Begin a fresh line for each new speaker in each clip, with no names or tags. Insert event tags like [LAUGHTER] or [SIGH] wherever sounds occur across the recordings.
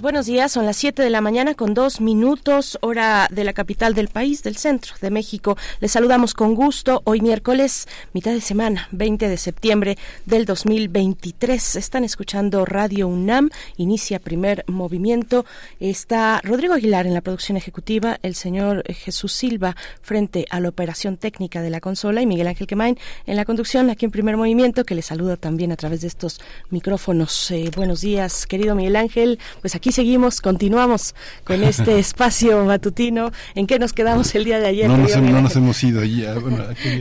buenos días. Son las 7 de la mañana con dos minutos, hora de la capital del país, del centro de México. Les saludamos con gusto. Hoy miércoles, mitad de semana, 20 de septiembre del 2023. Están escuchando Radio UNAM. Inicia primer movimiento. Está Rodrigo Aguilar en la producción ejecutiva, el señor Jesús Silva frente a la operación técnica de la consola y Miguel Ángel Quemain en la conducción aquí en primer movimiento, que les saluda también a través de estos micrófonos. Eh, buenos días, querido Miguel Ángel pues aquí seguimos, continuamos con este [LAUGHS] espacio matutino. ¿En qué nos quedamos el día de ayer?
No, nos, hemos ido allí. Ah, bueno, aquí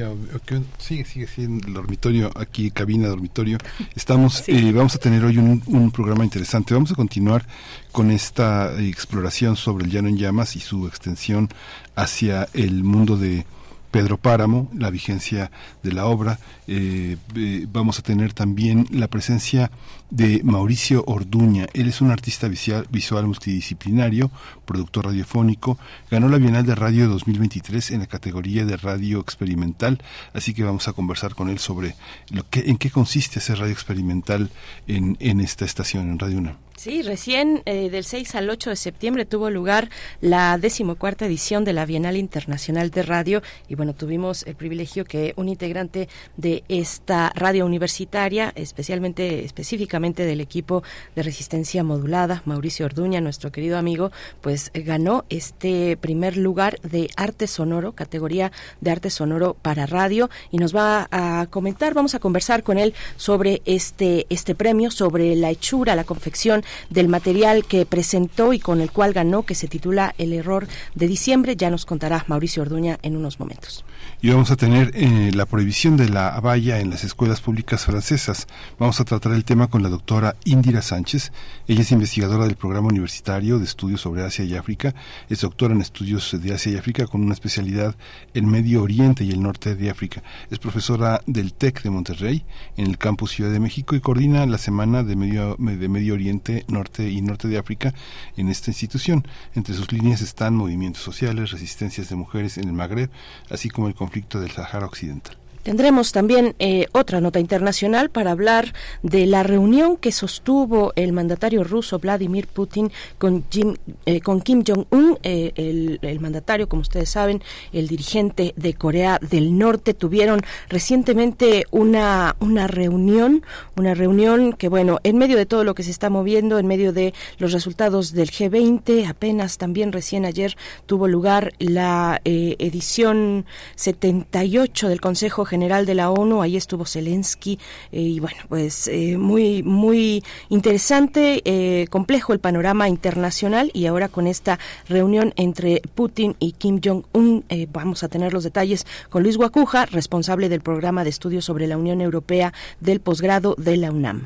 sigue, sigue siendo el dormitorio, aquí cabina, dormitorio. Estamos, eh, vamos a tener hoy un, un programa interesante. Vamos a continuar con esta exploración sobre el llano en llamas y su extensión hacia el mundo de Pedro Páramo, la vigencia de la obra. Eh, eh, vamos a tener también la presencia de Mauricio Orduña. Él es un artista visual, multidisciplinario, productor radiofónico. Ganó la Bienal de Radio 2023 en la categoría de radio experimental. Así que vamos a conversar con él sobre lo que, en qué consiste hacer radio experimental en, en esta estación, en Radio UNAM.
Sí, recién eh, del 6 al 8 de septiembre tuvo lugar la decimocuarta edición de la Bienal Internacional de Radio y bueno, tuvimos el privilegio que un integrante de esta radio universitaria, especialmente, específicamente del equipo de resistencia modulada, Mauricio Orduña, nuestro querido amigo, pues ganó este primer lugar de arte sonoro, categoría de arte sonoro para radio y nos va a comentar, vamos a conversar con él sobre este, este premio, sobre la hechura, la confección del material que presentó y con el cual ganó, que se titula El error de diciembre. Ya nos contará Mauricio Orduña en unos momentos.
Y vamos a tener eh, la prohibición de la valla en las escuelas públicas francesas. Vamos a tratar el tema con la doctora Indira Sánchez. Ella es investigadora del Programa Universitario de Estudios sobre Asia y África. Es doctora en estudios de Asia y África con una especialidad en Medio Oriente y el Norte de África. Es profesora del TEC de Monterrey en el campus Ciudad de México y coordina la Semana de Medio, de Medio Oriente Norte y Norte de África en esta institución. Entre sus líneas están movimientos sociales, resistencias de mujeres en el Magreb, así como el conflicto del Sahara Occidental.
Tendremos también eh, otra nota internacional para hablar de la reunión que sostuvo el mandatario ruso Vladimir Putin con, eh, con Kim Jong-un, eh, el, mandatario, como ustedes saben, el dirigente de Corea del Norte. Tuvieron recientemente una, una reunión, una reunión que, bueno, en medio de todo lo que se está moviendo, en medio de los resultados del G20, apenas también recién ayer tuvo lugar la edición 78 del Consejo general de la ONU, ahí estuvo Zelensky, eh, y bueno, pues eh, muy, muy interesante, eh, complejo el panorama internacional, y ahora con esta reunión entre Putin y Kim Jong-un, vamos a tener los detalles con Luis Guacuja, responsable del programa de estudios sobre la Unión Europea del posgrado de la UNAM.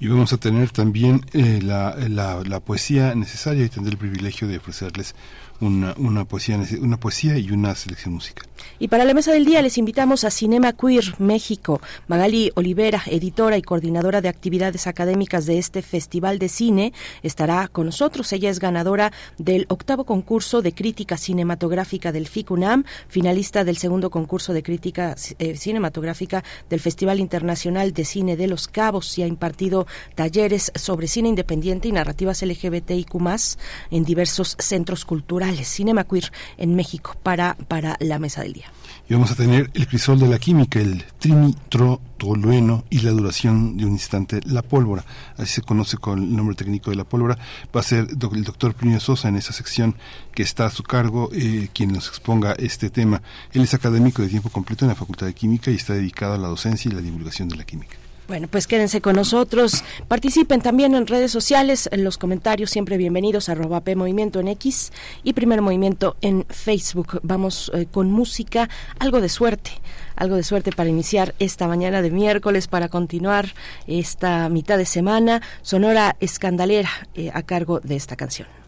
Y vamos a tener también la, la, la, poesía necesaria y tendré el privilegio de ofrecerles una, una, poesía, una poesía y una selección musical.
Y para la mesa del día les invitamos a Cinema Queer México. Magali Olivera, editora y coordinadora de actividades académicas de este Festival de Cine, estará con nosotros. Ella es ganadora del octavo concurso de crítica cinematográfica del FICUNAM, finalista del segundo concurso de crítica eh, cinematográfica del Festival Internacional de Cine de Los Cabos y ha impartido talleres sobre cine independiente y narrativas LGBTIQ en diversos centros culturales Cinema Queer en México para, para la mesa del día.
Y vamos a tener el crisol de la química, el trinitrotolueno y la duración de un instante, la pólvora. Así se conoce con el nombre técnico de la pólvora. Va a ser el doctor Plinio Sosa en esa sección que está a su cargo, eh, quien nos exponga este tema. Él es académico de tiempo completo en la Facultad de Química y está dedicado a la docencia y la divulgación de la química.
Bueno, pues quédense con nosotros. Participen también en redes sociales, en los comentarios siempre bienvenidos, arroba P Movimiento en X y Primer Movimiento en Facebook. Vamos eh, con música, algo de suerte, algo de suerte para iniciar esta mañana de miércoles, para continuar esta mitad de semana. Sonora Escandalera eh, a cargo de esta canción.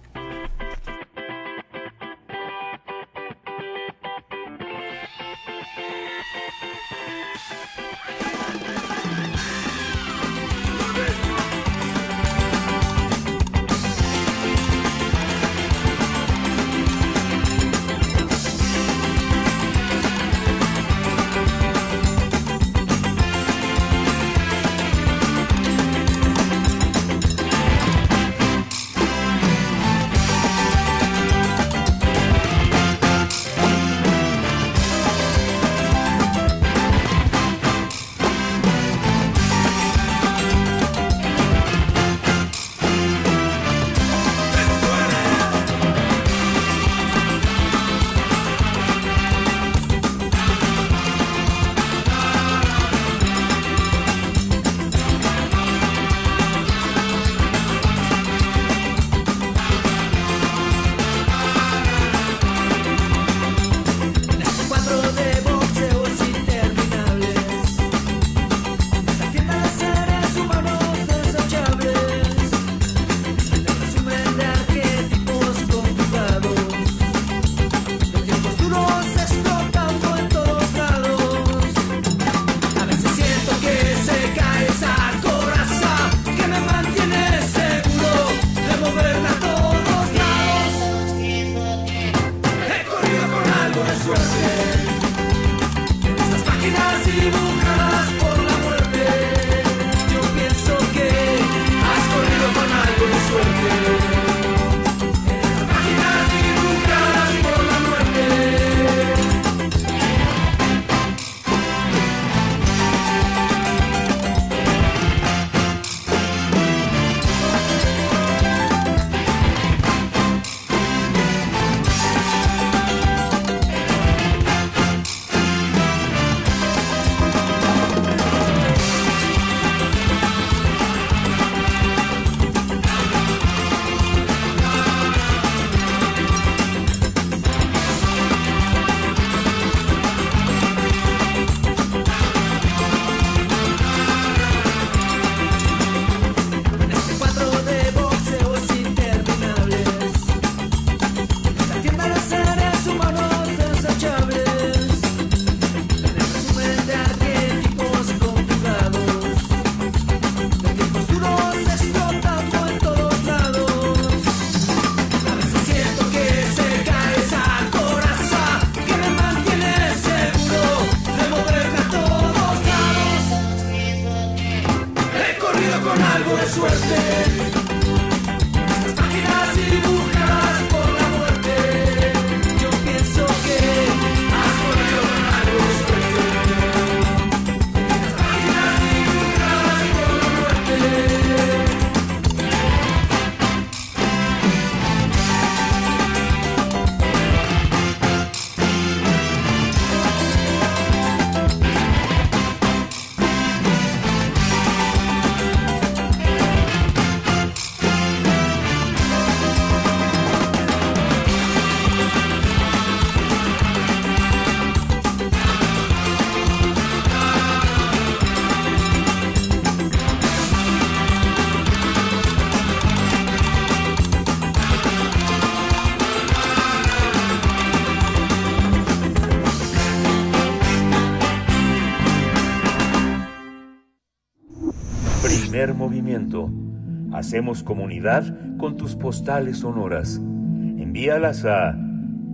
Hacemos comunidad con tus postales sonoras. Envíalas a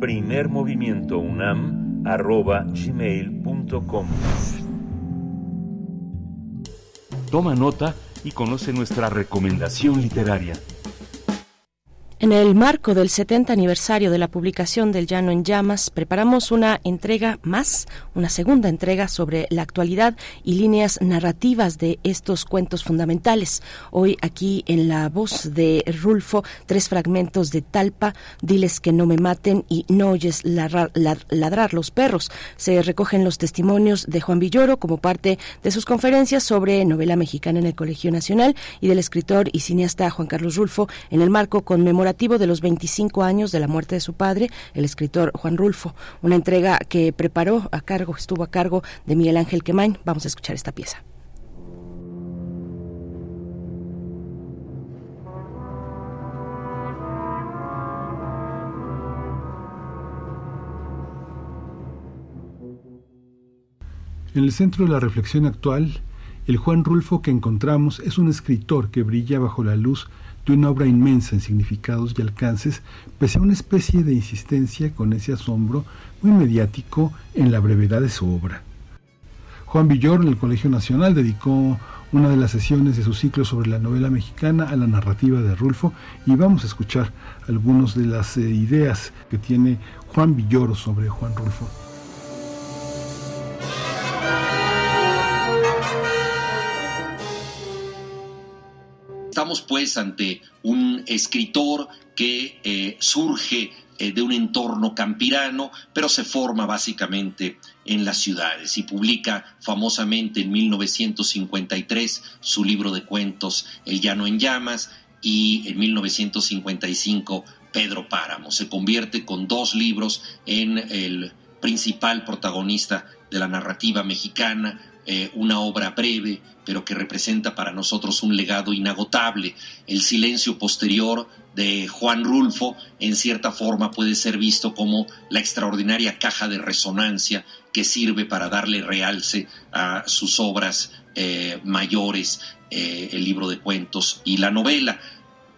primermovimientounam.gmail.com Toma nota y conoce nuestra recomendación literaria.
En el marco del 70 aniversario de la publicación del Llano en Llamas, preparamos una entrega más, una segunda entrega sobre la actualidad y líneas narrativas de estos cuentos fundamentales. Hoy aquí en la voz de Rulfo, tres fragmentos de Talpa, Diles que no me maten y No oyes ladrar, los perros. Se recogen los testimonios de Juan Villoro como parte de sus conferencias sobre novela mexicana en el Colegio Nacional y del escritor y cineasta Juan Carlos Rulfo en el marco conmemorativo de los 25 años de la muerte de su padre, el escritor Juan Rulfo. Una entrega que preparó a cargo, estuvo a cargo de Miguel Ángel Quemain. Vamos a escuchar esta pieza.
En el centro de la reflexión actual, el Juan Rulfo que encontramos es un escritor que brilla bajo la luz de una obra inmensa en significados y alcances, pese a una especie de insistencia con ese asombro muy mediático en la brevedad de su obra. Juan Villor en el Colegio Nacional dedicó una de las sesiones de su ciclo sobre la novela mexicana a la narrativa de Rulfo y vamos a escuchar algunas de las eh, ideas que tiene Juan Villoro sobre Juan Rulfo.
Estamos pues ante un escritor que eh, surge eh, de un entorno campirano, pero se forma básicamente en las ciudades y publica famosamente en 1953 su libro de cuentos El llano en llamas y en 1955 Pedro Páramo. Se convierte con dos libros en el principal protagonista de la narrativa mexicana, eh, una obra breve, pero que representa para nosotros un legado inagotable. El silencio posterior de Juan Rulfo, en cierta forma, puede ser visto como la extraordinaria caja de resonancia que sirve para darle realce a sus obras eh, mayores, eh, el libro de cuentos y la novela.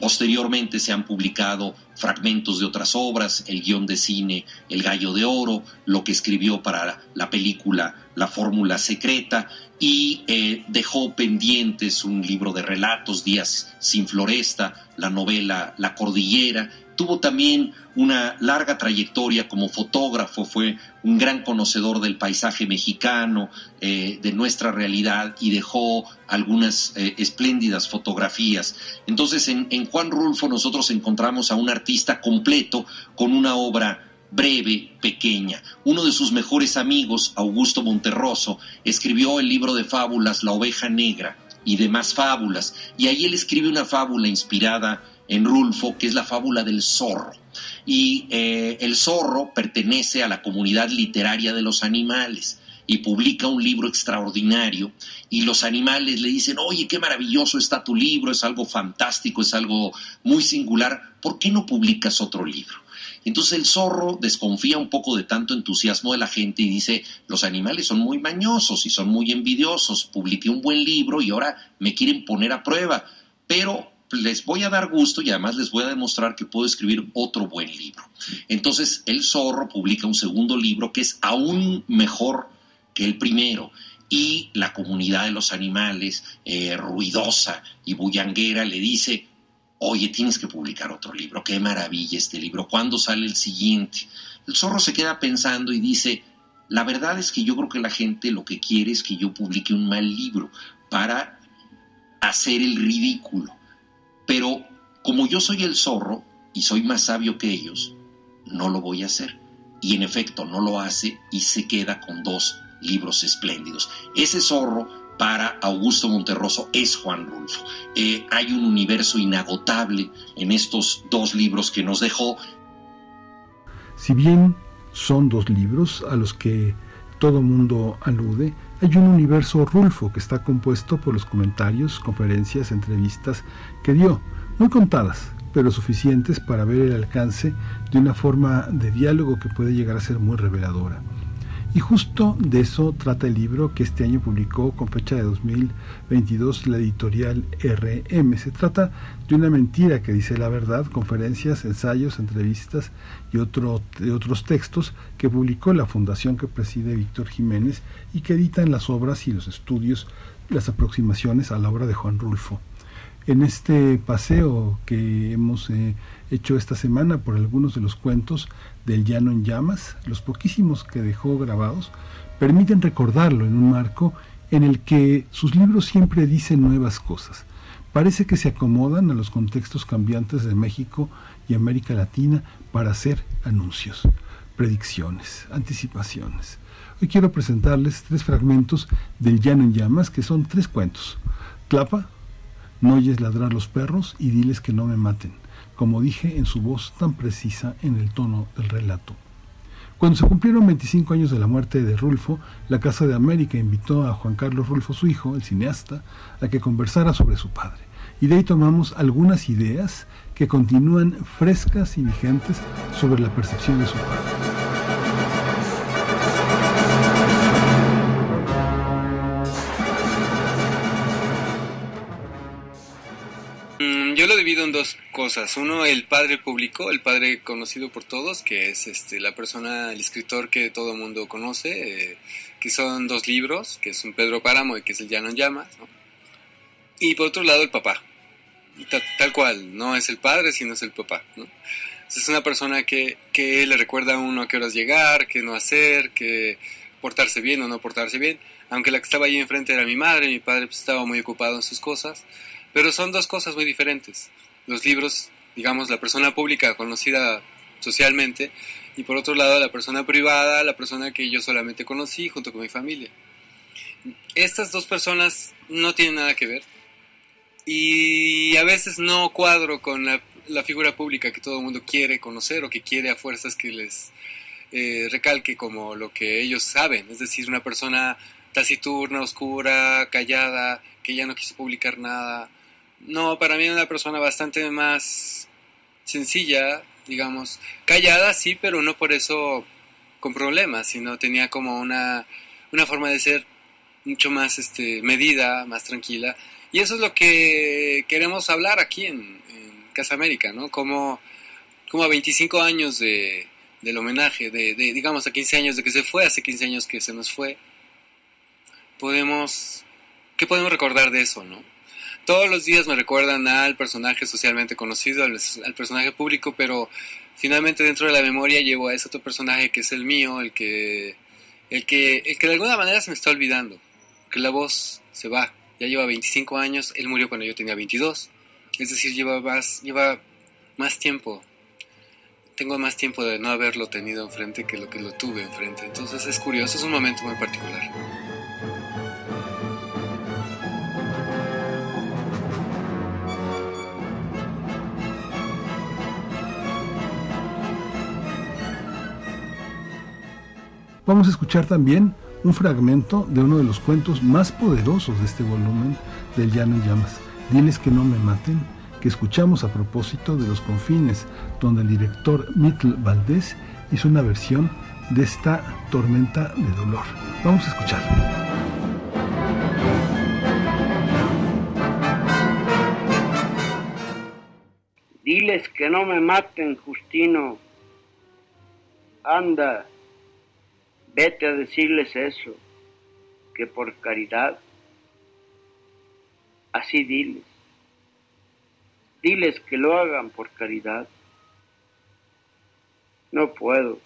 Posteriormente se han publicado fragmentos de otras obras, el guion de cine El Gallo de Oro, lo que escribió para la película La Fórmula Secreta y eh, dejó pendientes un libro de relatos, Días sin Floresta, la novela La Cordillera. Tuvo también una larga trayectoria como fotógrafo, fue un gran conocedor del paisaje mexicano, eh, de nuestra realidad y dejó algunas eh, espléndidas fotografías. Entonces en, en Juan Rulfo nosotros encontramos a un artista completo con una obra breve, pequeña. Uno de sus mejores amigos, Augusto Monterroso, escribió el libro de fábulas La oveja negra y demás fábulas, y ahí él escribe una fábula inspirada en Rulfo, que es la fábula del zorro. Y eh, el zorro pertenece a la comunidad literaria de los animales y publica un libro extraordinario y los animales le dicen, oye, qué maravilloso está tu libro, es algo fantástico, es algo muy singular, ¿por qué no publicas otro libro? Entonces el zorro desconfía un poco de tanto entusiasmo de la gente y dice, los animales son muy mañosos y son muy envidiosos, publiqué un buen libro y ahora me quieren poner a prueba, pero les voy a dar gusto y además les voy a demostrar que puedo escribir otro buen libro. Entonces el zorro publica un segundo libro que es aún mejor que el primero y la comunidad de los animales, eh, ruidosa y bullanguera, le dice, oye, tienes que publicar otro libro, qué maravilla este libro, ¿cuándo sale el siguiente? El zorro se queda pensando y dice, la verdad es que yo creo que la gente lo que quiere es que yo publique un mal libro para hacer el ridículo. Pero como yo soy el zorro y soy más sabio que ellos, no lo voy a hacer. Y en efecto no lo hace y se queda con dos libros espléndidos. Ese zorro para Augusto Monterroso es Juan Rulfo. Eh, hay un universo inagotable en estos dos libros que nos dejó.
Si bien son dos libros a los que todo mundo alude, hay un universo Rulfo que está compuesto por los comentarios, conferencias, entrevistas que dio, muy contadas, pero suficientes para ver el alcance de una forma de diálogo que puede llegar a ser muy reveladora. Y justo de eso trata el libro que este año publicó con fecha de 2022 la editorial RM. Se trata de una mentira que dice la verdad, conferencias, ensayos, entrevistas y otro, otros textos que publicó la fundación que preside Víctor Jiménez y que editan las obras y los estudios, las aproximaciones a la obra de Juan Rulfo. En este paseo que hemos eh, hecho esta semana por algunos de los cuentos del Llano en Llamas, los poquísimos que dejó grabados, permiten recordarlo en un marco en el que sus libros siempre dicen nuevas cosas. Parece que se acomodan a los contextos cambiantes de México y América Latina para hacer anuncios, predicciones, anticipaciones. Hoy quiero presentarles tres fragmentos del Llano en Llamas, que son tres cuentos. Tlapa, no oyes ladrar los perros y diles que no me maten como dije en su voz tan precisa en el tono del relato. Cuando se cumplieron 25 años de la muerte de Rulfo, la Casa de América invitó a Juan Carlos Rulfo, su hijo, el cineasta, a que conversara sobre su padre. Y de ahí tomamos algunas ideas que continúan frescas y vigentes sobre la percepción de su padre.
Yo lo divido en dos cosas. Uno, el padre público, el padre conocido por todos, que es este, la persona, el escritor que todo el mundo conoce, eh, que son dos libros, que es un Pedro Páramo y que es el Llano en Llamas. Y por otro lado, el papá. Tal, cual, no es el padre, sino es el papá. Es una persona que, que le recuerda a uno a qué horas llegar, qué no hacer, que portarse bien o no portarse bien. Aunque la que estaba ahí enfrente era mi madre, mi padre pues, estaba muy ocupado en sus cosas. Pero son dos cosas muy diferentes. Los libros, digamos, la persona pública conocida socialmente y por otro lado la persona privada, la persona que yo solamente conocí junto con mi familia. Estas dos personas no tienen nada que ver y a veces no cuadro con la, figura pública que todo el mundo quiere conocer o que quiere a fuerzas que les eh, recalque como lo que ellos saben, es decir, una persona taciturna, oscura, callada, que ya no quiso publicar nada, no, para mí era una persona bastante más sencilla, digamos, callada, sí, pero no por eso con problemas, sino tenía como una, una forma de ser mucho más este, medida, más tranquila. Y eso es lo que queremos hablar aquí en, Casa América, ¿no? Como, como a 25 años de, del homenaje, de, de, digamos, a 15 años de que se fue, hace 15 años que se nos fue, podemos, ¿qué podemos recordar de eso, no? Todos los días me recuerdan al personaje socialmente conocido, al, personaje público, pero finalmente dentro de la memoria llevo a ese otro personaje que es el mío, el que, el que, el que de alguna manera se me está olvidando, que la voz se va, ya lleva 25 años, él murió cuando yo tenía 22, es decir, lleva más, lleva más tiempo, tengo más tiempo de no haberlo tenido enfrente que lo que lo tuve enfrente, entonces es curioso, es un momento muy particular.
Vamos a escuchar también un fragmento de uno de los cuentos más poderosos de este volumen del Llano en Llamas. Diles que no me maten, que escuchamos a propósito de los confines, donde el director Mitl Valdés hizo una versión de esta tormenta de dolor. Vamos a escuchar.
Diles que no me maten, Justino. Anda, Vete a decirles eso. que por caridad. Así diles. Diles que lo hagan por caridad. No puedo.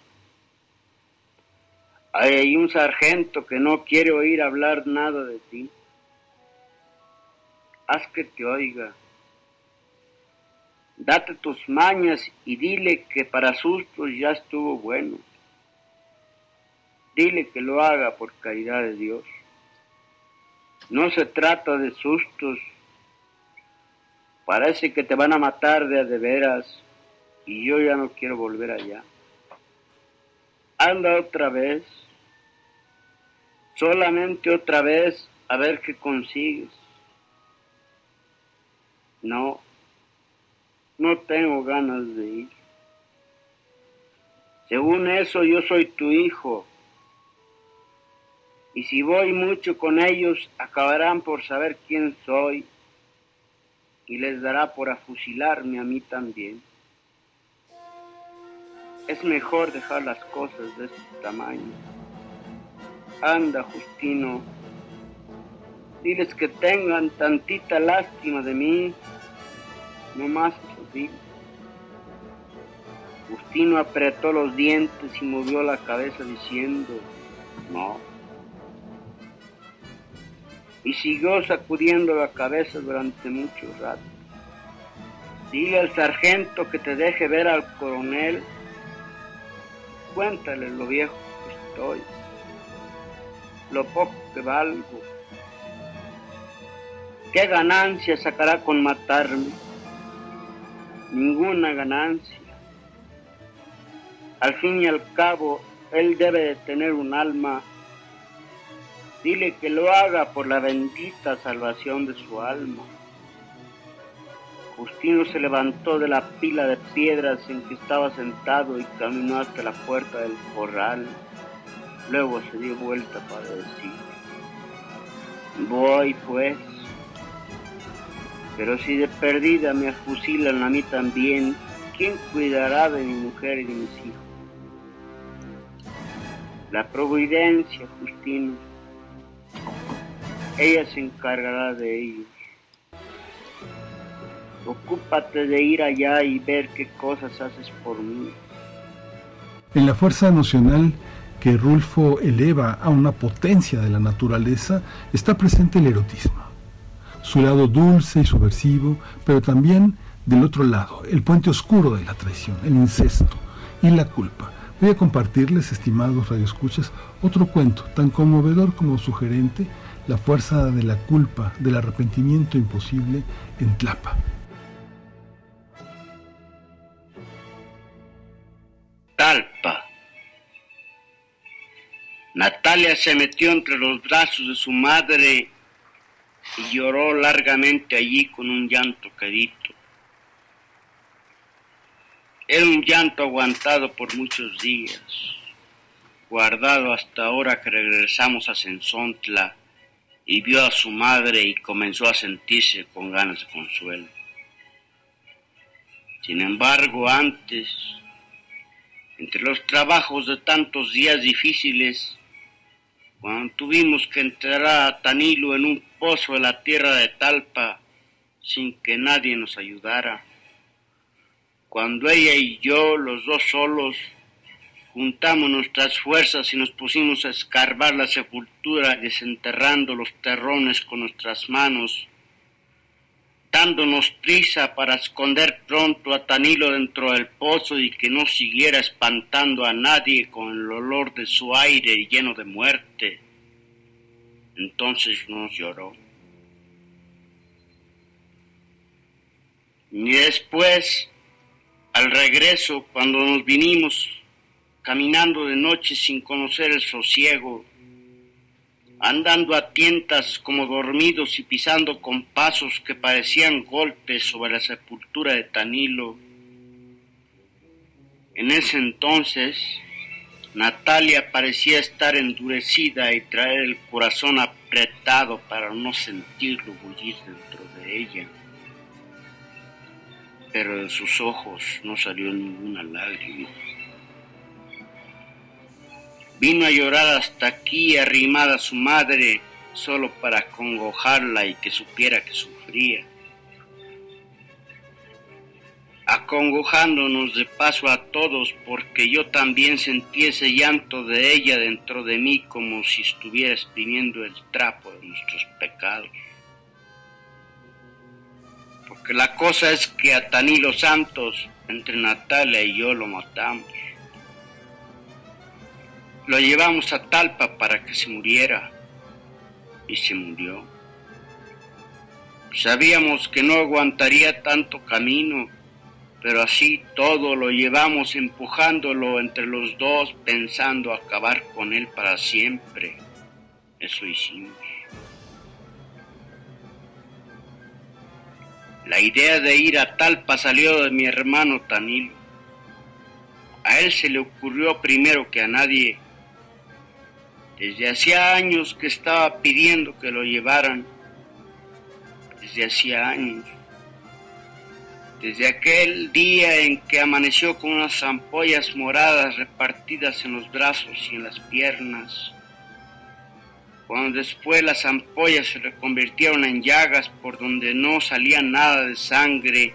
Hay un sargento que no quiere oír hablar nada de ti. Haz que te oiga. Date tus mañas y dile que para sustos ya estuvo bueno. Dile que lo haga por caridad de Dios. No se trata de sustos. Parece que te van a matar de de veras y yo ya no quiero volver allá. Anda otra vez, solamente otra vez a ver qué consigues. No, no tengo ganas de ir. Según eso yo soy tu hijo. Y si voy mucho con ellos, acabarán por saber quién soy y les dará por afusilarme a mí también. Es mejor dejar las cosas de este tamaño. Anda, Justino, diles que tengan tantita lástima de mí, no más eso Justino apretó los dientes y movió la cabeza diciendo, no. Y siguió sacudiendo la cabeza durante mucho rato. Dile al sargento que te deje ver al coronel. Cuéntale lo viejo que estoy, lo poco que valgo. ¿Qué ganancia sacará con matarme? Ninguna ganancia. Al fin y al cabo, él debe de tener un alma. Dile que lo haga por la bendita salvación de su alma. Justino se levantó de la pila de piedras en que estaba sentado y caminó hasta la puerta del corral. Luego se dio vuelta para decir, voy pues, pero si de perdida me fusilan a mí también, ¿quién cuidará de mi mujer y de mis hijos? La providencia, Justino, ella se encargará de ellos. Ocúpate de ir allá y ver qué cosas haces por mí.
En la fuerza nacional que Rulfo eleva a una potencia de la naturaleza está presente el erotismo. Su lado dulce y subversivo, pero también del otro lado, el puente oscuro de la traición, el incesto y la culpa. Voy a compartirles, estimados radioescuchas, otro cuento tan conmovedor como sugerente, la fuerza de la culpa, del arrepentimiento imposible en Tlapa.
Talpa. Natalia se metió entre los brazos de su madre y lloró largamente allí con un llanto quedito. Era un llanto aguantado por muchos días, guardado hasta ahora que regresamos a Sensontla y vio a su madre y comenzó a sentirse con ganas de consuelo. Sin embargo, antes entre los trabajos de tantos días difíciles, cuando tuvimos que enterrar a Tanilo en un pozo de la tierra de Talpa sin que nadie nos ayudara, cuando ella y yo, los dos solos, juntamos nuestras fuerzas y nos pusimos a escarbar la sepultura desenterrando los terrones con nuestras manos, dándonos prisa para esconder pronto a Tanilo dentro del pozo y que no siguiera espantando a nadie con el olor de su aire lleno de muerte. Entonces nos lloró. Y después, al regreso, cuando nos vinimos caminando de noche sin conocer el sosiego, andando a tientas como dormidos y pisando con pasos que parecían golpes sobre la sepultura de Tanilo. En ese entonces, Natalia parecía estar endurecida y traer el corazón apretado para no sentirlo bullir dentro de ella. Pero de sus ojos no salió ninguna lágrima. Vino a llorar hasta aquí arrimada a su madre solo para congojarla y que supiera que sufría. Acongojándonos de paso a todos porque yo también sentí ese llanto de ella dentro de mí como si estuviera exprimiendo el trapo de nuestros pecados. Porque la cosa es que a Tanilo Santos, entre Natalia y yo lo matamos. Lo llevamos a Talpa para que se muriera y se murió. Sabíamos que no aguantaría tanto camino, pero así todo lo llevamos empujándolo entre los dos pensando acabar con él para siempre. Eso hicimos. La idea de ir a Talpa salió de mi hermano Tanilo. A él se le ocurrió primero que a nadie desde hacía años que estaba pidiendo que lo llevaran. Desde hacía años. Desde aquel día en que amaneció con unas ampollas moradas repartidas en los brazos y en las piernas. Cuando después las ampollas se reconvirtieron en llagas por donde no salía nada de sangre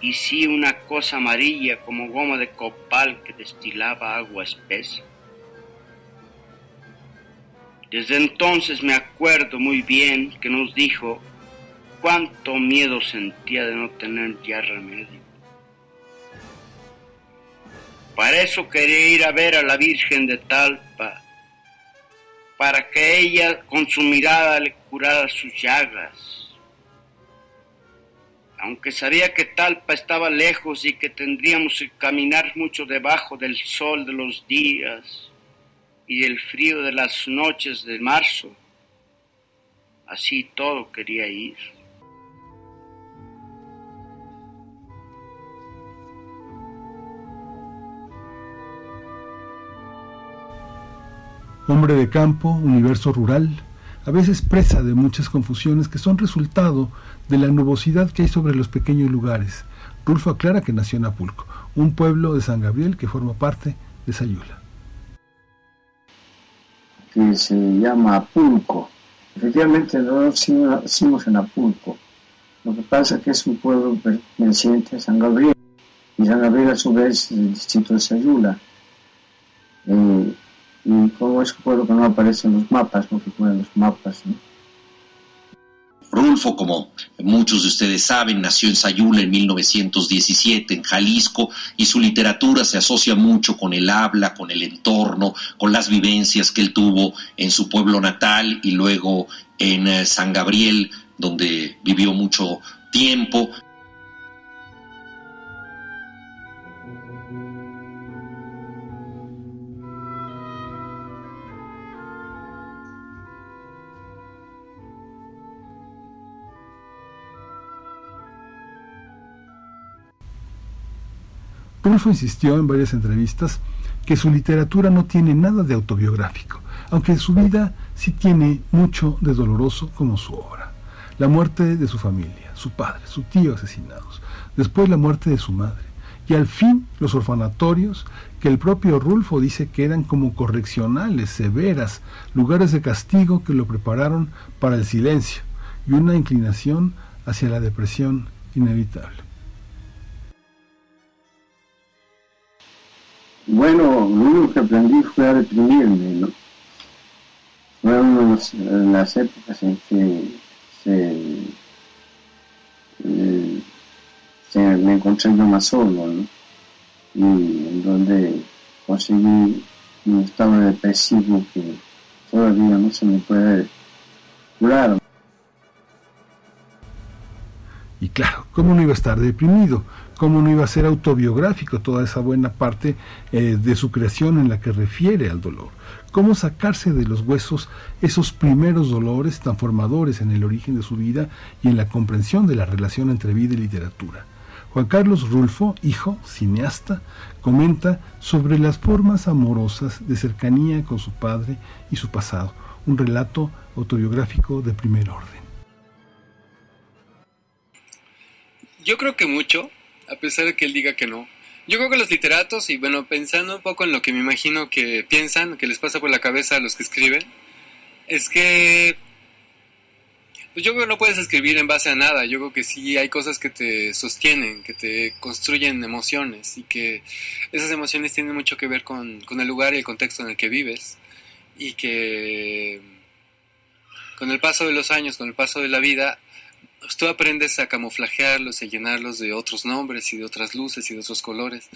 y sí una cosa amarilla como goma de copal que destilaba agua espesa. Desde entonces me acuerdo muy bien que nos dijo cuánto miedo sentía de no tener ya remedio. Para eso quería ir a ver a la Virgen de Talpa, para que ella con su mirada le curara sus llagas. Aunque sabía que Talpa estaba lejos y que tendríamos que caminar mucho debajo del sol de los días, y el frío de las noches de marzo. Así todo quería ir.
Hombre de campo, universo rural, a veces presa de muchas confusiones que son resultado de la nubosidad que hay sobre los pequeños lugares. Rulfo aclara que nació en Apulco, un pueblo de San Gabriel que forma parte de Sayula
que se llama Apulco. Efectivamente, no nacimos en Apulco. Lo que pasa es que es un pueblo perteneciente a San Gabriel. Y San Gabriel, a su vez, es el distrito de Sayula. Eh, y como es un pueblo que no aparece en los mapas, no figura en los mapas. ¿no?
Rulfo, como muchos de ustedes saben, nació en Sayula en 1917, en Jalisco, y su literatura se asocia mucho con el habla, con el entorno, con las vivencias que él tuvo en su pueblo natal y luego en eh, San Gabriel, donde vivió mucho tiempo.
Rulfo insistió en varias entrevistas que su literatura no tiene nada de autobiográfico, aunque su vida sí tiene mucho de doloroso como su obra. La muerte de su familia, su padre, su tío asesinados, después la muerte de su madre, y al fin los orfanatorios que el propio Rulfo dice que eran como correccionales, severas, lugares de castigo que lo prepararon para el silencio y una inclinación hacia la depresión inevitable.
Bueno, lo único que aprendí fue a deprimirme, ¿no? Fueron las épocas en que eh, me encontré yo más solo, ¿no? Y en donde conseguí un estado depresivo que todavía no se me puede curar.
Y claro, ¿cómo no iba a estar deprimido? Cómo no iba a ser autobiográfico toda esa buena parte eh, de su creación en la que refiere al dolor. Cómo sacarse de los huesos esos primeros dolores tan formadores en el origen de su vida y en la comprensión de la relación entre vida y literatura. Juan Carlos Rulfo, hijo, cineasta, comenta sobre las formas amorosas de cercanía con su padre y su pasado, un relato autobiográfico de primer orden.
Yo creo que mucho, a pesar de que él diga que no, Yo creo que los literatos, y bueno, pensando un poco en lo que me imagino que piensan, que les pasa por la cabeza a los que escriben, es que pues yo creo que no puedes escribir en base a nada, yo creo que sí hay cosas que te sostienen, que te construyen emociones y que esas emociones tienen mucho que ver con, con el lugar y el contexto en el que vives y que con el paso de los años, con el paso de la vida, pues tú aprendes a camuflajearlos, a llenarlos de otros nombres y de otras luces y de otros colores.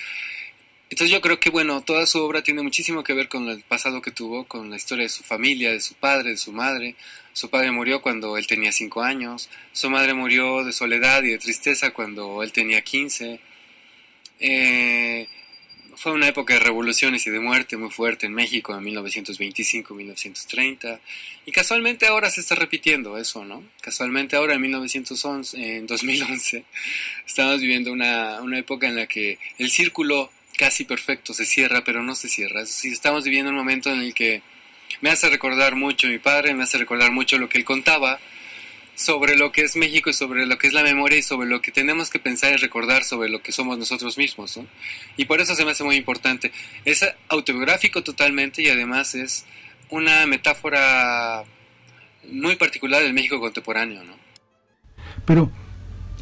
Entonces yo creo que, bueno, toda su obra tiene muchísimo que ver con el pasado que tuvo, con la historia de su familia, de su padre, de su madre. Su padre murió cuando él tenía cinco años, su madre murió de soledad y de tristeza cuando él tenía quince. Eh, fue una época de revoluciones y de muerte muy fuerte en México en 1925-1930 y casualmente ahora se está repitiendo eso, ¿no? Casualmente ahora en 1911, en 2011 [LAUGHS] estamos viviendo una, una época en la que el círculo casi perfecto se cierra pero no se cierra. Estamos viviendo un momento en el que me hace recordar mucho mi padre, me hace recordar mucho lo que él contaba sobre lo que es México y sobre lo que es la memoria y sobre lo que tenemos que pensar y recordar sobre lo que somos nosotros mismos. ¿no? Y por eso se me hace muy importante. Es autobiográfico totalmente y además es una metáfora muy particular del México contemporáneo. ¿no?
Pero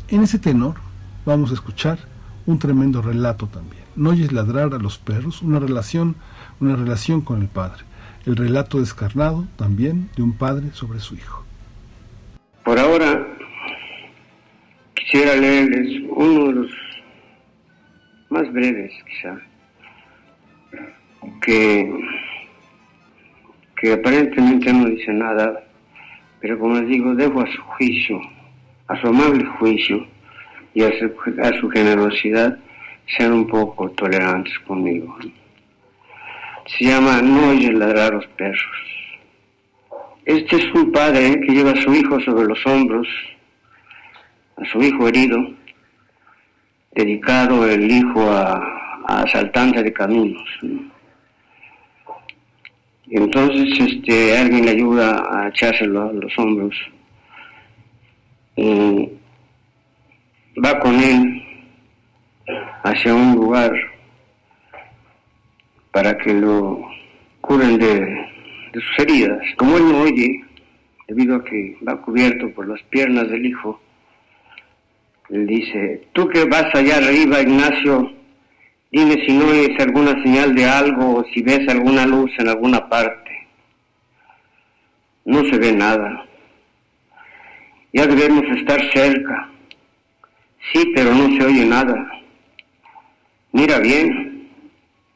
en ese tenor vamos a escuchar un tremendo relato también. No oyes ladrar a los perros, una relación, una relación con el padre. El relato descarnado también de un padre sobre su hijo.
Por ahora quisiera leerles uno de los más breves quizá, que, que aparentemente no dice nada, pero como les digo, dejo a su juicio, a su amable juicio y a su, a su generosidad, sean un poco tolerantes conmigo. Se llama No oye ladrar a los perros. Este es un padre que lleva a su hijo sobre los hombros, a su hijo herido, dedicado el hijo a, a asaltante de caminos. Y entonces este, alguien le ayuda a echárselo a los hombros. Y va con él hacia un lugar para que lo curen de de sus heridas. Como él no oye, debido a que va cubierto por las piernas del hijo, él dice, tú que vas allá arriba, Ignacio, dime si no oyes alguna señal de algo o si ves alguna luz en alguna parte. No se ve nada. Ya debemos estar cerca. Sí, pero no se oye nada. Mira bien,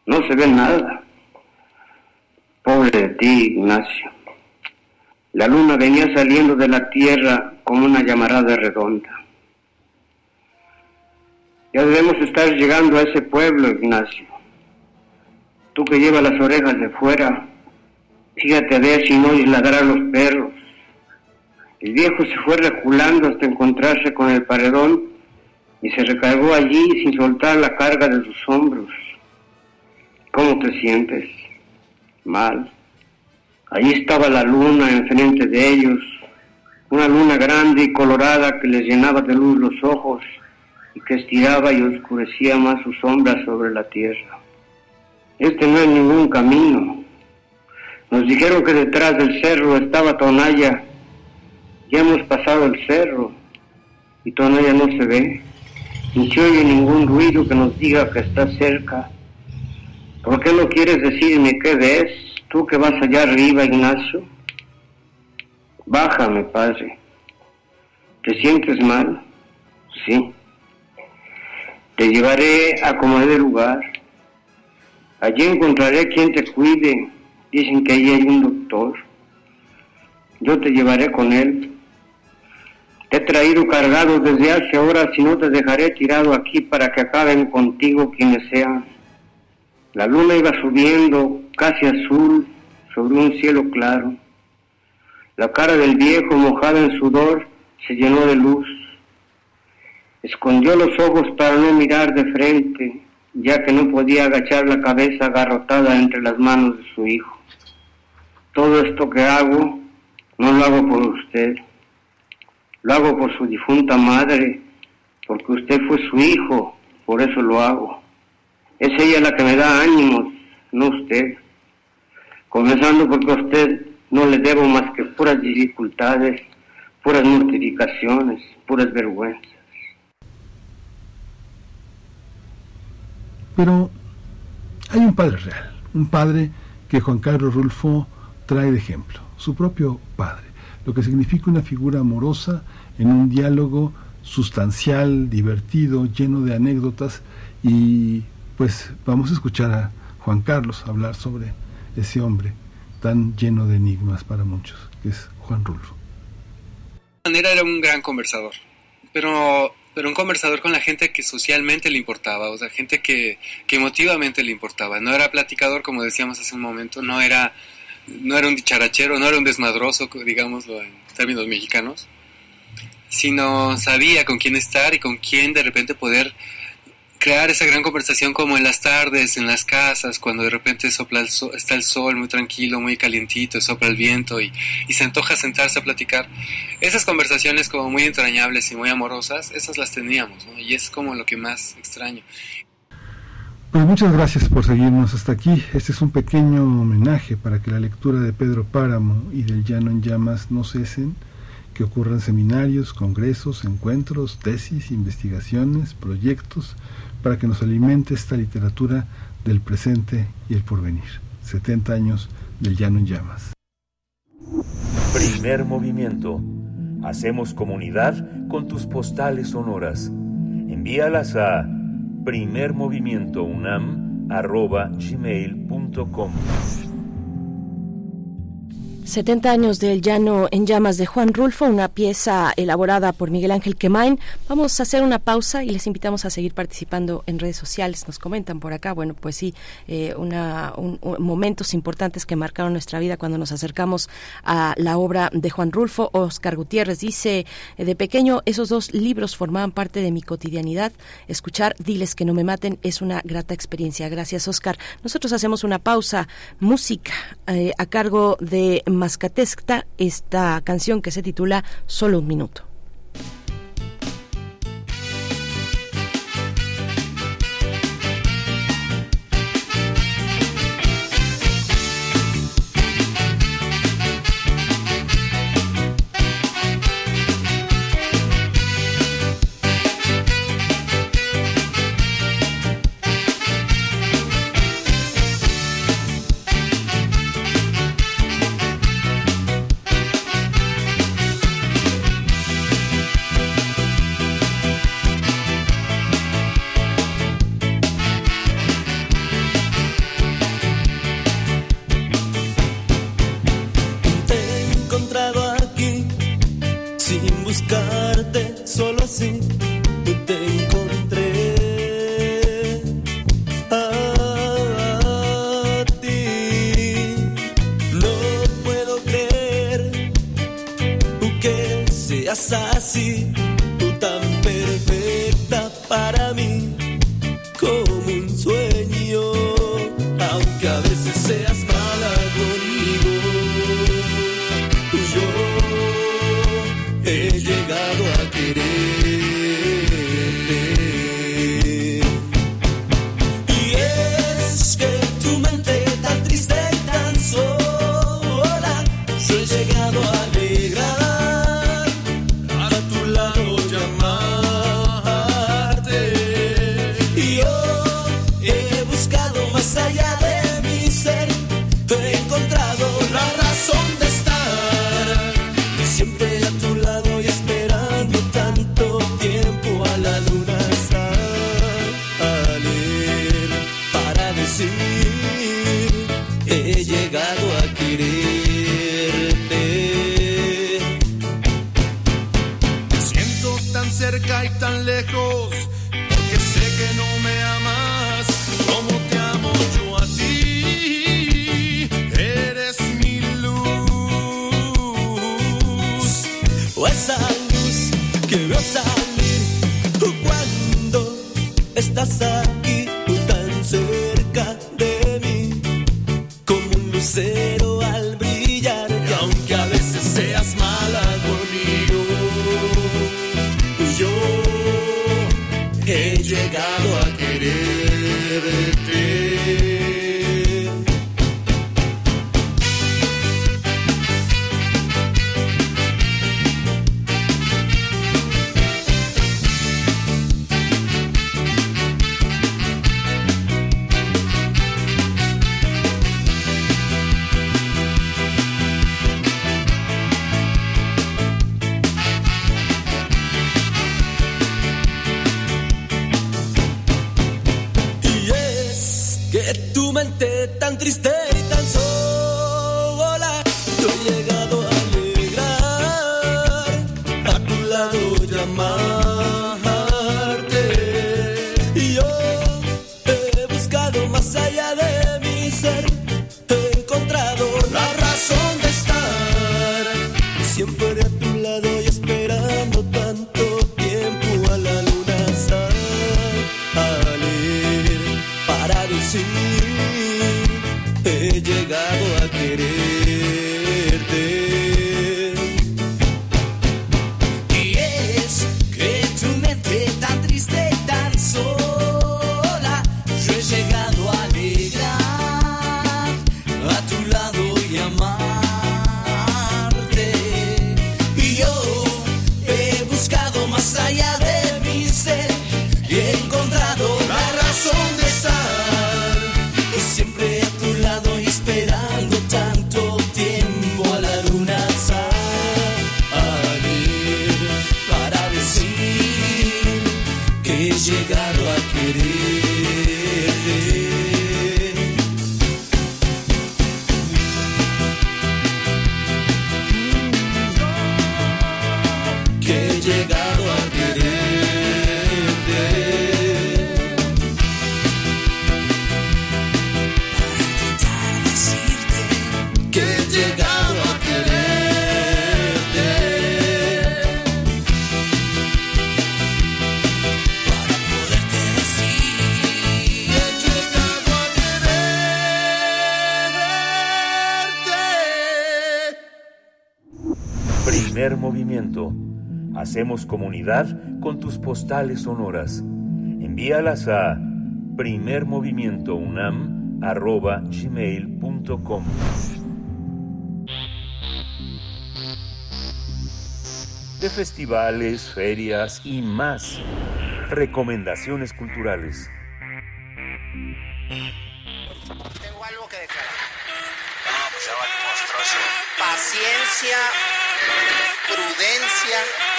no se ve nada. Pobre de ti, Ignacio. La luna venía saliendo de la tierra como una llamarada redonda. Ya debemos estar llegando a ese pueblo, Ignacio. Tú que llevas las orejas de fuera, fíjate a ver si no ladrar a los perros. El viejo se fue reculando hasta encontrarse con el paredón y se recargó allí sin soltar la carga de sus hombros. ¿Cómo te sientes? Mal. Allí estaba la luna enfrente de ellos, una luna grande y colorada que les llenaba de luz los ojos y que estiraba y oscurecía más sus sombras sobre la tierra. Este no es ningún camino. Nos dijeron que detrás del cerro estaba Tonaya. Ya hemos pasado el cerro y Tonaya no se ve, ni se oye ningún ruido que nos diga que está cerca ¿Por qué no quieres decirme qué ves? Tú que vas allá arriba, Ignacio. Bájame, padre. ¿Te sientes mal? Sí. Te llevaré a como de lugar. Allí encontraré quien te cuide. Dicen que allí hay un doctor. Yo te llevaré con él. Te he traído cargado desde hace horas y no te dejaré tirado aquí para que acaben contigo quienes sean. La luna iba subiendo casi azul sobre un cielo claro. La cara del viejo mojada en sudor se llenó de luz. Escondió los ojos para no mirar de frente, ya que no podía agachar la cabeza agarrotada entre las manos de su hijo. Todo esto que hago no lo hago por usted, lo hago por su difunta madre, porque usted fue su hijo, por eso lo hago.
Es ella la que me da ánimos, no usted. Comenzando porque a usted no le debo más que puras dificultades, puras mortificaciones, puras vergüenzas.
Pero hay un padre real, un padre que Juan Carlos Rulfo trae de ejemplo, su propio padre, lo que significa una figura amorosa en un diálogo sustancial, divertido, lleno de anécdotas y pues vamos a escuchar a Juan Carlos hablar sobre ese hombre tan lleno de enigmas para muchos, que es Juan Rulfo.
De manera era un gran conversador, pero, pero un conversador con la gente que socialmente le importaba, o sea, gente que, que emotivamente le importaba. No era platicador, como decíamos hace un momento, no era, no era un dicharachero, no era un desmadroso, digámoslo en términos mexicanos, sino sabía con quién estar y con quién de repente poder crear esa gran conversación como en las tardes, en las casas, cuando de repente sopla el está el sol muy tranquilo, muy calientito, sopla el viento y, se antoja sentarse a platicar. Esas conversaciones como muy entrañables y muy amorosas, esas las teníamos, y es como lo que más extraño.
Pues muchas gracias por seguirnos hasta aquí. Este es un pequeño homenaje para que la lectura de Pedro Páramo y del Llano en Llamas no cesen que ocurran seminarios, congresos, encuentros, tesis, investigaciones, proyectos, para que nos alimente esta literatura del presente y el porvenir. 70 años del llano en llamas.
Primer movimiento. Hacemos comunidad con tus postales sonoras. Envíalas a primermovimientounam.gmail.com
70 años del llano en llamas de Juan Rulfo, una pieza elaborada por Miguel Ángel Quemain. Vamos a hacer una pausa y les invitamos a seguir participando en redes sociales. Nos comentan por acá, bueno, pues sí, eh, una, momentos importantes que marcaron nuestra vida cuando nos acercamos a la obra de Juan Rulfo. Oscar Gutiérrez dice, de pequeño esos dos libros formaban parte de mi cotidianidad. Escuchar Diles que no me maten es una grata experiencia. Gracias, Oscar. Nosotros hacemos una pausa, música eh, a cargo de Mascatesca esta canción que se titula Solo un minuto.
Hacemos comunidad con tus postales sonoras. Envíalas a primermovimientounam.gmail.com De festivales, ferias y más. Recomendaciones culturales.
Tengo algo que declarar. No, pues ya vale monstruoso. Paciencia, prudencia,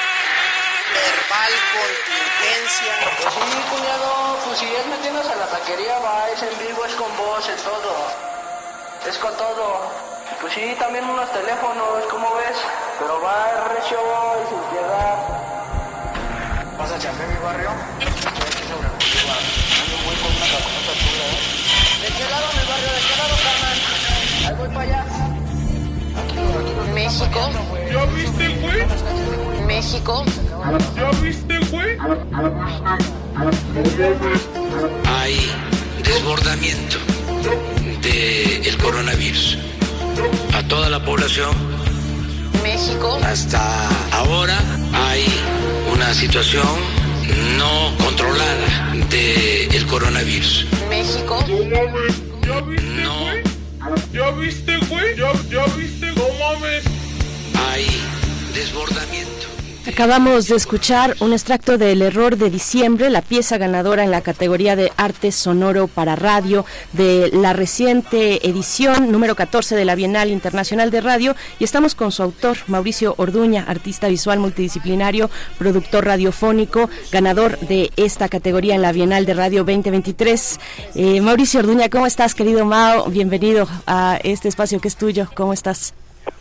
verbal contingencia.
Pues sí, cuñado, pues si es metiéndose a la taquería, va, es en vivo, es con voz, es todo. Es con todo. Pues sí, también unos teléfonos, ¿cómo ves? Pero va recio y sin piedad. ¿Vas a chambear mi barrio? Estoy aquí sobre Bolívar. Ando muy con una camioneta chula, ¿eh? ¿De qué lado mi barrio? ¿De qué lado, carnal? Ahí voy para allá.
México.
¿Ya viste, güey?
México.
¿Ya viste, güey?
hay desbordamiento del coronavirus. A toda la población,
México.
hasta ahora, hay una situación no controlada del coronavirus.
México.
¿Ya viste, güey? ¿Ya viste, güey? ¿Ya, ya viste? No mames.
Hay desbordamiento.
Acabamos de escuchar un extracto del Error de Diciembre, la pieza ganadora en la categoría de arte sonoro para radio de la reciente edición número 14 de la Bienal Internacional de Radio y estamos con su autor, Mauricio Orduña, artista visual multidisciplinario, productor radiofónico, ganador de esta categoría en la Bienal de Radio 2023. Eh, Mauricio Orduña, ¿cómo estás, querido Mao? Bienvenido a este espacio que es tuyo. ¿Cómo estás?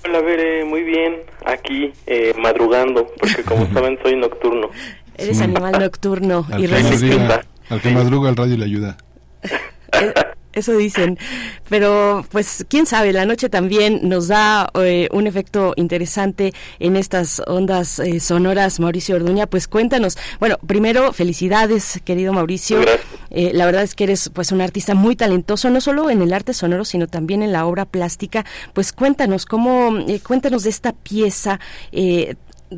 Hola, Bere, muy bien. Aquí eh, madrugando, porque como [LAUGHS] saben soy nocturno.
Eres animal nocturno
Al
y resistente.
al que madruga el radio le ayuda.
Eso dicen, pero pues quién sabe, la noche también nos da eh, un efecto interesante en estas ondas eh, sonoras, Mauricio Orduña, pues cuéntanos. Bueno, primero felicidades, querido Mauricio. Eh, la verdad es que eres pues un artista muy talentoso, no solo en el arte sonoro, sino también en la obra plástica. Pues cuéntanos cómo, eh, cuéntanos de esta pieza.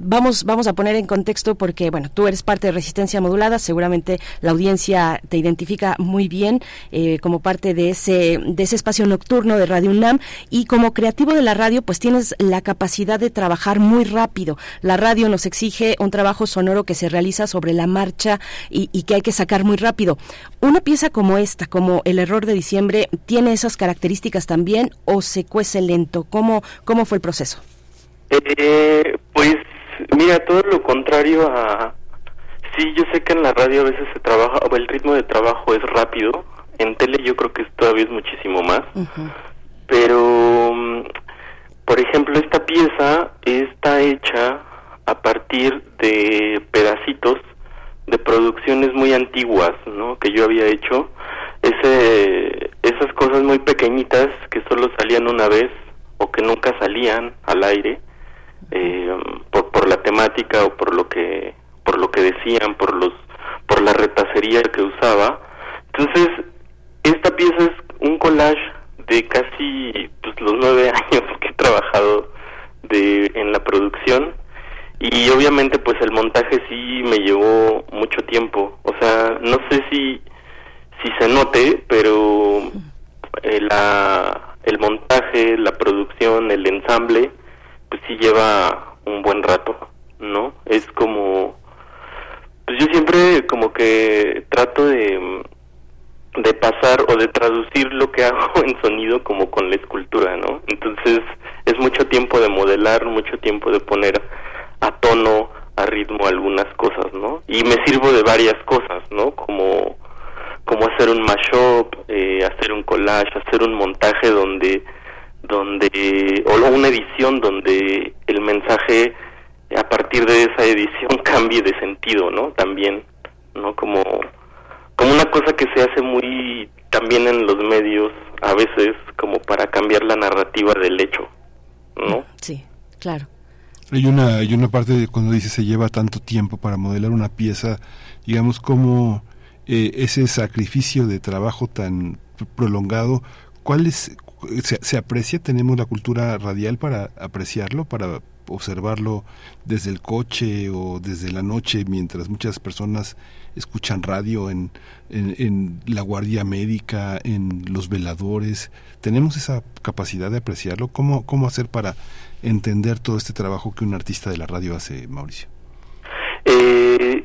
Vamos, vamos a poner en contexto porque, bueno, tú eres parte de Resistencia Modulada, seguramente la audiencia te identifica muy bien eh, como parte de ese, de ese espacio nocturno de Radio UNAM y como creativo de la radio, pues tienes la capacidad de trabajar muy rápido. La radio nos exige un trabajo sonoro que se realiza sobre la marcha y, y que hay que sacar muy rápido. Una pieza como esta, como El Error de Diciembre, ¿tiene esas características también o se cuece lento? ¿Cómo, cómo fue el proceso?
Eh, pues mira, todo lo contrario a... Sí, yo sé que en la radio a veces se trabaja, o el ritmo de trabajo es rápido, En tele yo creo que todavía es muchísimo más. Pero, mm, por ejemplo, esta pieza está hecha a partir de pedacitos de producciones muy antiguas, ¿no? Que yo había hecho. Ese, esas cosas muy pequeñitas que solo salían una vez o que nunca salían al aire eh, por, por la temática o por lo que por lo que decían, por los por la retacería que usaba. Entonces, esta pieza es un collage de casi pues, los nueve [LAUGHS] años que he trabajado de, en la producción y obviamente pues el montaje sí me llevó mucho tiempo. O sea, no sé si, si se note, pero eh, la, el montaje, la producción, el ensamble, pues sí lleva un buen rato, ¿no? Es como pues yo siempre como que trato de, de pasar o de traducir lo que [LAUGHS] hago en sonido como con la escultura, ¿no? Entonces es mucho tiempo de modelar, mucho tiempo de poner a tono, a ritmo algunas cosas, ¿no? Y me sirvo de varias cosas, ¿no? Como como hacer un mashup, eh, hacer un collage, hacer un montaje donde donde o una edición donde el mensaje a partir de esa edición [LAUGHS] cambie de sentido, ¿no? También, ¿no? Como, como una cosa que se hace muy también en los medios a veces como para cambiar la narrativa del hecho, ¿no?
Sí, claro.
Hay una, hay una parte de cuando dice se lleva tanto tiempo para modelar una pieza, digamos como eh, ese sacrificio de trabajo tan prolongado, ¿cuál es, se, se aprecia? ¿Tenemos la cultura radial para apreciarlo, para observarlo desde el coche o desde la noche mientras muchas personas escuchan radio en, en, la guardia médica, en los veladores. ¿Tenemos esa capacidad de apreciarlo? ¿Cómo, ¿Cómo hacer para entender todo este trabajo que un artista de la radio hace, Mauricio?
Eh,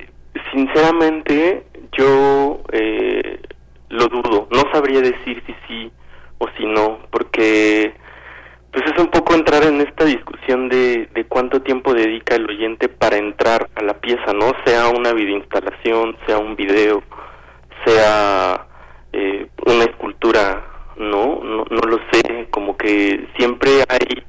sinceramente, yo eh, lo dudo. No sabría decir si sí o si no, porque pues es un poco entrar en esta discusión de, de cuánto tiempo dedica el oyente para entrar a la pieza, ¿no? Sea una videoinstalación, sea un video, sea eh, una escultura, ¿no? ¿no? No lo sé, como que siempre hay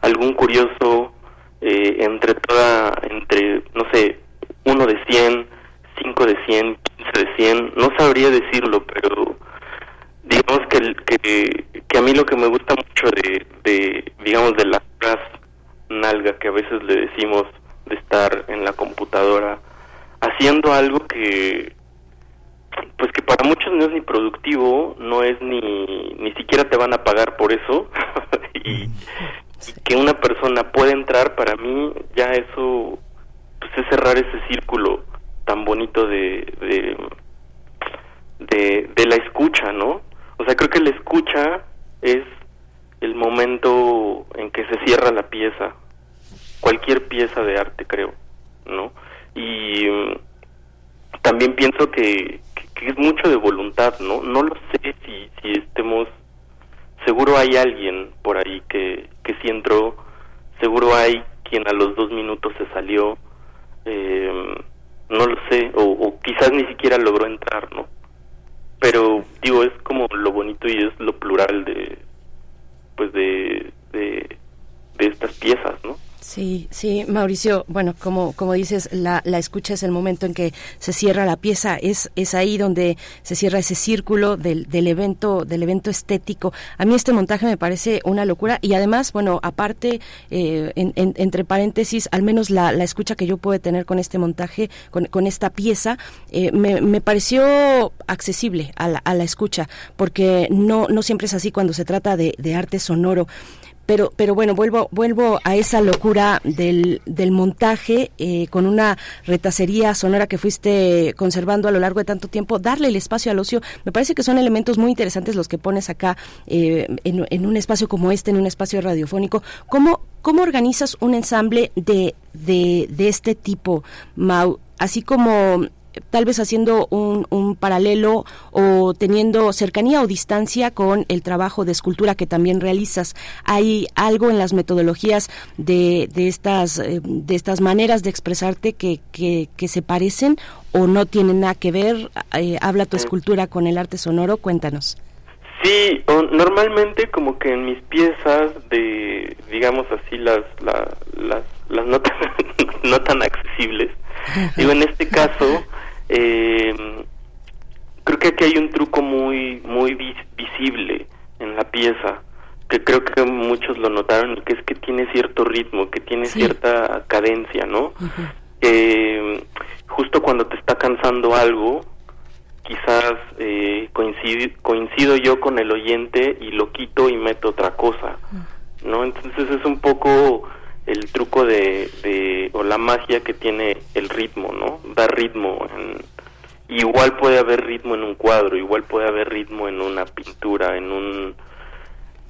algún curioso eh, entre toda, entre, no sé, uno de cien, cinco de cien, quince de cien, no sabría decirlo, pero digamos que, que, que a mí lo que me gusta mucho de, de digamos, de la nalga que a veces le decimos de estar en la computadora haciendo algo que pues que para muchos no es ni productivo, no es ni ni siquiera te van a pagar por eso [LAUGHS] y, que una persona puede entrar para mí ya eso pues es cerrar ese círculo tan bonito de de, de, de la escucha, ¿no? O sea, creo que la escucha es el momento en que se cierra la pieza, cualquier pieza de arte, creo, ¿no? Y mm, también pienso que, es mucho de voluntad, ¿no? No lo sé si, si estemos, seguro hay alguien por ahí que, que sí entró, seguro hay quien a los dos minutos se salió, eh, no lo sé, o, o quizás ni siquiera logró entrar, ¿no? Pero digo es como lo bonito y es lo plural de pues de, de, estas piezas no
Sí, sí, Mauricio, bueno, como, como dices, la, la escucha es el momento en que se cierra la pieza, es, es ahí donde se cierra ese círculo del, del evento, del evento estético. A mí este montaje me parece una locura y además, bueno, aparte, eh, entre paréntesis, al menos la, la escucha que yo puedo tener con este montaje, con, con esta pieza, eh, me, me pareció accesible a la, a la escucha, porque no, no siempre es así cuando se trata de, de arte sonoro pero pero bueno vuelvo vuelvo a esa locura del, del montaje eh, con una retacería sonora que fuiste conservando a lo largo de tanto tiempo darle el espacio al ocio. Me parece que son elementos muy interesantes los que pones acá eh, en, en, un espacio como este en un espacio radiofónico. Cómo cómo organizas un ensamble de de, de este tipo Mau así como tal vez haciendo un, un, paralelo o teniendo cercanía o distancia con el trabajo de escultura que también realizas. ¿Hay algo en las metodologías de, de, estas, eh, de estas maneras de expresarte que, que, que se parecen o no tienen nada que ver? Eh, ¿Habla tu escultura con el arte sonoro? Cuéntanos.
Sí, normalmente como que en mis piezas de, digamos así, las, las, las no, tan, [LAUGHS] no tan accesibles, digo, en este caso, eh, creo que aquí hay un truco muy, muy visible en la pieza, que creo que muchos lo notaron, que es que tiene cierto ritmo, que tiene cierta cadencia, ¿no? eh, justo cuando te está cansando algo, quizás eh, coincido, coincido yo con el oyente y lo quito y meto otra cosa, ¿no? Entonces es un poco el truco de, de o la magia que tiene el ritmo, ¿no? Da ritmo en, igual puede haber ritmo en un cuadro, igual puede haber ritmo en una pintura, en un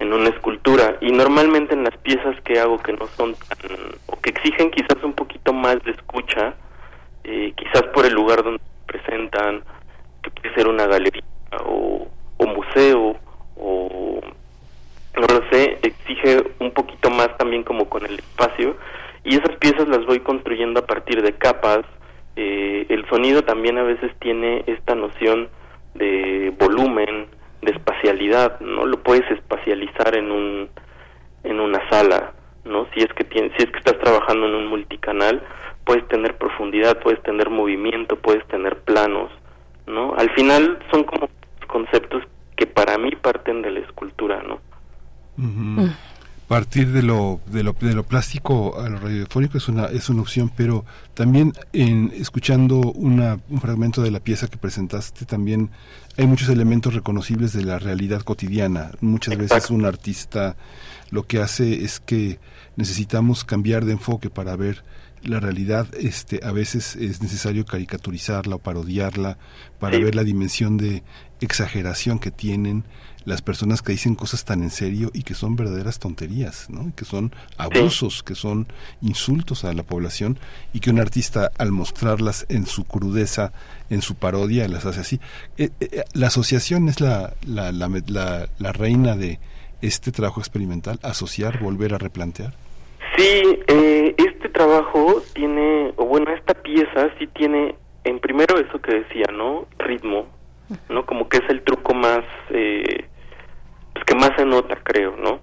en una escultura y normalmente en las piezas que hago que no son tan o que exigen quizás un poquito más de escucha, eh, quizás por el lugar donde presentan que puede ser una galería o, museo o no lo sé, exige un poquito más también como con el espacio y esas piezas las voy construyendo a partir de capas. Eh, el sonido también a veces tiene esta noción de volumen, de espacialidad, ¿no? Lo puedes espacializar en un en una sala, ¿no? Si es que si es que estás trabajando en un multicanal, puedes tener profundidad, puedes tener movimiento, puedes tener planos. ¿no? Al final son como conceptos que para mí parten de la escultura, ¿no?
Partir de lo, de lo de lo plástico a lo radiofónico es una es una opción, pero también en escuchando una, un fragmento de la pieza que presentaste también hay muchos elementos reconocibles de la realidad cotidiana. Muchas veces un artista lo que hace es que necesitamos cambiar de enfoque para ver la realidad. Este a veces es necesario caricaturizarla o parodiarla para ver la dimensión de exageración que tienen las personas que dicen cosas tan en serio y que son verdaderas tonterías, ¿no? que son abusos, que son insultos a la población y que un artista al mostrarlas en su crudeza, en su parodia, las hace así. Eh, eh, la asociación es la, la, la, la reina de este trabajo experimental, asociar, volver a replantear.
Sí, eh, este trabajo tiene, o bueno, esta pieza sí tiene, en primero eso que decía, ¿no? Ritmo, ¿no? Como que es el truco más, eh, que más se nota, creo, ¿no?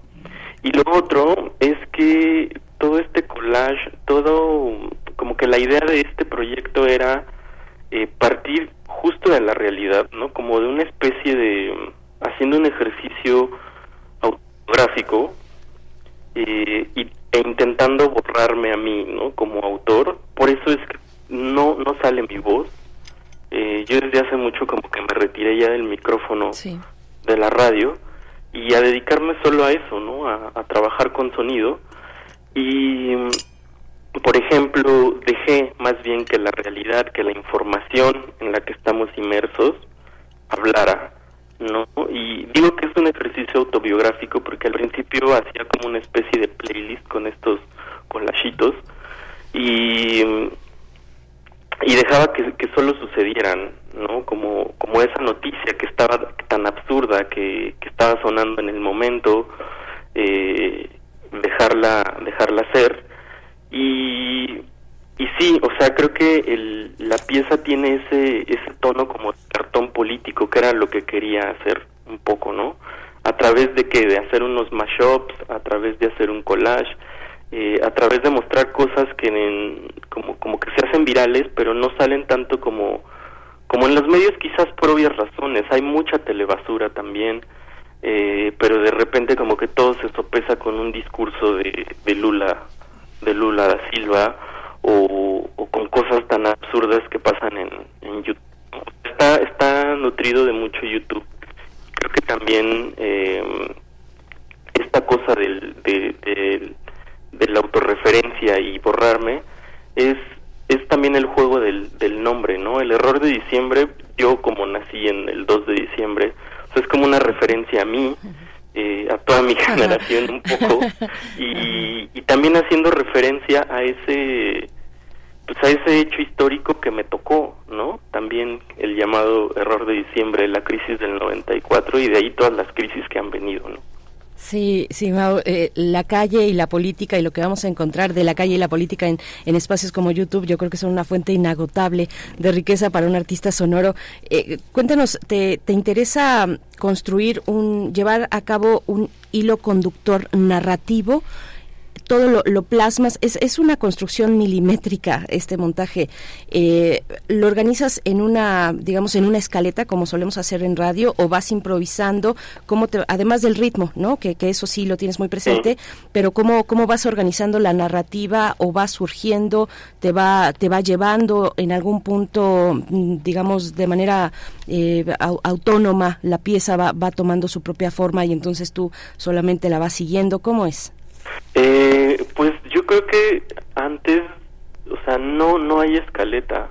Y lo otro es que todo este collage, todo, como que la idea de este proyecto era eh, partir justo de la realidad, ¿no? Como de una especie de, haciendo un ejercicio autográfico, eh, y e intentando borrarme a mí, ¿no? Como autor, por eso es que no no sale mi voz. Eh, yo desde hace mucho como que me retiré ya del micrófono de la radio y a dedicarme solo a eso, ¿no? A, trabajar con sonido y por ejemplo, dejé más bien que la realidad, que la información en la que estamos inmersos hablara ¿no? Y digo que es un ejercicio autobiográfico porque al principio hacía como una especie de playlist con estos collachitos y y dejaba que, que solo sucedieran, ¿no? Como como esa noticia que estaba tan absurda que, que estaba sonando en el momento, eh, dejarla dejarla ser y y sí, o sea, creo que el, la pieza tiene ese, ese tono como cartón político, que era lo que quería hacer un poco, ¿no? A través de que de hacer unos mashups, a través de hacer un collage, eh, a través de mostrar cosas que como, como que se hacen virales, pero no salen tanto como, como en los medios quizás por obvias razones. Hay mucha telebasura también, eh, pero de repente como que todo se sopesa con un discurso de, de Lula, de Lula da Silva, o, con cosas tan absurdas que pasan en, en YouTube. Está, está nutrido de mucho YouTube. Creo que también eh, esta cosa del, de, la autorreferencia y borrarme es es también el juego del, del nombre, ¿no? El error de diciembre, yo como nací en el 2 de diciembre, es como una referencia a mí, eh, a toda mi [LAUGHS] generación un poco y, y, también haciendo referencia a ese pues a ese hecho histórico que me tocó no también el llamado error de diciembre, la crisis del 94 y de ahí todas las crisis que han venido, ¿no?
Sí, sí, eh, la calle y la política y lo que vamos a encontrar de la calle y la política en, en espacios como YouTube, yo creo que son una fuente inagotable de riqueza para un artista sonoro. Eh, cuéntanos, ¿te, ¿te interesa construir un, llevar a cabo un hilo conductor narrativo? Todo lo, plasmas, es, es, una construcción milimétrica este montaje. Eh, ¿Lo organizas en una, digamos, en una escaleta como solemos hacer en radio o vas improvisando, cómo te, además del ritmo, ¿no? Que, que, eso sí lo tienes muy presente, pero cómo, cómo vas organizando la narrativa o va surgiendo, te va, te va llevando en algún punto, mm, digamos, de manera eh, autónoma, la pieza va, va tomando su propia forma y entonces tú solamente la vas siguiendo, ¿cómo es?
Eh, pues yo creo que antes, o sea, no no hay escaleta,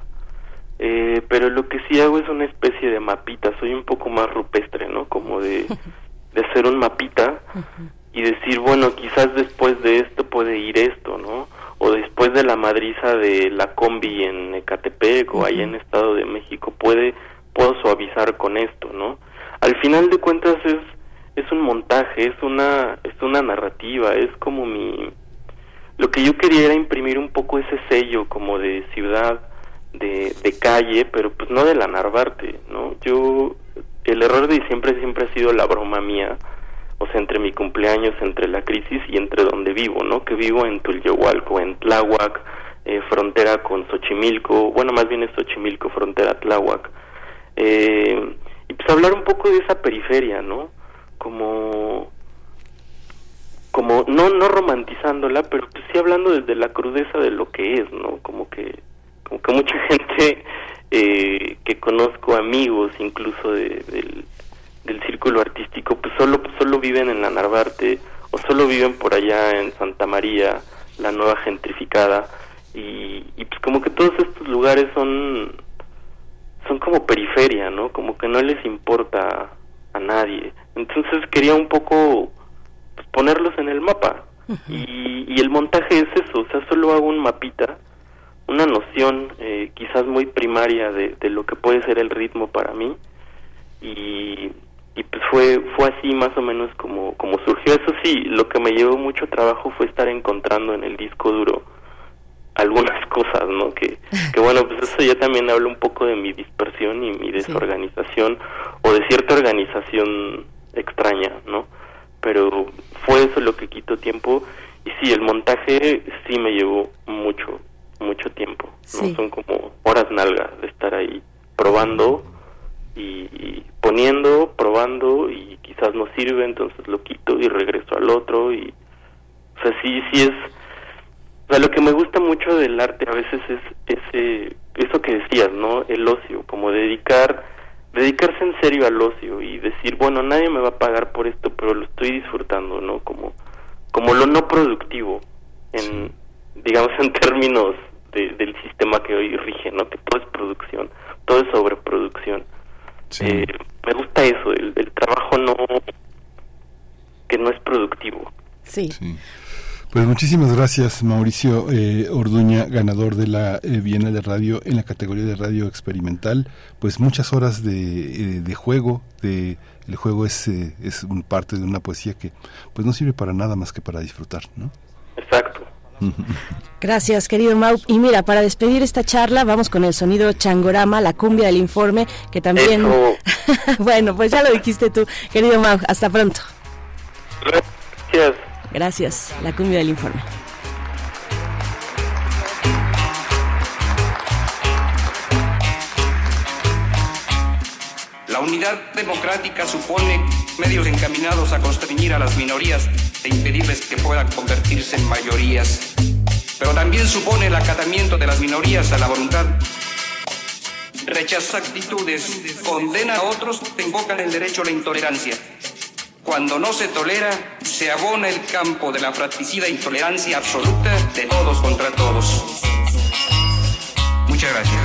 eh, pero lo que sí hago es una especie de mapita. Soy un poco más rupestre, ¿no? Como de, [LAUGHS] de hacer un mapita y decir, bueno, quizás después de esto puede ir esto, ¿no? O después de la madriza de la combi en Ecatepec o ahí en Estado de México puede puedo suavizar con esto, ¿no? Al final de cuentas es es un montaje, es una, es una narrativa, es como mi... Lo que yo quería era imprimir un poco ese sello como de ciudad, de, de calle, pero pues no de la Narvarte, ¿no? Yo, el error de siempre siempre ha sido la broma mía, o sea, entre mi cumpleaños, entre la crisis y entre donde vivo, ¿no? Que vivo en Tulyehualco, en Tláhuac, eh, frontera con Xochimilco, bueno, más bien es Xochimilco, frontera Tláhuac. Eh, y pues hablar un poco de esa periferia, ¿no? Como como no no romantizándola pero pues sí hablando desde la crudeza de lo que es no como que como que mucha [LAUGHS] gente eh, que conozco amigos incluso de, del, del círculo artístico pues solo solo viven en la Narvarte o solo viven por allá en Santa María la nueva gentrificada y, y pues como que todos estos lugares son son como periferia no como que no les importa a nadie entonces quería un poco pues, ponerlos en el mapa. y, y, el montaje es eso, o sea, solo hago un mapita, una noción eh, quizás muy primaria de, de, lo que puede ser el ritmo para mí. Y, y pues fue, fue así más o menos como, como surgió. Eso sí, lo que me llevó mucho trabajo fue estar encontrando en el disco duro algunas [LAUGHS] cosas, ¿no? Que, que bueno, pues eso ya también habla un poco de mi dispersión y mi desorganización o de cierta organización extraña, ¿no? Pero fue eso lo que quitó tiempo y sí, el montaje sí me llevó mucho, mucho tiempo, ¿no? Son como horas nalgas de estar ahí probando y, poniendo, probando y quizás no sirve, entonces lo quito y regreso al otro y o sea, sí, sí es o sea, lo que me gusta mucho del arte a veces es ese eso que decías, ¿no? El ocio, como dedicar dedicarse en serio al ocio y decir, bueno, nadie me va a pagar por esto, pero lo estoy disfrutando, ¿no? Como, como lo no productivo, en, digamos, en términos del sistema que hoy rige, ¿no? Que todo es producción, todo es sobreproducción. Eh, me gusta eso, el, el, trabajo no, que no es productivo.
sí.
Pues muchísimas gracias, Mauricio eh, Orduña, ganador de la eh, Bienal de Radio en la categoría de radio experimental. Pues muchas horas de, eh, de juego, de el juego es, eh, es un parte de una poesía que pues no sirve para nada más que para disfrutar, ¿no?
Exacto. [LAUGHS]
Gracias, querido Mau. Y mira, para despedir esta charla, vamos con el sonido changorama, la cumbia del informe, que también... [LAUGHS] bueno, pues ya lo dijiste tú, querido Mau. Hasta pronto.
Gracias.
Gracias, la cumbia del informe.
La unidad democrática supone medios encaminados a constreñir a las minorías e impedirles que puedan convertirse en mayorías. Pero también supone el acatamiento de las minorías a la voluntad. Rechaza actitudes, condena a otros, te invocan el derecho a la intolerancia. Cuando no se tolera, se abona el campo de la fratricida intolerancia absoluta de todos contra todos. Muchas gracias.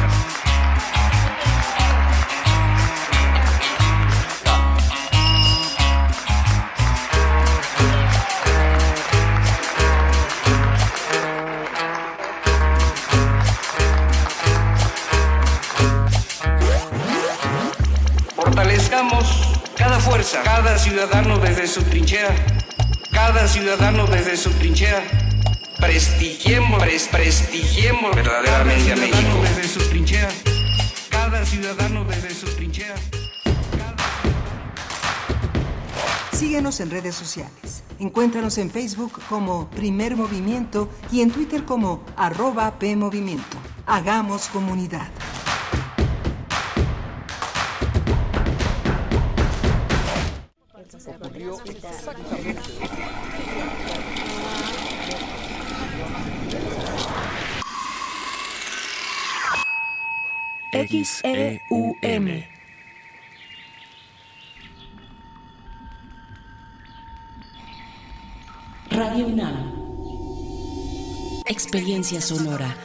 Fortalezcamos cada fuerza, cada ciudadano desde su trinchera, cada ciudadano desde su trinchera. Prestigiemos, prestigiemos verdaderamente a México desde su trinchera, cada ciudadano desde su trinchera.
Síguenos en redes sociales. Encuéntranos en Facebook como Primer Movimiento y en Twitter como arroba PMovimiento. Hagamos comunidad.
XEUM.
Radio UNAM. Experiencia sonora.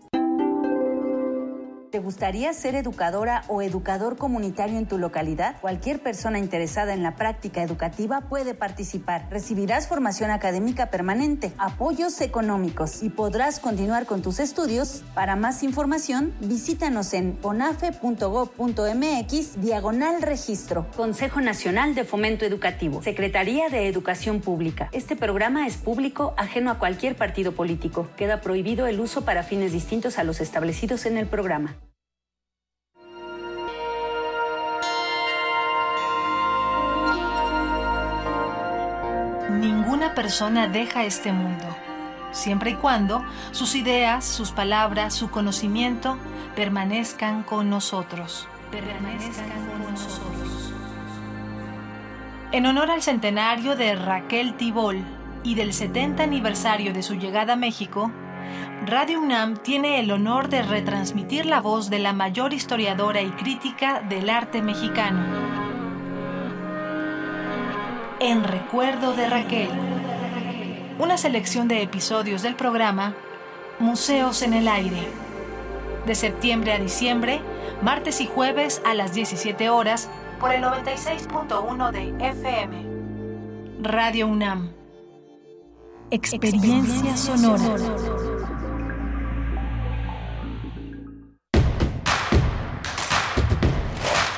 ¿Te gustaría ser educadora o educador comunitario en tu localidad? Cualquier persona interesada en la práctica educativa puede participar. Recibirás formación académica permanente, apoyos económicos y podrás continuar con tus estudios. Para más información, visítanos en onafe.gov.mx diagonal registro. Consejo Nacional de Fomento Educativo. Secretaría de Educación Pública. Este programa es público, ajeno a cualquier partido político. Queda prohibido el uso para fines distintos a los establecidos en el programa.
Ninguna persona deja este mundo, siempre y cuando sus ideas, sus palabras, su conocimiento permanezcan con nosotros. Permanezcan con nosotros. En honor al centenario de Raquel Tibol y del 70 aniversario de su llegada a México, Radio UNAM tiene el honor de retransmitir la voz de la mayor historiadora y crítica del arte mexicano. En recuerdo de Raquel. Una selección de episodios del programa Museos en el Aire. De septiembre a diciembre, martes y jueves a las 17 horas por el 96.1 de FM. Radio UNAM. Experiencia sonora.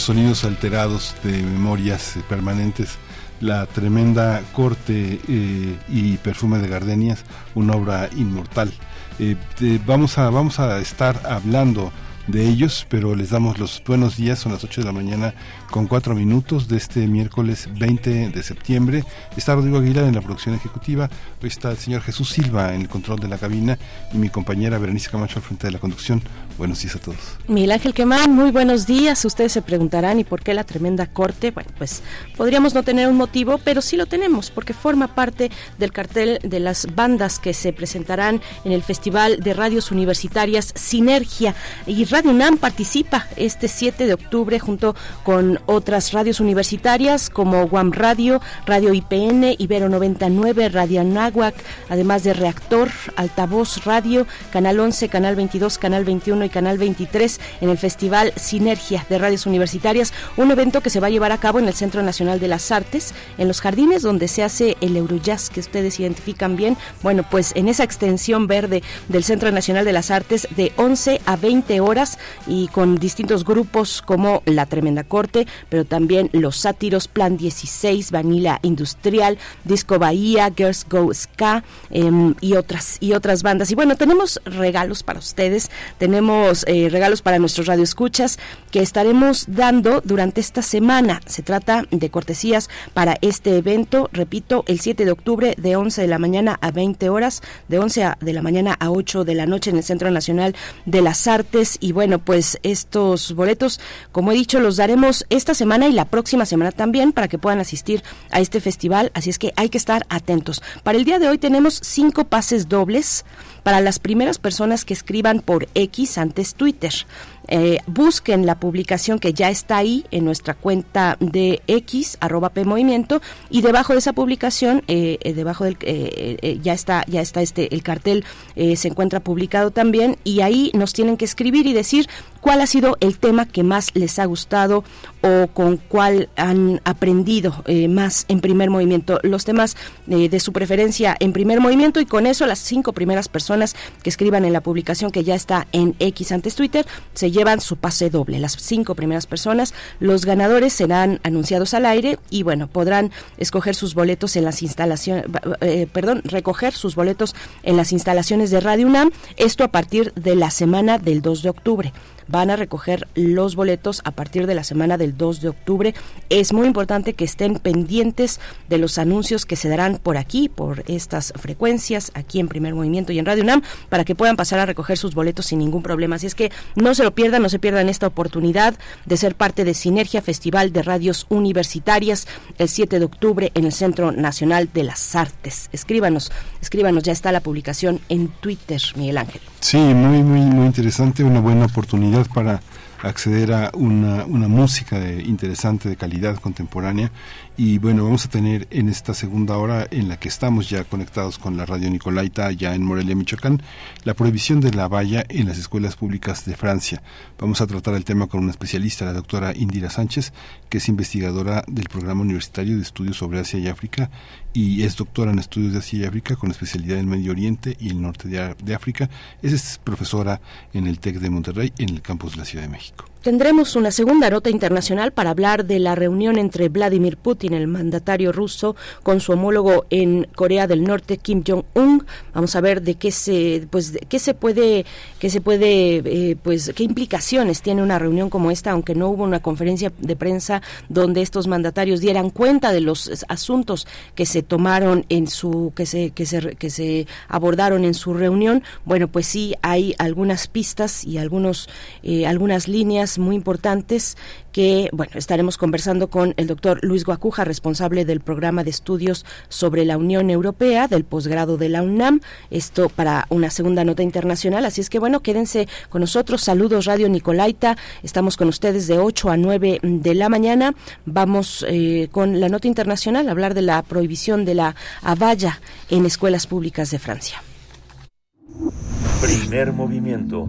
Sonidos, alterados de memorias permanentes. La tremenda corte eh, y perfume de gardenias, una obra inmortal. Eh, vamos, a, vamos a estar hablando de ellos, pero les damos los buenos días, son las 8 de la mañana con 4 minutos de este miércoles 20 de septiembre. Está Rodrigo Aguilar en la producción ejecutiva, hoy está el señor Jesús Silva en el control de la cabina y mi compañera Berenice Camacho al frente de la conducción. Buenos días a todos.
Miguel Ángel Quemán, muy buenos días. Ustedes se preguntarán, ¿y por qué la tremenda corte? Bueno, pues podríamos no tener un motivo, pero sí lo tenemos, porque forma parte del cartel de las bandas que se presentarán en el Festival de Radios Universitarias Sinergia. Y Radio UNAM participa este 7 de octubre junto con otras radios universitarias como Guam Radio, Radio IPN, Ibero 99, Radio Anáhuac, además de Reactor, Altavoz Radio, Canal 11, Canal 22, Canal 21 y Canal 23 en el Festival Sinergia de Radios Universitarias, un evento que se va a llevar a cabo en el Centro Nacional de las Artes, en los jardines donde se hace el Eurojazz que ustedes identifican bien. Bueno, pues en esa extensión verde del Centro Nacional de las Artes de 11 a 20 horas y con distintos grupos como La Tremenda Corte, pero también Los Sátiros, Plan 16, Vanilla Industrial, Disco Bahía, Girls Go Ska em, y otras y otras bandas. Y bueno, tenemos regalos para ustedes, tenemos eh, regalos para nuestros radioescuchas que estaremos dando durante esta semana. Se trata de cortesías para este evento, repito, el 7 de octubre de 11 de la mañana a 20 horas, de 11 de la mañana a 8 de la noche en el Centro Nacional de las Artes. Y bueno, pues estos boletos, como he dicho, los daremos esta semana y la próxima semana también para que puedan asistir a este festival. Así es que hay que estar atentos. Para el día de hoy tenemos cinco pases dobles para las primeras personas que escriban por X antes Twitter. Eh, busquen la publicación que ya está ahí en nuestra cuenta de X, arroba P Movimiento, y debajo de esa publicación, eh, eh, debajo del, ya está, ya está este, el cartel se encuentra publicado también, y ahí nos tienen que escribir y decir cuál ha sido el tema que más les ha gustado o con cuál han aprendido más en primer movimiento, los temas de su preferencia en primer movimiento, y con eso las cinco primeras personas que escriban en la publicación que ya está en X antes Twitter, se llevan su pase doble. Las cinco primeras personas, los ganadores serán anunciados al aire y bueno, podrán escoger sus boletos en las instalaciones, eh, perdón, recoger sus boletos en las instalaciones de Radio UNAM, esto a partir de la semana del 2 de octubre van a recoger los boletos a partir de la semana del 2 de octubre. Es muy importante que estén pendientes de los anuncios que se darán por aquí, por estas frecuencias, aquí en Primer Movimiento y en Radio UNAM, para que puedan pasar a recoger sus boletos sin ningún problema. Así es que no se lo pierdan, no se pierdan esta oportunidad de ser parte de Sinergia Festival de Radios Universitarias el 7 de octubre en el Centro Nacional de las Artes. Escríbanos, escríbanos, ya está la publicación en Twitter, Miguel Ángel.
Sí, muy, muy, muy interesante, una buena oportunidad para acceder a una, una música de, interesante de calidad contemporánea y bueno, vamos a tener en esta segunda hora en la que estamos ya conectados con la radio Nicolaita, ya en Morelia, Michoacán, la prohibición de la valla en las escuelas públicas de Francia. Vamos a tratar el tema con una especialista, la doctora Indira Sánchez, que es investigadora del Programa Universitario de Estudios sobre Asia y África y es doctora en estudios de Asia y África con especialidad en Medio Oriente y el norte de, África. Es profesora en el TEC de Monterrey, en el campus de la Ciudad de México.
Tendremos una segunda nota internacional para hablar de la reunión entre Vladimir Putin, el mandatario ruso, con su homólogo en Corea del Norte, Kim Jong-un. Vamos a ver de qué se, pues, qué se puede, qué se puede, eh, pues, qué implicaciones tiene una reunión como esta, aunque no hubo una conferencia de prensa donde estos mandatarios dieran cuenta de los asuntos que se tomaron en su, que se, que se, que se abordaron en su reunión. Bueno, pues sí hay algunas pistas y algunos, eh, algunas líneas muy importantes que, bueno, estaremos conversando con el doctor Luis Guacuja, responsable del programa de estudios sobre la Unión Europea del posgrado de la UNAM. Esto para una segunda nota internacional. Así es que, bueno, quédense con nosotros. Saludos, Radio Nicolaita. Estamos con ustedes de 8 a 9 de la mañana. Vamos eh, con la nota internacional a hablar de la prohibición de la avalla en escuelas públicas de Francia.
Primer movimiento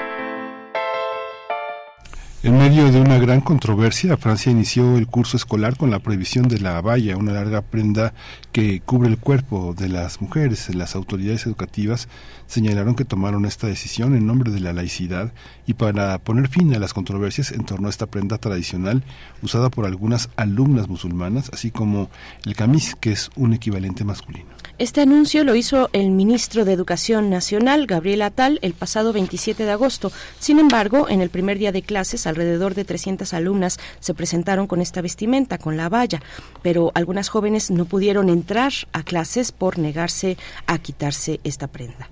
en medio de una gran controversia, Francia inició el curso escolar con la prohibición de la abaya, una larga prenda que cubre el cuerpo de las mujeres. Las autoridades educativas señalaron que tomaron esta decisión en nombre de la laicidad y para poner fin a las controversias en torno a esta prenda tradicional usada por algunas alumnas musulmanas, así como el camis, que es un equivalente masculino.
Este anuncio lo hizo el ministro de Educación Nacional, Gabriel Atal, el pasado 27 de agosto. Sin embargo, en el primer día de clases, alrededor de 300 alumnas se presentaron con esta vestimenta, con la valla, pero algunas jóvenes no pudieron entrar a clases por negarse a quitarse esta prenda.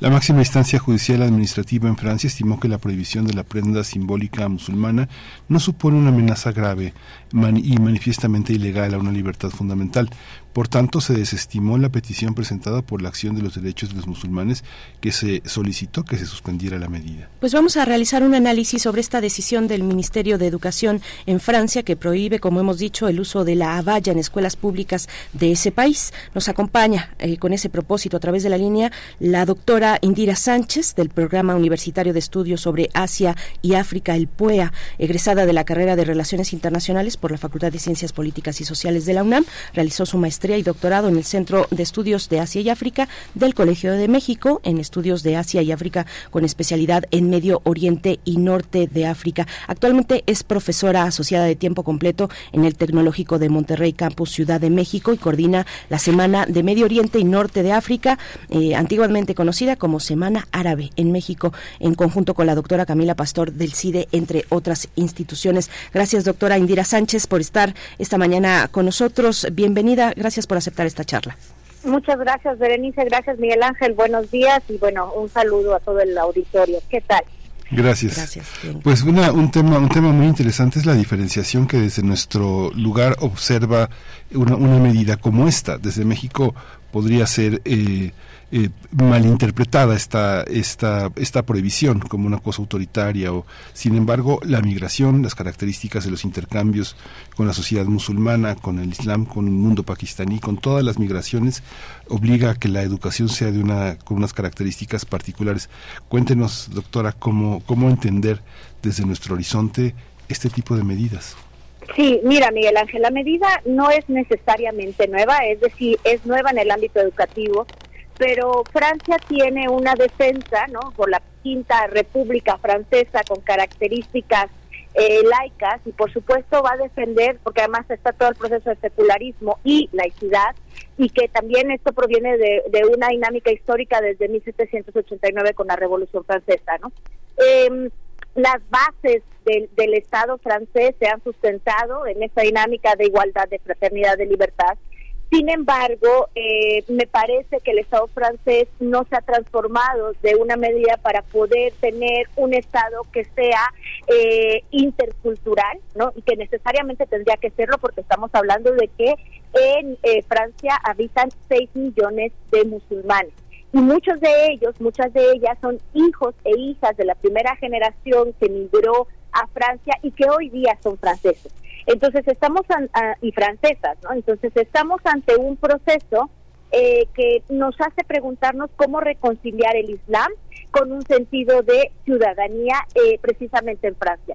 La máxima instancia judicial administrativa en Francia estimó que la prohibición de la prenda simbólica musulmana no supone una amenaza grave y manifiestamente ilegal a una libertad fundamental. Por tanto, se desestimó la petición presentada por la Acción de los Derechos de los Musulmanes que se solicitó que se suspendiera la medida.
Pues vamos a realizar un análisis sobre esta decisión del Ministerio de Educación en Francia que prohíbe, como hemos dicho, el uso de la abaya en escuelas públicas de ese país. Nos acompaña eh, con ese propósito a través de la línea la doctora Indira Sánchez del Programa Universitario de Estudios sobre Asia y África, el PUEA, egresada de la carrera de Relaciones Internacionales por la Facultad de Ciencias Políticas y Sociales de la UNAM. Realizó su maestría y doctorado en el Centro de Estudios de Asia y África del Colegio de México, en estudios de Asia y África con especialidad en Medio Oriente y Norte de África. Actualmente es profesora asociada de tiempo completo en el Tecnológico de Monterrey Campus Ciudad de México y coordina la Semana de Medio Oriente y Norte de África, eh, antiguamente conocida como Semana Árabe en México, en conjunto con la doctora Camila Pastor del CIDE, entre otras instituciones. Gracias, doctora Indira Sánchez, por estar esta mañana con nosotros. Bienvenida. Gracias Gracias por aceptar esta charla.
Muchas gracias, Berenice. Gracias, Miguel Ángel. Buenos días y bueno, un saludo a todo el auditorio. ¿Qué tal?
Gracias. Gracias pues una, un tema un tema muy interesante es la diferenciación que desde nuestro lugar observa una, una medida como esta. Desde México podría ser eh, eh, malinterpretada esta, esta, esta prohibición como una cosa autoritaria. O, sin embargo, la migración, las características de los intercambios con la sociedad musulmana, con el Islam, con el mundo pakistaní, con todas las migraciones, obliga a que la educación sea de una, con unas características particulares. Cuéntenos, doctora, cómo, cómo entender desde nuestro horizonte este tipo de medidas.
Sí, mira, Miguel Ángel, la medida no es necesariamente nueva, es decir, es nueva en el ámbito educativo, pero Francia tiene una defensa, ¿no? Por la quinta república francesa con características eh, laicas y por supuesto va a defender, porque además está todo el proceso de secularismo y laicidad, y que también esto proviene de, una dinámica histórica desde 1789 con la Revolución Francesa, ¿no? Em, las bases del, del Estado francés se han sustentado en esta dinámica de igualdad, de fraternidad, de libertad, sin embargo, eh, me parece que el Estado francés no se ha transformado de una medida para poder tener un Estado que sea eh, intercultural, ¿no? Y que necesariamente tendría que serlo porque estamos hablando de que en eh, Francia habitan 6 millones de musulmanes. Y muchos de ellos, muchas de ellas son hijos e hijas de la primera generación que migró a Francia y que hoy día son franceses. Entonces estamos, y francesas, ¿no? Entonces estamos ante un proceso eh, que nos hace preguntarnos cómo reconciliar el Islam con un sentido de ciudadanía eh, precisamente en Francia.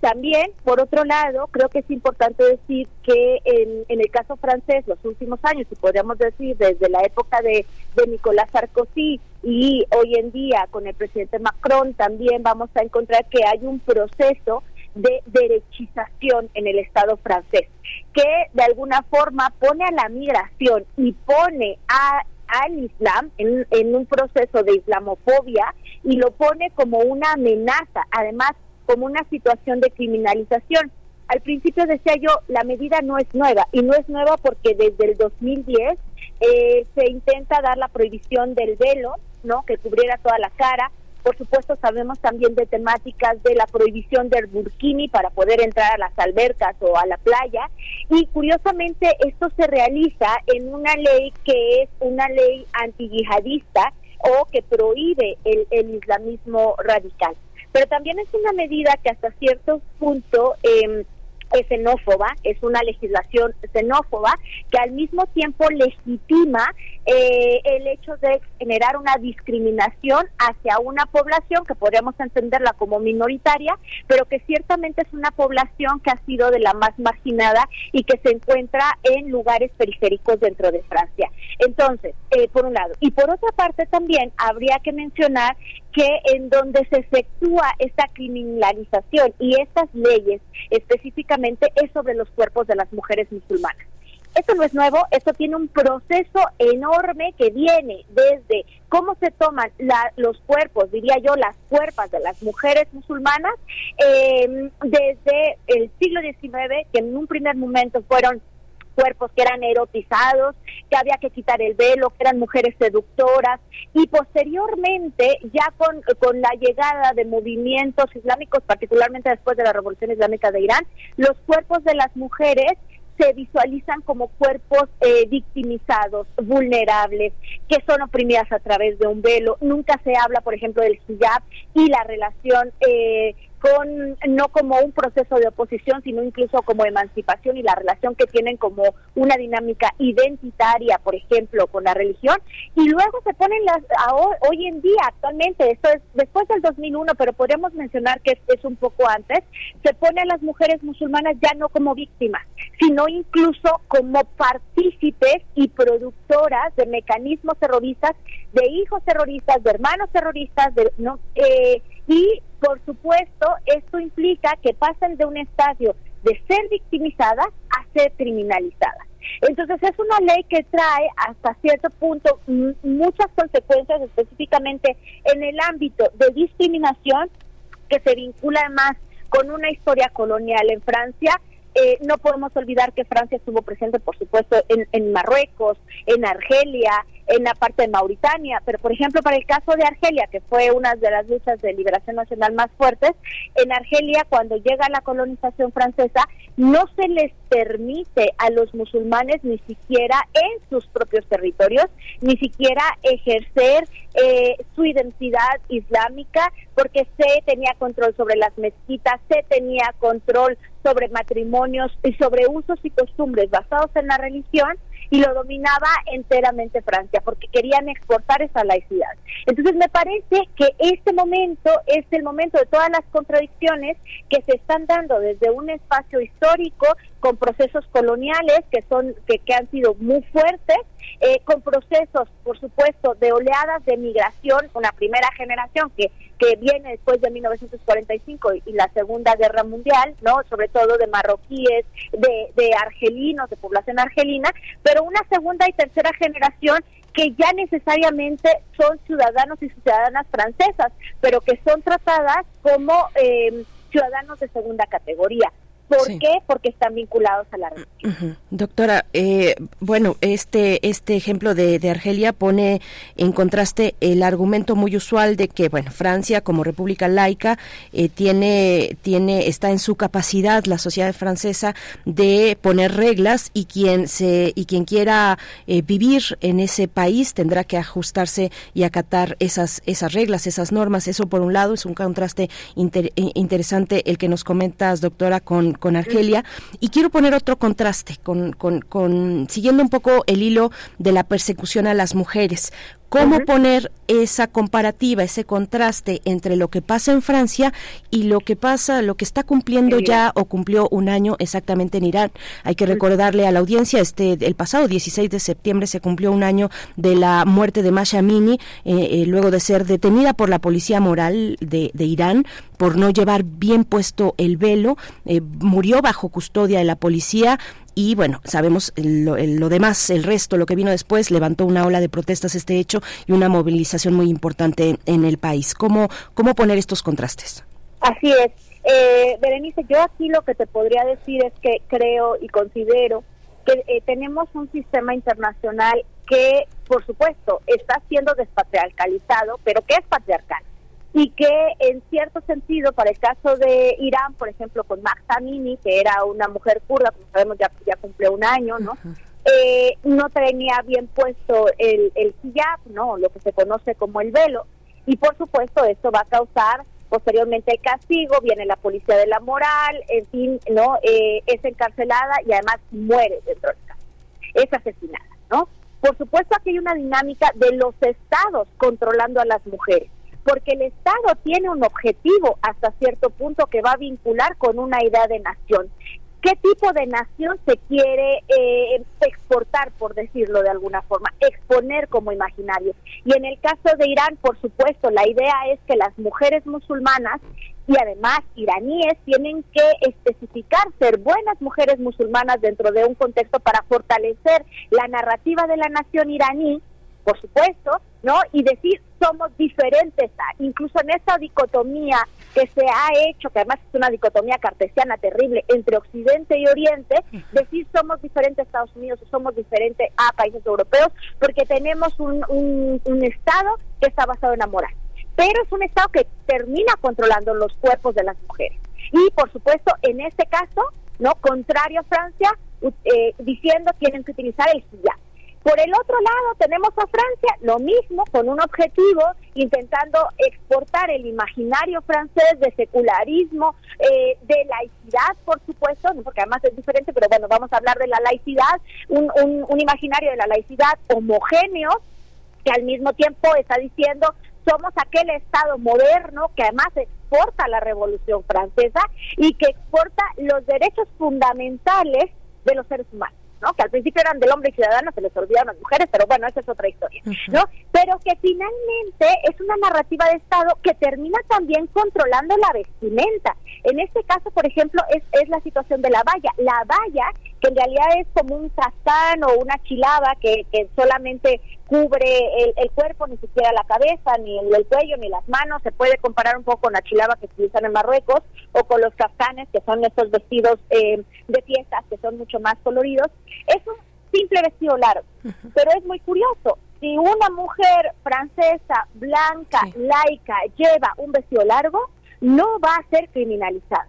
También, por otro lado, creo que es importante decir que en, el caso francés, los últimos años, y podríamos decir desde la época de, de Nicolás Sarkozy y hoy en día con el presidente Macron, también vamos a encontrar que hay un proceso de derechización en el Estado francés, que de alguna forma pone a la migración y pone a, al Islam en, un proceso de islamofobia y lo pone como una amenaza, además como una situación de criminalización. Al principio decía yo, la medida no es nueva y no es nueva porque desde el 2010 eh, se intenta dar la prohibición del velo, ¿no? Que cubriera toda la cara, por supuesto, sabemos también de temáticas de la prohibición del burkini para poder entrar a las albercas o a la playa. Y curiosamente, esto se realiza en una ley que es una ley antiyihadista o que prohíbe el, el islamismo radical. Pero también es una medida que hasta cierto punto... Eh, es xenófoba, es una legislación xenófoba que al mismo tiempo legitima eh, el hecho de generar una discriminación hacia una población que podríamos entenderla como minoritaria, pero que ciertamente es una población que ha sido de la más marginada y que se encuentra en lugares periféricos dentro de Francia. Entonces, eh, por un lado. Y por otra parte también habría que mencionar que en donde se efectúa esta criminalización y estas leyes específicamente es sobre los cuerpos de las mujeres musulmanas. Esto no es nuevo, esto tiene un proceso enorme que viene desde cómo se toman los cuerpos, diría yo, las cuerpas de las mujeres musulmanas, eh, desde el siglo XIX, que en un primer momento fueron cuerpos que eran erotizados, que había que quitar el velo, que eran mujeres seductoras y posteriormente ya con, con la llegada de movimientos islámicos, particularmente después de la Revolución Islámica de Irán, los cuerpos de las mujeres se visualizan como cuerpos eh, victimizados, vulnerables, que son oprimidas a través de un velo. Nunca se habla, por ejemplo, del hijab y la relación eh, con no como un proceso de oposición, sino incluso como emancipación y la relación que tienen como una dinámica identitaria, por ejemplo, con la religión. Y luego se ponen las, hoy en día, actualmente, esto es después del 2001, pero podríamos mencionar que es, es un poco antes, se pone a las mujeres musulmanas ya no como víctimas, sino incluso como partícipes y productoras de mecanismos terroristas, de hijos terroristas, de hermanos terroristas, de, no, eh, y por supuesto, esto implica que pasan de un estadio de ser victimizadas a ser criminalizadas. Entonces es una ley que trae hasta cierto punto muchas consecuencias específicamente en el ámbito de discriminación que se vincula además con una historia colonial en Francia eh, no podemos olvidar que Francia estuvo presente, por supuesto, en, en, Marruecos, en Argelia, en la parte de Mauritania, pero por ejemplo, para el caso de Argelia, que fue una de las luchas de liberación nacional más fuertes, en Argelia, cuando llega la colonización francesa, no se les permite a los musulmanes ni siquiera en sus propios territorios, ni siquiera ejercer eh, su identidad islámica, porque se tenía control sobre las mezquitas, se tenía control sobre matrimonios y sobre usos y costumbres basados en la religión y lo dominaba enteramente Francia porque querían exportar esa laicidad. Entonces me parece que este momento es el momento de todas las contradicciones que se están dando desde un espacio histórico con procesos coloniales que son que, que han sido muy fuertes eh, con procesos, por supuesto, de oleadas de migración, una primera generación que, que viene después de 1945 y, la Segunda Guerra Mundial, ¿no? Sobre todo de marroquíes, de, de argelinos, de población argelina, pero una segunda y tercera generación que ya necesariamente son ciudadanos y ciudadanas francesas, pero que son tratadas como eh, ciudadanos de segunda categoría. ¿Por qué? Porque están vinculados a la religión.
Doctora, eh, bueno, este este ejemplo de, Argelia pone en contraste el argumento muy usual de que, bueno, Francia como república laica eh, tiene tiene está en su capacidad la sociedad francesa de poner reglas y quien se y quien quiera eh, vivir en ese país tendrá que ajustarse y acatar esas esas reglas, esas normas. Eso por un lado es un contraste interesante el que nos comentas, doctora, con con Argelia. Y quiero poner otro contraste, con, con, siguiendo un poco el hilo de la persecución a las mujeres. ¿Cómo poner esa comparativa, ese contraste entre lo que pasa en Francia y lo que pasa, lo que está cumpliendo ya o cumplió un año exactamente en Irán? Hay que recordarle a la audiencia, este el pasado 16 de septiembre se cumplió un año de la muerte de Masha Amini, eh, eh, luego de ser detenida por la policía moral de, Irán por no llevar bien puesto el velo, eh, murió bajo custodia de la policía, y bueno, sabemos lo, lo, demás, el resto, lo que vino después, levantó una ola de protestas este hecho y una movilización muy importante en el país. ¿Cómo, cómo poner estos contrastes?
Así es. Eh, Berenice, yo aquí lo que te podría decir es que creo y considero que eh, tenemos un sistema internacional que, por supuesto, está siendo despatriarcalizado, pero que es patriarcal y que en cierto sentido, para el caso de Irán, por ejemplo, con Amini, que era una mujer kurda, como sabemos ya, ya cumplió un año, ¿no? Eh, no tenía bien puesto el, el hijab, ¿no? Lo que se conoce como el velo. Y por supuesto esto va a causar posteriormente el castigo, viene la policía de la moral, en fin, ¿no? Eh, es encarcelada y además muere dentro del caso. Es asesinada, ¿no? Por supuesto aquí hay una dinámica de los estados controlando a las mujeres porque el Estado tiene un objetivo hasta cierto punto que va a vincular con una idea de nación. ¿Qué tipo de nación se quiere eh, exportar, por decirlo de alguna forma, exponer como imaginario? Y en el caso de Irán, por supuesto, la idea es que las mujeres musulmanas y además iraníes tienen que especificar ser buenas mujeres musulmanas dentro de un contexto para fortalecer la narrativa de la nación iraní, por supuesto, ¿no? Y decir, somos diferentes, incluso en esta dicotomía que se ha hecho, que además es una dicotomía cartesiana terrible entre Occidente y Oriente, decir somos diferentes a Estados Unidos o somos diferentes a países europeos, porque tenemos un, un, Estado que está basado en la moral. Pero es un Estado que termina controlando los cuerpos de las mujeres. Y por supuesto, en este caso, no contrario a Francia, eh, diciendo tienen que utilizar el hijab. Por el otro lado tenemos a Francia, lo mismo, con un objetivo, intentando exportar el imaginario francés de secularismo, eh, de laicidad, por supuesto, porque además es diferente, pero bueno, vamos a hablar de la laicidad, un, un imaginario de la laicidad homogéneo, que al mismo tiempo está diciendo somos aquel Estado moderno que además exporta la Revolución Francesa y que exporta los derechos fundamentales de los seres humanos. ¿No? que al principio eran del hombre y ciudadano, se les olvidaron las mujeres, pero bueno, esa es otra historia, ¿no? Pero que finalmente es una narrativa de Estado que termina también controlando la vestimenta. En este caso, por ejemplo, es, es la situación de la valla. La valla, que en realidad es como un castán o una chilaba que, que solamente cubre el, cuerpo, ni siquiera la cabeza, ni el, cuello, ni las manos. Se puede comparar un poco con la chilaba que se usan en Marruecos o con los castanes, que son estos vestidos eh, de fiestas que son mucho más coloridos. Es un simple vestido largo, pero es muy curioso. Si una mujer francesa, blanca, laica, lleva un vestido largo, no va a ser criminalizada.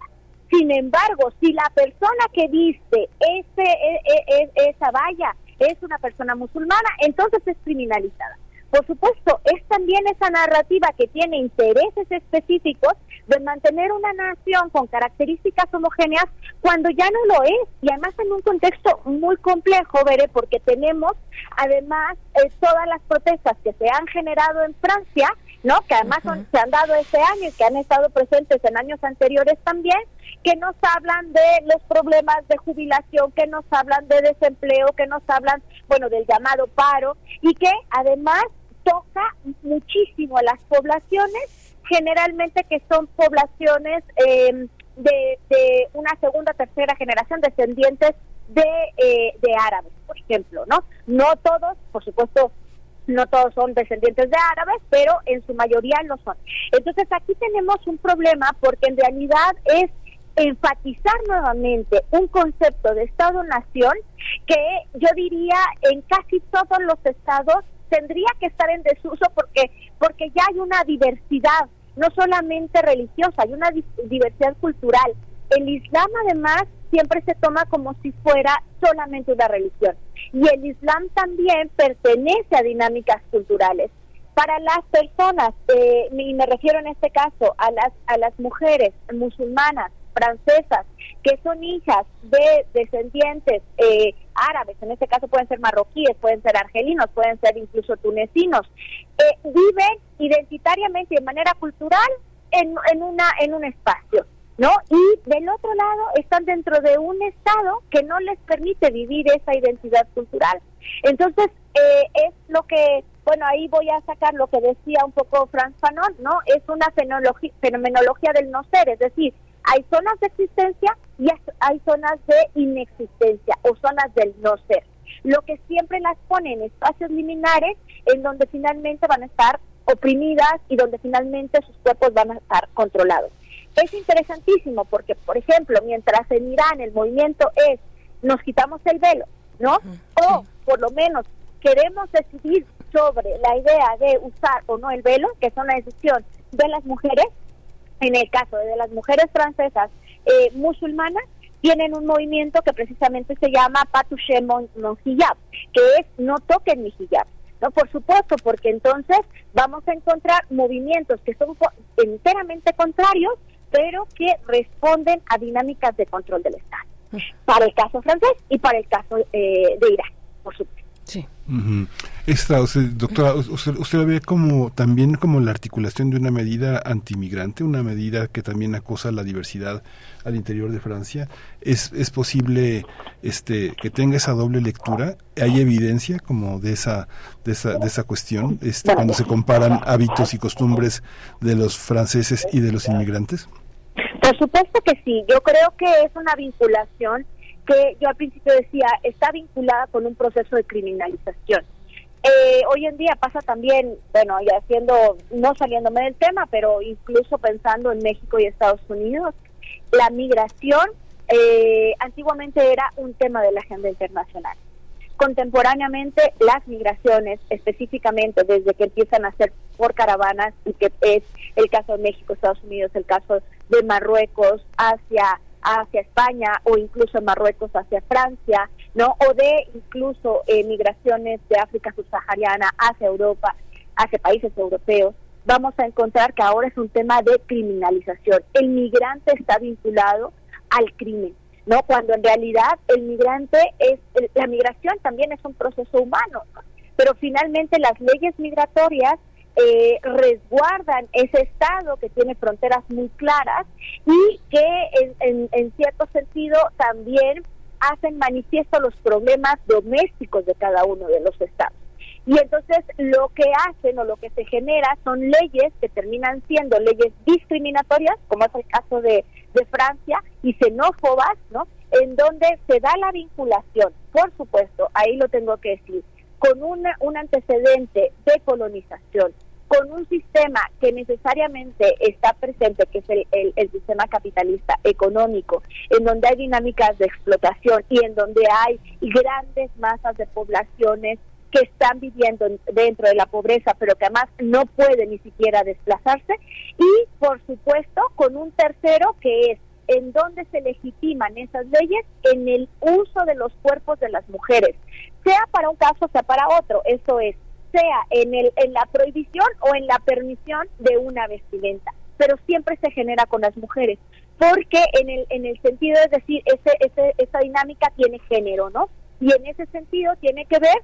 Sin embargo, si la persona que viste ese, e, e, e, esa valla es una persona musulmana, entonces es criminalizada. Por supuesto, es también esa narrativa que tiene intereses específicos de mantener una nación con características homogéneas cuando ya no lo es. Y además en un contexto muy complejo, veré, porque tenemos además eh, todas las protestas que se han generado en Francia, ¿no? Que además se han dado este año y que han estado presentes en años anteriores también, que nos hablan de los problemas de jubilación, que nos hablan de desempleo, que nos hablan, bueno, del llamado paro y que además toca muchísimo a las poblaciones, generalmente que son poblaciones em, de, de, una segunda, tercera generación descendientes de, eh, de árabes, por ejemplo, ¿no? No todos, por supuesto, no todos son descendientes de árabes, pero en su mayoría lo son. Entonces aquí tenemos un problema porque en realidad es enfatizar nuevamente un concepto de Estado-Nación que yo diría en casi todos los estados tendría que estar en desuso porque porque ya hay una diversidad no solamente religiosa, hay una diversidad cultural. El Islam además siempre se toma como si fuera solamente una religión y el Islam también pertenece a dinámicas culturales. Para las personas, eh, y me refiero en este caso a las, a las mujeres musulmanas, francesas, que son hijas de descendientes eh, árabes, en este caso pueden ser marroquíes, pueden ser argelinos, pueden ser incluso tunecinos, eh, viven identitariamente y de manera cultural en, en, una, en un espacio. ¿No? Y del otro lado están dentro de un estado que no les permite vivir esa identidad cultural. Entonces, eh, es lo que, bueno, ahí voy a sacar lo que decía un poco Franz Fanon, ¿no? Es una fenomenología, del no ser, es decir, hay zonas de existencia y hay zonas de inexistencia o zonas del no ser. Lo que siempre las pone en espacios liminares en donde finalmente van a estar oprimidas y donde finalmente sus cuerpos van a estar controlados. Es interesantísimo porque, por ejemplo, mientras en Irán el movimiento es nos quitamos el velo, ¿no? O por lo menos queremos decidir sobre la idea de usar o no el velo, que es una decisión de las mujeres, en el caso de las mujeres francesas eh, musulmanas, tienen un movimiento que precisamente se llama Patouche mon, hijab, que es no toquen mi hijab. No, por supuesto, porque entonces vamos a encontrar movimientos que son enteramente contrarios, pero que responden a dinámicas de control del Estado. Para el caso francés y para el caso eh, de Irán, por supuesto.
Sí.
Esta, doctora, usted, usted, lo ve como también como la articulación de una medida antimigrante, una medida que también acosa la diversidad al interior de Francia. ¿Es, es posible este, que tenga esa doble lectura? ¿Hay evidencia como de esa, de esa, de esa cuestión este, cuando se comparan hábitos y costumbres de los franceses y de los inmigrantes?
Por supuesto que sí. Yo creo que es una vinculación que yo al principio decía está vinculada con un proceso de criminalización. eh, hoy en día pasa también, bueno, ya haciendo, no saliéndome del tema, pero incluso pensando en México y Estados Unidos, la migración eh, antiguamente era un tema de la agenda internacional. Contemporáneamente, las migraciones, específicamente desde que empiezan a ser por caravanas, y que es el caso de México, Estados Unidos, el caso de Marruecos hacia hacia España o incluso Marruecos hacia Francia, ¿no? O de incluso eh, migraciones de África subsahariana hacia Europa, hacia países europeos, vamos a encontrar que ahora es un tema de criminalización. El migrante está vinculado al crimen. ¿no? Cuando en realidad el migrante es, la migración también es un proceso humano, pero finalmente las leyes migratorias eh, resguardan ese Estado que tiene fronteras muy claras y que en, en cierto sentido también hacen manifiesto los problemas domésticos de cada uno de los Estados. Y entonces lo que hacen o lo que se genera son leyes que terminan siendo leyes discriminatorias, como es el caso de, Francia, y xenófobas, ¿no? En donde se da la vinculación, por supuesto, ahí lo tengo que decir, con un antecedente de colonización, con un sistema que necesariamente está presente, que es el, el, sistema capitalista económico, en donde hay dinámicas de explotación y en donde hay grandes masas de poblaciones que están viviendo dentro de la pobreza, pero que además no pueden ni siquiera desplazarse, y por supuesto con un tercero que es en donde se legitiman esas leyes en el uso de los cuerpos de las mujeres, sea para un caso, sea para otro, eso es, sea en, el, en la prohibición o en la permisión de una vestimenta, pero siempre se genera con las mujeres, porque en el, en el sentido, es decir, ese, ese, esa dinámica tiene género, ¿no? Y en ese sentido tiene que ver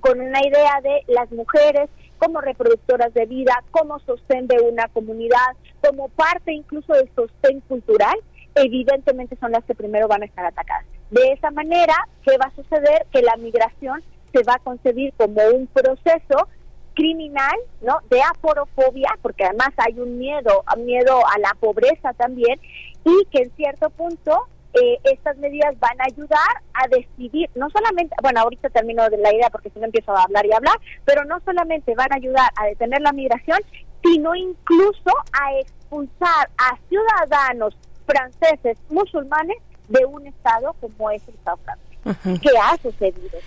con una idea de las mujeres como reproductoras de vida, como sostén de una comunidad, como parte incluso del sostén cultural, evidentemente son las que primero van a estar atacadas. De esa manera, ¿qué va a suceder? Que la migración se va a concebir como un proceso criminal, ¿no? De aporofobia, porque además hay un miedo, miedo a la pobreza también, y que en cierto punto eh, estas medidas van a ayudar a decidir, no solamente, bueno, ahorita termino de la idea porque si no empiezo a hablar y hablar, pero no solamente van a ayudar a detener la migración, sino incluso a expulsar a ciudadanos franceses musulmanes de un estado como es el Estado francés. ¿Qué ha sucedido?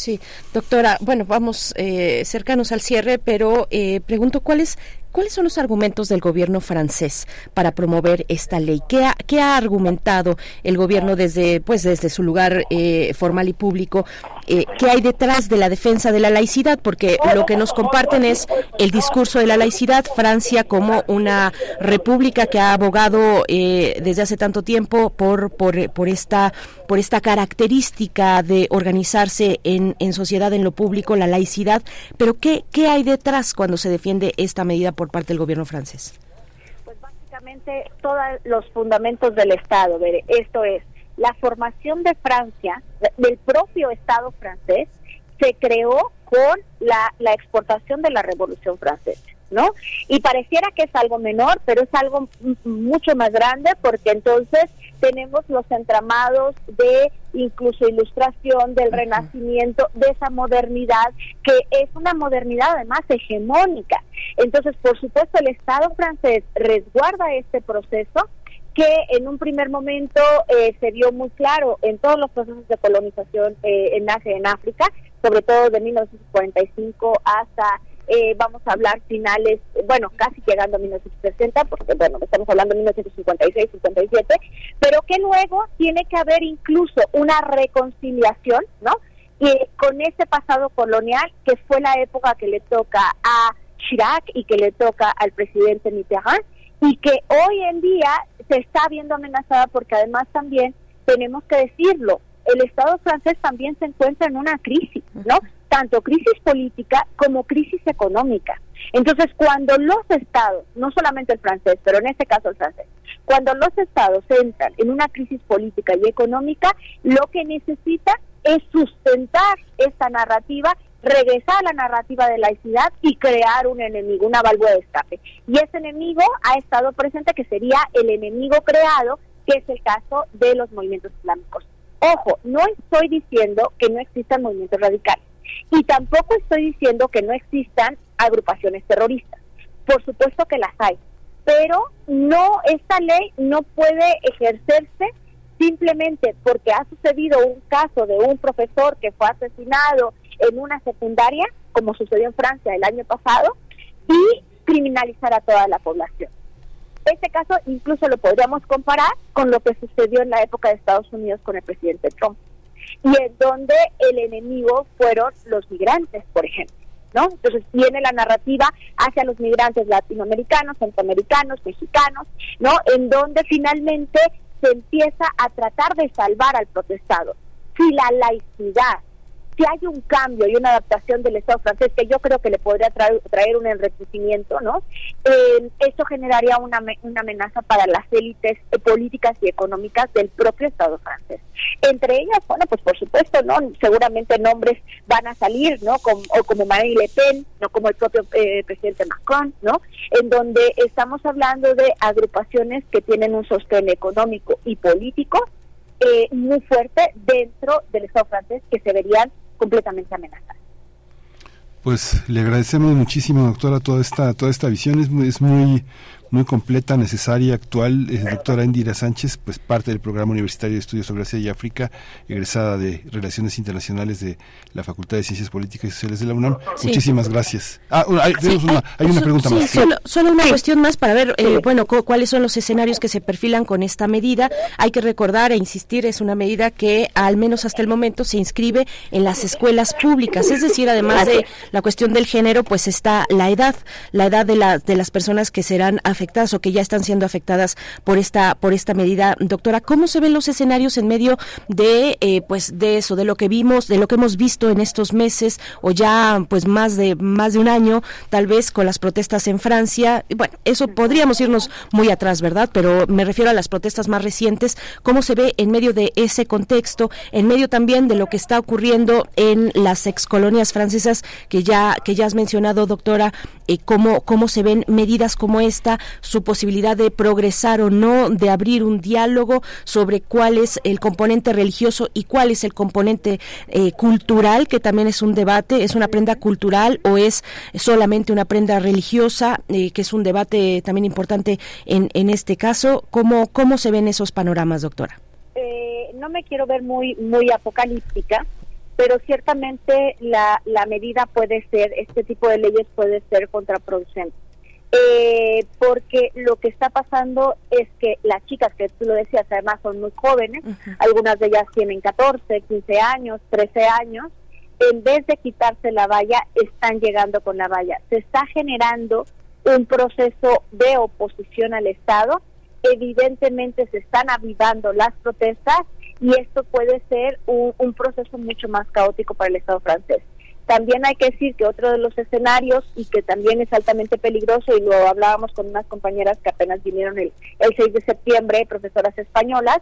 Sí, doctora, bueno, vamos eh, cercanos al cierre, pero eh, pregunto cuáles ¿Cuáles son los argumentos del gobierno francés para promover esta ley? ¿Qué ha, argumentado el gobierno desde, pues, desde su lugar eh, formal y público? Eh, ¿Qué hay detrás de la defensa de la laicidad? Porque lo que nos comparten es el discurso de la laicidad, Francia como una república que ha abogado eh, desde hace tanto tiempo por, esta, característica de organizarse en, sociedad, en lo público, la laicidad. Pero ¿qué, ¿qué hay detrás cuando se defiende esta medida? Por parte del gobierno francés?
Pues básicamente todos los fundamentos del Estado. Esto es, la formación de Francia, del propio Estado francés, se creó con la, la exportación de la Revolución Francesa. ¿no? Y pareciera que es algo menor, pero es algo mucho más grande porque entonces tenemos los entramados de incluso ilustración del renacimiento, de esa modernidad, que es una modernidad además hegemónica. Entonces, por supuesto, el Estado francés resguarda este proceso que en un primer momento eh, se vio muy claro en todos los procesos de colonización eh, en Asia, en África, sobre todo de 1945 hasta eh, vamos a hablar finales, bueno, casi llegando a 1960, porque bueno, estamos hablando de 1956, 57, pero que luego tiene que haber incluso una reconciliación, ¿no? Y con ese pasado colonial, que fue la época que le toca a Chirac y que le toca al presidente Mitterrand, y que hoy en día se está viendo amenazada porque además también tenemos que decirlo, el Estado francés también se encuentra en una crisis, ¿no? Tanto crisis política como crisis económica. Entonces, cuando los estados, no solamente el francés, pero en este caso el francés, cuando los estados entran en una crisis política y económica, lo que necesitan es sustentar esta narrativa, regresar a la narrativa de laicidad y crear un enemigo, una válvula de escape. Y ese enemigo ha estado presente que sería el enemigo creado, que es el caso de los movimientos islámicos. Ojo, no estoy diciendo que no existan movimientos radicales Y tampoco estoy diciendo que no existan agrupaciones terroristas. Por supuesto que las hay, pero no esta ley no puede ejercerse simplemente porque ha sucedido un caso de un profesor que fue asesinado en una secundaria, como sucedió en Francia el año pasado, y criminalizar a toda la población. Este caso incluso lo podríamos comparar con lo que sucedió en la época de Estados Unidos con el presidente Trump, y en donde el enemigo fueron los migrantes, por ejemplo. ¿No? Entonces viene la narrativa hacia los migrantes latinoamericanos, centroamericanos, mexicanos, ¿no? En donde finalmente se empieza a tratar de salvar al protestado. Si la laicidad si hay un cambio y una adaptación del Estado francés que yo creo que le podría traer, traer un enriquecimiento, ¿no? Eh, esto generaría una, una amenaza para las élites políticas y económicas del propio Estado francés. Entre ellas, bueno, pues por supuesto, ¿no? Seguramente nombres van a salir, ¿no? Como, o como Marine Le Pen, no como el propio eh, presidente Macron, ¿no? En donde estamos hablando de agrupaciones que tienen un sostén económico y político eh, muy fuerte dentro del Estado francés que se verían completamente amenazadas.
Pues le agradecemos muchísimo, doctora, toda esta toda esta visión es es muy muy completa, necesaria, actual. Es doctora Indira Sánchez, pues parte del programa universitario de estudios sobre Asia y África, egresada de Relaciones Internacionales de la Facultad de Ciencias Políticas y Sociales de la UNAM. Muchísimas gracias. Ah, hay, una, hay una pregunta más.
Solo, solo, una cuestión más para ver, eh, bueno, cuáles son los escenarios que se perfilan con esta medida. Hay que recordar e insistir, es una medida que al menos hasta el momento se inscribe en las escuelas públicas. Es decir, además de la cuestión del género, pues está la edad, la edad de, la, de las personas que serán afectadas afectadas o que ya están siendo afectadas por esta por esta medida, doctora. ¿Cómo se ven los escenarios en medio de eh, pues de eso, de lo que vimos, de lo que hemos visto en estos meses o ya pues más de más de un año, tal vez con las protestas en Francia? Bueno, eso podríamos irnos muy atrás, ¿verdad? Pero me refiero a las protestas más recientes. ¿Cómo se ve en medio de ese contexto, en medio también de lo que está ocurriendo en las excolonias francesas que ya que ya has mencionado, doctora? Eh, cómo cómo se ven medidas como esta su posibilidad de progresar o no, de abrir un diálogo sobre cuál es el componente religioso y cuál es el componente eh, cultural, que también es un debate, es una prenda cultural o es solamente una prenda religiosa, eh, que es un debate también importante en, en este caso. ¿Cómo, ¿Cómo se ven esos panoramas, doctora?
Eh, no me quiero ver muy, muy apocalíptica, pero ciertamente la, la medida puede ser, este tipo de leyes puede ser contraproducente eh, porque lo que está pasando es que las chicas, que tú lo decías, además son muy jóvenes, algunas de ellas tienen 14, 15 años, 13 años, en vez de quitarse la valla, están llegando con la valla. Se está generando un proceso de oposición al Estado, evidentemente se están avivando las protestas y esto puede ser un proceso mucho más caótico para el Estado francés. También hay que decir que otro de los escenarios y que también es altamente peligroso y lo hablábamos con unas compañeras que apenas vinieron el, el 6 de septiembre, profesoras españolas,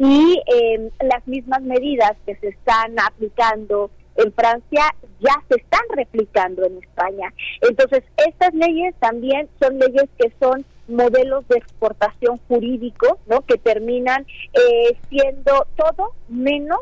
y eh, las mismas medidas que se están aplicando en Francia ya se están replicando en España. Entonces, estas leyes también son leyes que son modelos de exportación jurídico, ¿no? Que terminan eh, siendo todo menos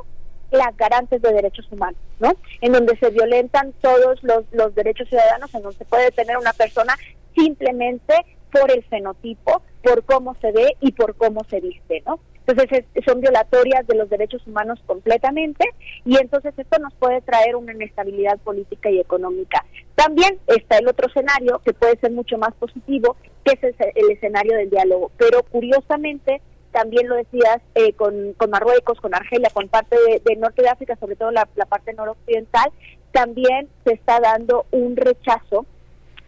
las garantes de derechos humanos, ¿no? En donde se violentan todos los, los derechos ciudadanos, en donde se puede detener una persona simplemente por el fenotipo, por cómo se ve y por cómo se viste, ¿no? Entonces son violatorias de los derechos humanos completamente y entonces esto nos puede traer una inestabilidad política y económica. También está el otro escenario que puede ser mucho más positivo, que es el escenario del diálogo, pero curiosamente también lo decías, eh, con, con, Marruecos, con Argelia, con parte de, norte de África, sobre todo la, parte noroccidental, también se está dando un rechazo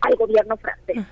al gobierno francés.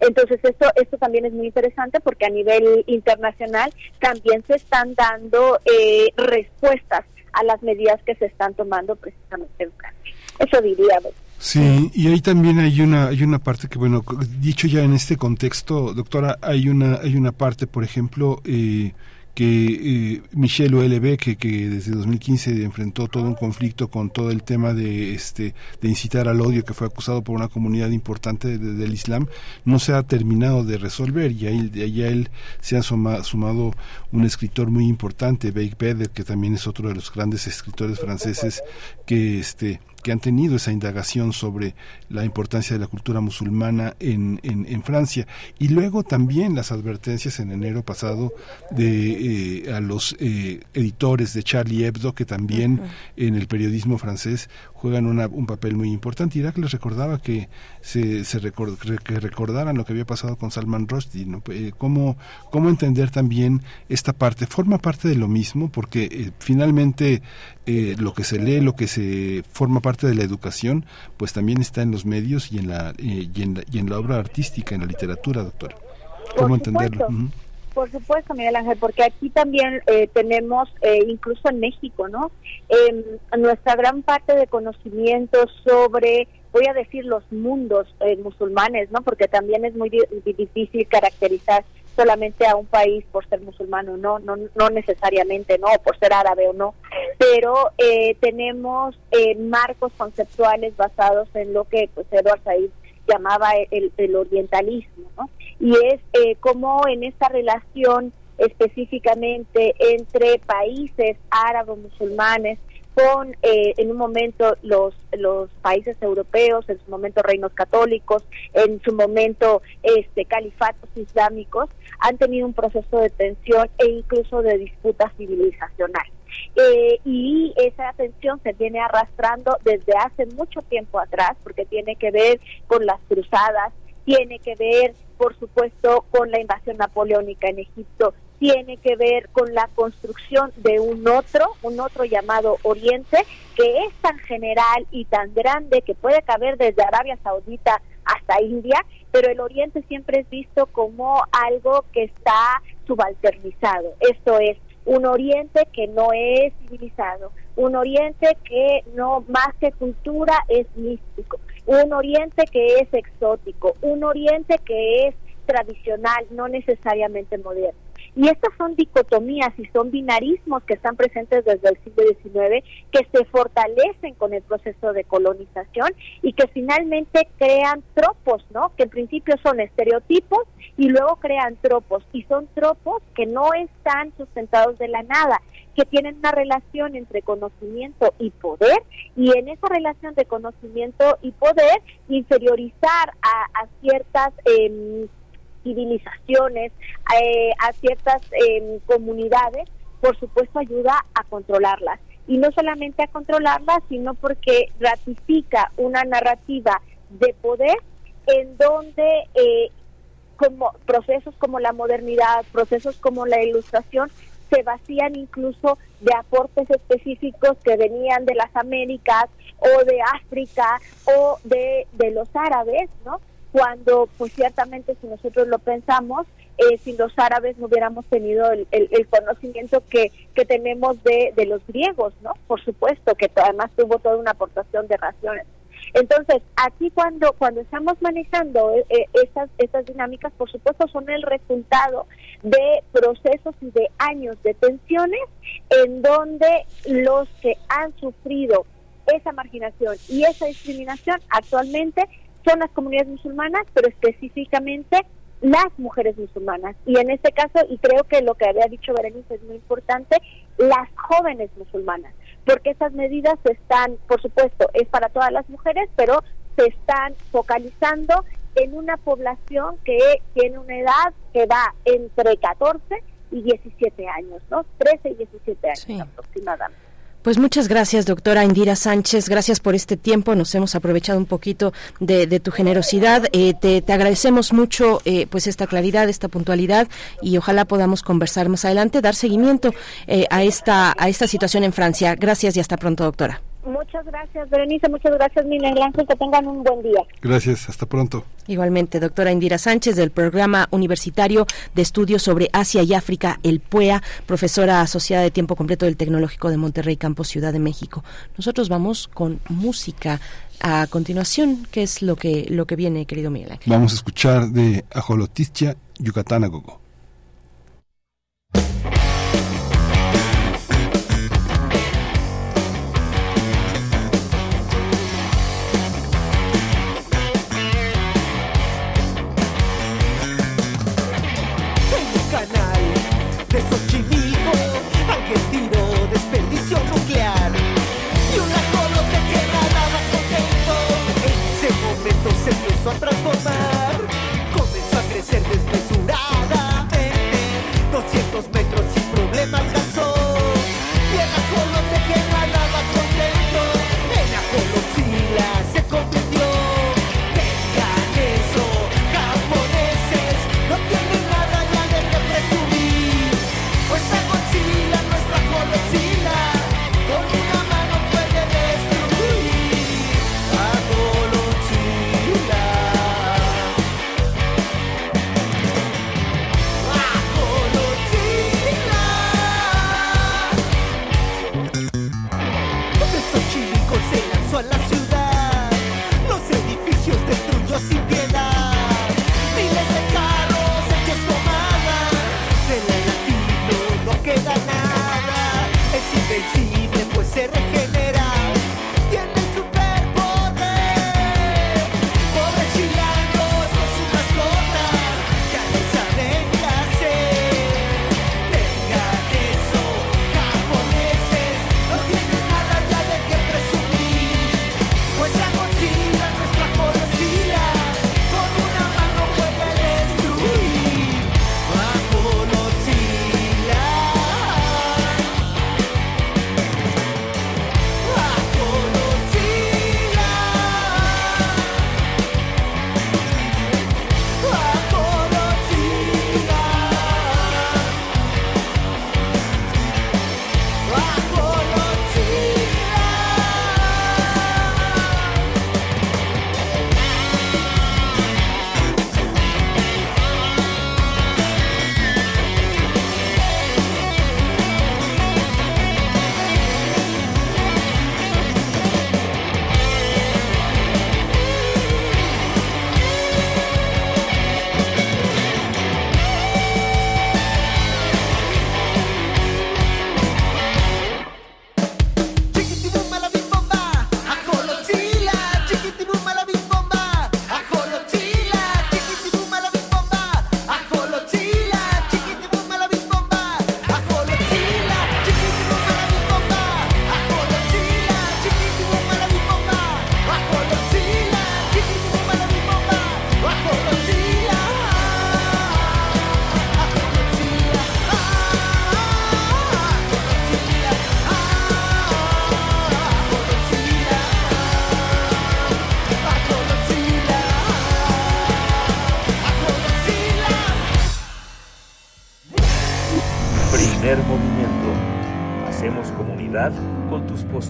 Entonces esto esto también es muy interesante porque a nivel internacional también se están dando eh, respuestas a las medidas que se están tomando precisamente en Francia. Eso diría.
Sí, y ahí también hay una hay una parte que bueno, dicho ya en este contexto, doctora, hay una hay una parte, por ejemplo, eh, que eh, Michelle OLB, que, que desde 2015 enfrentó todo un conflicto con todo el tema de este de incitar al odio que fue acusado por una comunidad importante del Islam, no se ha terminado de resolver y ahí, ahí a él se ha sumado un escritor muy importante, Beck Beder, que también es otro de los grandes escritores franceses que este que han tenido esa indagación sobre la importancia de la cultura musulmana en, en, Francia. Y luego también las advertencias en enero pasado de eh, a los eh, editores de Charlie Hebdo, que también en el periodismo francés juegan un papel muy importante. Irak les recordaba que se, se que recordaran lo que había pasado con Salman Rushdie, ¿no? Eh, ¿Cómo, ¿Cómo entender también esta parte? Forma parte de lo mismo porque finalmente lo que se lee, lo que se forma parte de la educación, pues también está en los medios y en la, y en la, y en la obra artística, en la literatura, doctora. ¿Cómo entenderlo?
Por supuesto, Miguel Ángel, porque aquí también eh, tenemos, eh, incluso en México, ¿no? Eh, nuestra gran parte de conocimiento sobre, voy a decir, los mundos eh, musulmanes, ¿no? Porque también es muy difícil caracterizar solamente a un país por ser musulmán o no, no, no necesariamente, ¿no? por ser árabe o no, pero eh, tenemos eh, marcos conceptuales basados en lo que pues Edward Said llamaba el, el orientalismo, ¿no? Y es eh, como en esta relación específicamente entre países árabes musulmanes con eh, en un momento los los países europeos, en su momento reinos católicos, en su momento este califatos islámicos han tenido un proceso de tensión e incluso de disputa civilizacional. Eh, y esa tensión se viene arrastrando desde hace mucho tiempo atrás, porque tiene que ver con las cruzadas, tiene que ver, por supuesto, con la invasión napoleónica en Egipto, tiene que ver con la construcción de un otro, un otro llamado Oriente, que es tan general y tan grande que puede caber desde Arabia Saudita hasta India, pero el Oriente siempre es visto como algo que está subalternizado. Esto es, un Oriente que no es civilizado, un Oriente que no más que cultura es místico, un Oriente que es exótico, un Oriente que es tradicional, no necesariamente moderno. Y estas son dicotomías y son binarismos que están presentes desde el siglo XIX, que se fortalecen con el proceso de colonización y que finalmente crean tropos, ¿no? Que en principio son estereotipos y luego crean tropos. Y son tropos que no están sustentados de la nada, que tienen una relación entre conocimiento y poder y en esa relación de conocimiento y poder inferiorizar a, ciertas eh, civilizaciones, eh, a ciertas em, comunidades, por supuesto ayuda a controlarlas. Y no solamente a controlarlas, sino porque ratifica una narrativa de poder en donde eh, como procesos como la modernidad, procesos como la ilustración, se vacían incluso de aportes específicos que venían de las Américas o de África o de, de los árabes, ¿no? Cuando pues ciertamente si nosotros lo pensamos, eh, sin los árabes no hubiéramos tenido el, conocimiento que, que tenemos de, de, los griegos, ¿no? Por supuesto, que además tuvo toda una aportación de raciones. Entonces, aquí cuando, cuando estamos manejando eh, eh, estas, estas dinámicas, por supuesto, son el resultado de procesos y de años de tensiones en donde los que han sufrido esa marginación y esa discriminación actualmente son las comunidades musulmanas, pero específicamente las mujeres musulmanas. Y en este caso, y creo que lo que había dicho Berenice es muy importante, las jóvenes musulmanas, porque esas medidas están, por supuesto, es para todas las mujeres, pero se están focalizando en una población que tiene una edad que va entre 14 y 17 años, ¿no? 13 y 17 años aproximadamente.
Pues muchas gracias, doctora Indira Sánchez. Gracias por este tiempo. Nos hemos aprovechado un poquito de, tu generosidad. Eh, te, agradecemos mucho eh, pues esta claridad, esta puntualidad y ojalá podamos conversar más adelante, dar seguimiento eh, a, esta, a esta situación en Francia. Gracias y hasta pronto, doctora.
Muchas gracias, Berenice. Muchas gracias, Miguel Ángel. Que tengan un buen día.
Gracias. Hasta pronto.
Igualmente, doctora Indira Sánchez, del Programa Universitario de Estudios sobre Asia y África, el PUEA, profesora asociada de tiempo completo del Tecnológico de Monterrey, Campos Ciudad de México. Nosotros vamos con música. A continuación, ¿qué es lo que, lo que viene, querido Miguel Ángel?
Vamos a escuchar de Ajoloticia, Yucatán
for mine.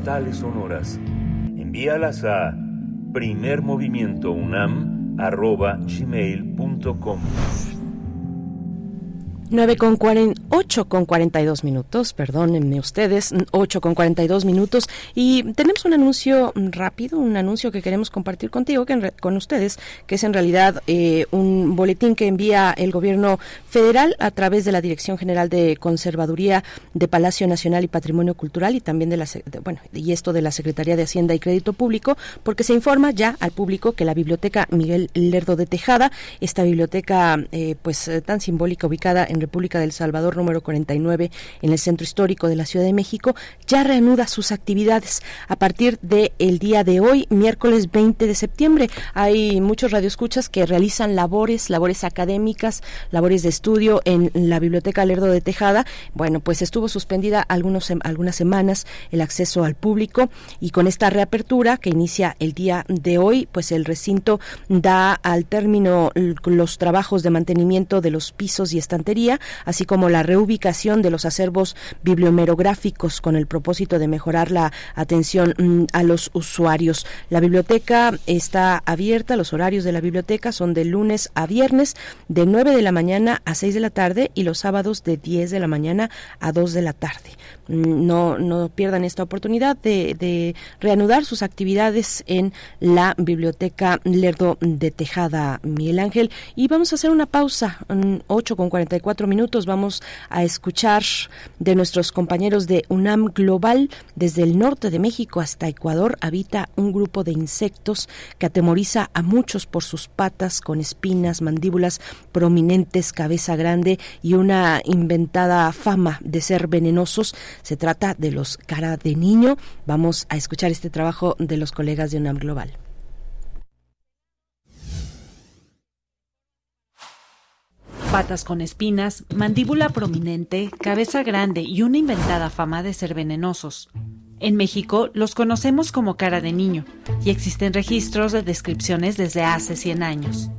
Postales sonoras. Envíalas a primermovimientounam.gmail.com
9 con 40, 8 con 42 minutos, perdónenme ustedes, 8 con 42 minutos y tenemos un anuncio rápido, un anuncio que queremos compartir contigo, que con ustedes, que es en realidad eh, un boletín que envía el gobierno federal a través de la Dirección General de Conservaduría de Palacio Nacional y Patrimonio Cultural y también de la, bueno, y esto de la Secretaría de Hacienda y Crédito Público, porque se informa ya al público que la Biblioteca Miguel Lerdo de Tejada, esta biblioteca eh, pues tan simbólica ubicada en República del Salvador número 49 en el Centro Histórico de la Ciudad de México, ya reanuda sus actividades a partir del el día de hoy, miércoles 20 de septiembre. Hay muchos radioescuchas que realizan labores, labores académicas, labores de estudio en la Biblioteca Lerdo de Tejada. Bueno, pues estuvo suspendida algunos, algunas semanas el acceso al público y con esta reapertura que inicia el día de hoy, pues el recinto da al término los trabajos de mantenimiento de los pisos y estantería así como la reubicación de los acervos bibliomerográficos con el propósito de mejorar la atención mm, a los usuarios. La biblioteca está abierta, los horarios de la biblioteca son de lunes a viernes de 9 de la mañana a 6 de la tarde y los sábados de 10 de la mañana a 2 de la tarde no, no pierdan esta oportunidad de, reanudar sus actividades en la Biblioteca Lerdo de Tejada, Miguel Ángel. Y vamos a hacer una pausa, 8 con 44 minutos. Vamos a escuchar de nuestros compañeros de UNAM Global, desde el norte de México hasta Ecuador, habita un grupo de insectos que atemoriza a muchos por sus patas con espinas, mandíbulas prominentes, cabeza grande y una inventada fama de ser venenosos se trata de los cara de niño. Vamos a escuchar este trabajo de los colegas de UNAM Global.
Patas con espinas, mandíbula prominente, cabeza grande y una inventada fama de ser venenosos. En México los conocemos como cara de niño y existen registros de descripciones desde hace 100 años.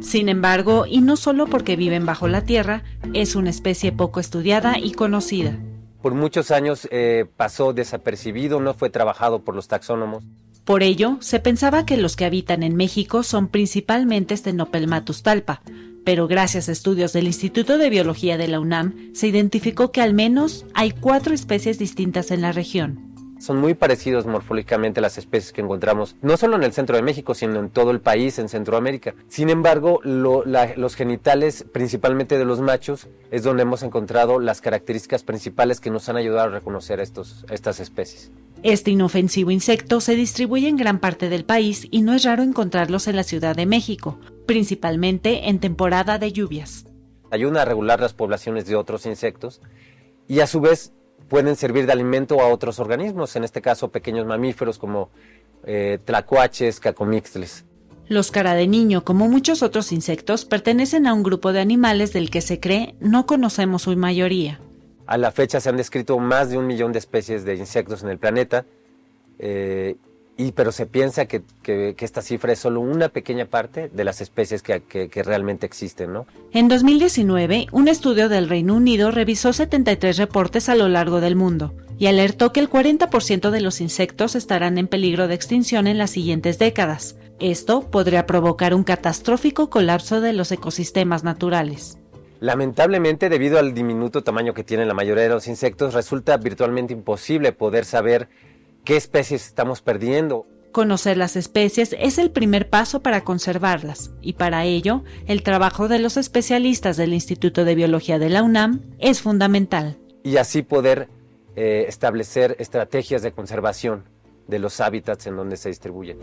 Sin embargo, y no solo porque viven bajo la tierra, es una especie poco estudiada y conocida
por muchos años eh, pasó desapercibido, no fue trabajado por los taxónomos.
Por ello, se pensaba que los que habitan en México son principalmente Stenopelmatus talpa, pero gracias a estudios del Instituto de Biología de la UNAM se identificó que al menos hay cuatro especies distintas en la región
son muy parecidos morfológicamente a las especies que encontramos no solo en el centro de México, sino en todo el país, en Centroamérica. Sin embargo, los genitales, principalmente de los machos, es donde hemos encontrado las características principales que nos han ayudado a reconocer estos, estas especies.
Este inofensivo insecto se distribuye en gran parte del país y no es raro encontrarlos en la Ciudad de México, principalmente en temporada de lluvias.
Ayuda a regular las poblaciones de otros insectos y a su vez pueden servir de alimento a otros organismos, en este caso pequeños mamíferos como eh, tlacuaches, cacomixtles.
Los cara de niño, como muchos otros insectos, pertenecen a un grupo de animales del que se cree no conocemos su mayoría.
A la fecha se han descrito más de un millón de especies de insectos en el planeta eh, y, pero se piensa que, esta cifra es solo una pequeña parte de las especies que, que, realmente existen, ¿no?
En 2019, un estudio del Reino Unido revisó 73 reportes a lo largo del mundo y alertó que el 40% de los insectos estarán en peligro de extinción en las siguientes décadas. Esto podría provocar un catastrófico colapso de los ecosistemas naturales.
Lamentablemente, debido al diminuto tamaño que tienen la mayoría de los insectos, resulta virtualmente imposible poder saber qué especies estamos perdiendo.
Conocer las especies es el primer paso para conservarlas y para ello el trabajo de los especialistas del Instituto de Biología de la UNAM es fundamental.
Y así poder eh, establecer estrategias de conservación de los hábitats en donde se distribuyen.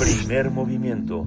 Primer movimiento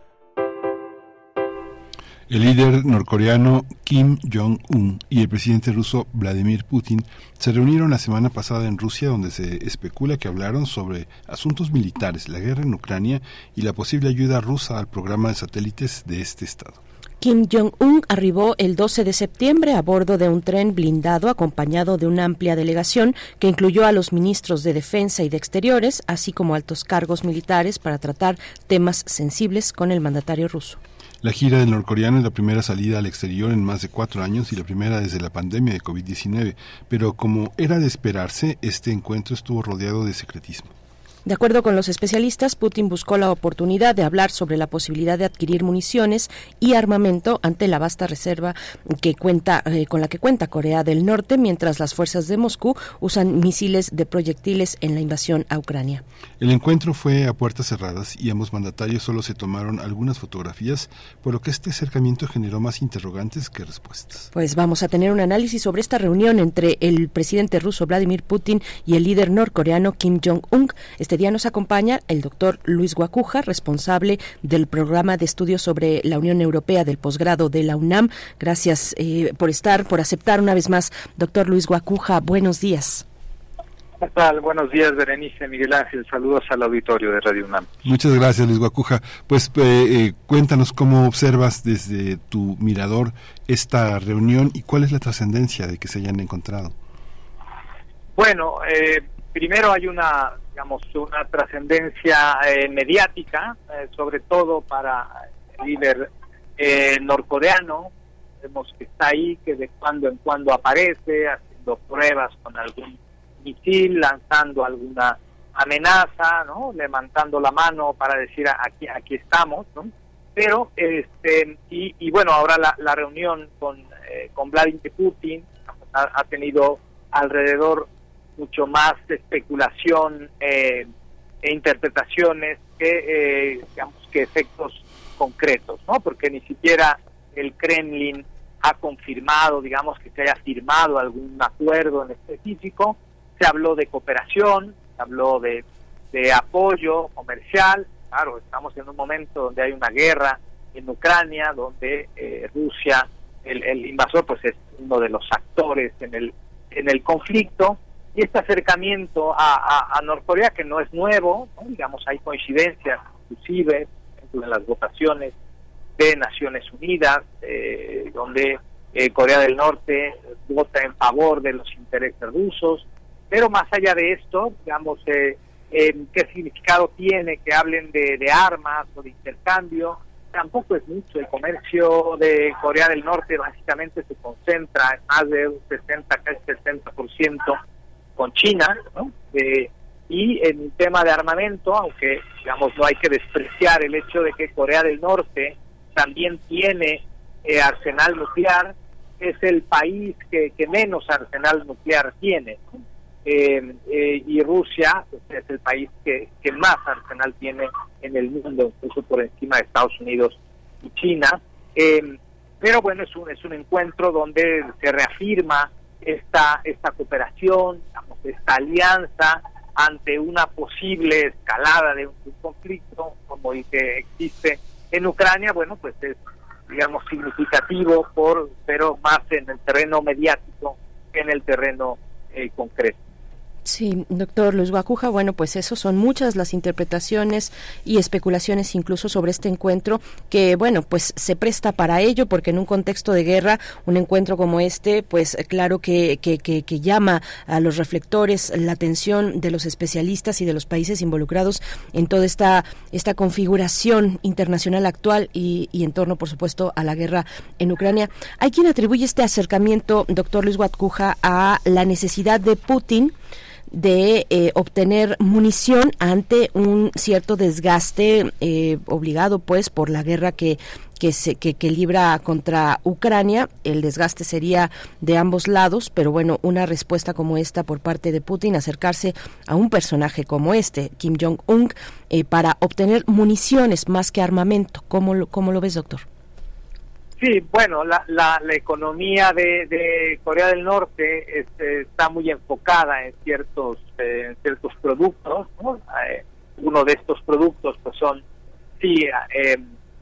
El líder norcoreano Kim Jong-un y el presidente ruso Vladimir Putin se reunieron la semana pasada en Rusia donde se especula que hablaron sobre asuntos militares, la guerra en Ucrania y la posible ayuda rusa al programa de satélites de este estado.
Kim Jong-un arribó el 12 de septiembre a bordo de un tren blindado acompañado de una amplia delegación que incluyó a los ministros de Defensa y de Exteriores, así como altos cargos militares para tratar temas sensibles con el mandatario ruso.
La gira del norcoreano es la primera salida al exterior en más de cuatro años y la primera desde la pandemia de COVID-19, pero como era de esperarse, este encuentro estuvo rodeado de secretismo.
De acuerdo con los especialistas, Putin buscó la oportunidad de hablar sobre la posibilidad de adquirir municiones y armamento ante la vasta reserva que cuenta, eh, con la que cuenta Corea del Norte, mientras las fuerzas de Moscú usan misiles de proyectiles en la invasión a Ucrania.
El encuentro fue a puertas cerradas y ambos mandatarios solo se tomaron algunas fotografías, por lo que este acercamiento generó más interrogantes que respuestas.
Pues vamos a tener un análisis sobre esta reunión entre el presidente ruso Vladimir Putin y el líder norcoreano Kim Jong-un. Este día nos acompaña el doctor Luis Guacuja, responsable del programa de estudios sobre la Unión Europea del posgrado de la UNAM. Gracias eh, por estar, por aceptar una vez más, doctor Luis Guacuja. Buenos días.
¿Qué tal? Buenos días, Berenice, Miguel Ángel. Saludos al auditorio de Radio UNAM.
Muchas gracias, Luis Guacuja. Pues eh, eh, cuéntanos cómo observas desde tu mirador esta reunión y cuál es la trascendencia de que se hayan encontrado.
Bueno, eh, primero hay una, digamos, una trascendencia eh, mediática, eh, sobre todo para el líder eh, norcoreano. Vemos que está ahí, que de cuando en cuando aparece, haciendo pruebas con algún misil, lanzando alguna amenaza, ¿no? Levantando la mano para decir aquí aquí estamos. Pero este y, y bueno ahora la, la reunión con eh, con Vladimir Putin ha tenido alrededor mucho más especulación eh, e interpretaciones que, eh, digamos, que efectos concretos, ¿no? Porque ni siquiera el Kremlin ha confirmado, digamos, que se haya firmado algún acuerdo en específico. Se habló de cooperación, se habló de, de apoyo comercial. Claro, estamos en un momento donde hay una guerra en Ucrania, donde eh, Rusia, el, el invasor, pues es uno de los actores en el en el conflicto y este acercamiento a, a, a Norcorea que no es nuevo, digamos hay coincidencias inclusive en las votaciones de Naciones Unidas, eh, donde eh, Corea del Norte vota en favor de los intereses rusos, pero más allá de esto, digamos, eh, qué significado tiene que hablen de, de armas o de intercambio, tampoco es mucho. El comercio de Corea del Norte básicamente se concentra en más de un 60, casi 60% con China. Eh, y en el tema de armamento, aunque digamos no hay que despreciar el hecho de que Corea del Norte también tiene eh, arsenal nuclear, es el país que, que menos arsenal nuclear tiene. Eh, eh, y Rusia pues, es el país que, que más arsenal tiene en el mundo, incluso por encima de Estados Unidos y China. Eh, pero bueno, es un, es un encuentro donde se reafirma esta, esta cooperación, esta alianza ante una posible escalada de un, conflicto, como dice, existe en Ucrania, bueno, pues es, digamos, significativo, por pero más en el terreno mediático que en el terreno eh, concreto.
Sí, doctor Luis Guacuja, bueno, pues eso son muchas las interpretaciones y especulaciones incluso sobre este encuentro que, bueno, pues se presta para ello porque en un contexto de guerra, un encuentro como este, pues claro que, que, llama a los reflectores la atención de los especialistas y de los países involucrados en toda esta, esta configuración internacional actual y, y en torno, por supuesto, a la guerra en Ucrania. Hay quien atribuye este acercamiento, doctor Luis Guacuja, a la necesidad de Putin de eh, obtener munición ante un cierto desgaste eh, obligado pues por la guerra que que, se, que, que, libra contra Ucrania. El desgaste sería de ambos lados, pero bueno, una respuesta como esta por parte de Putin, acercarse a un personaje como este, Kim Jong-un, eh, para obtener municiones más que armamento. ¿Cómo lo, cómo lo ves, doctor?
Sí, bueno, la, la, la economía de, de, Corea del Norte este, está muy enfocada en ciertos eh, en ciertos productos. Eh, uno de estos productos pues son sí eh,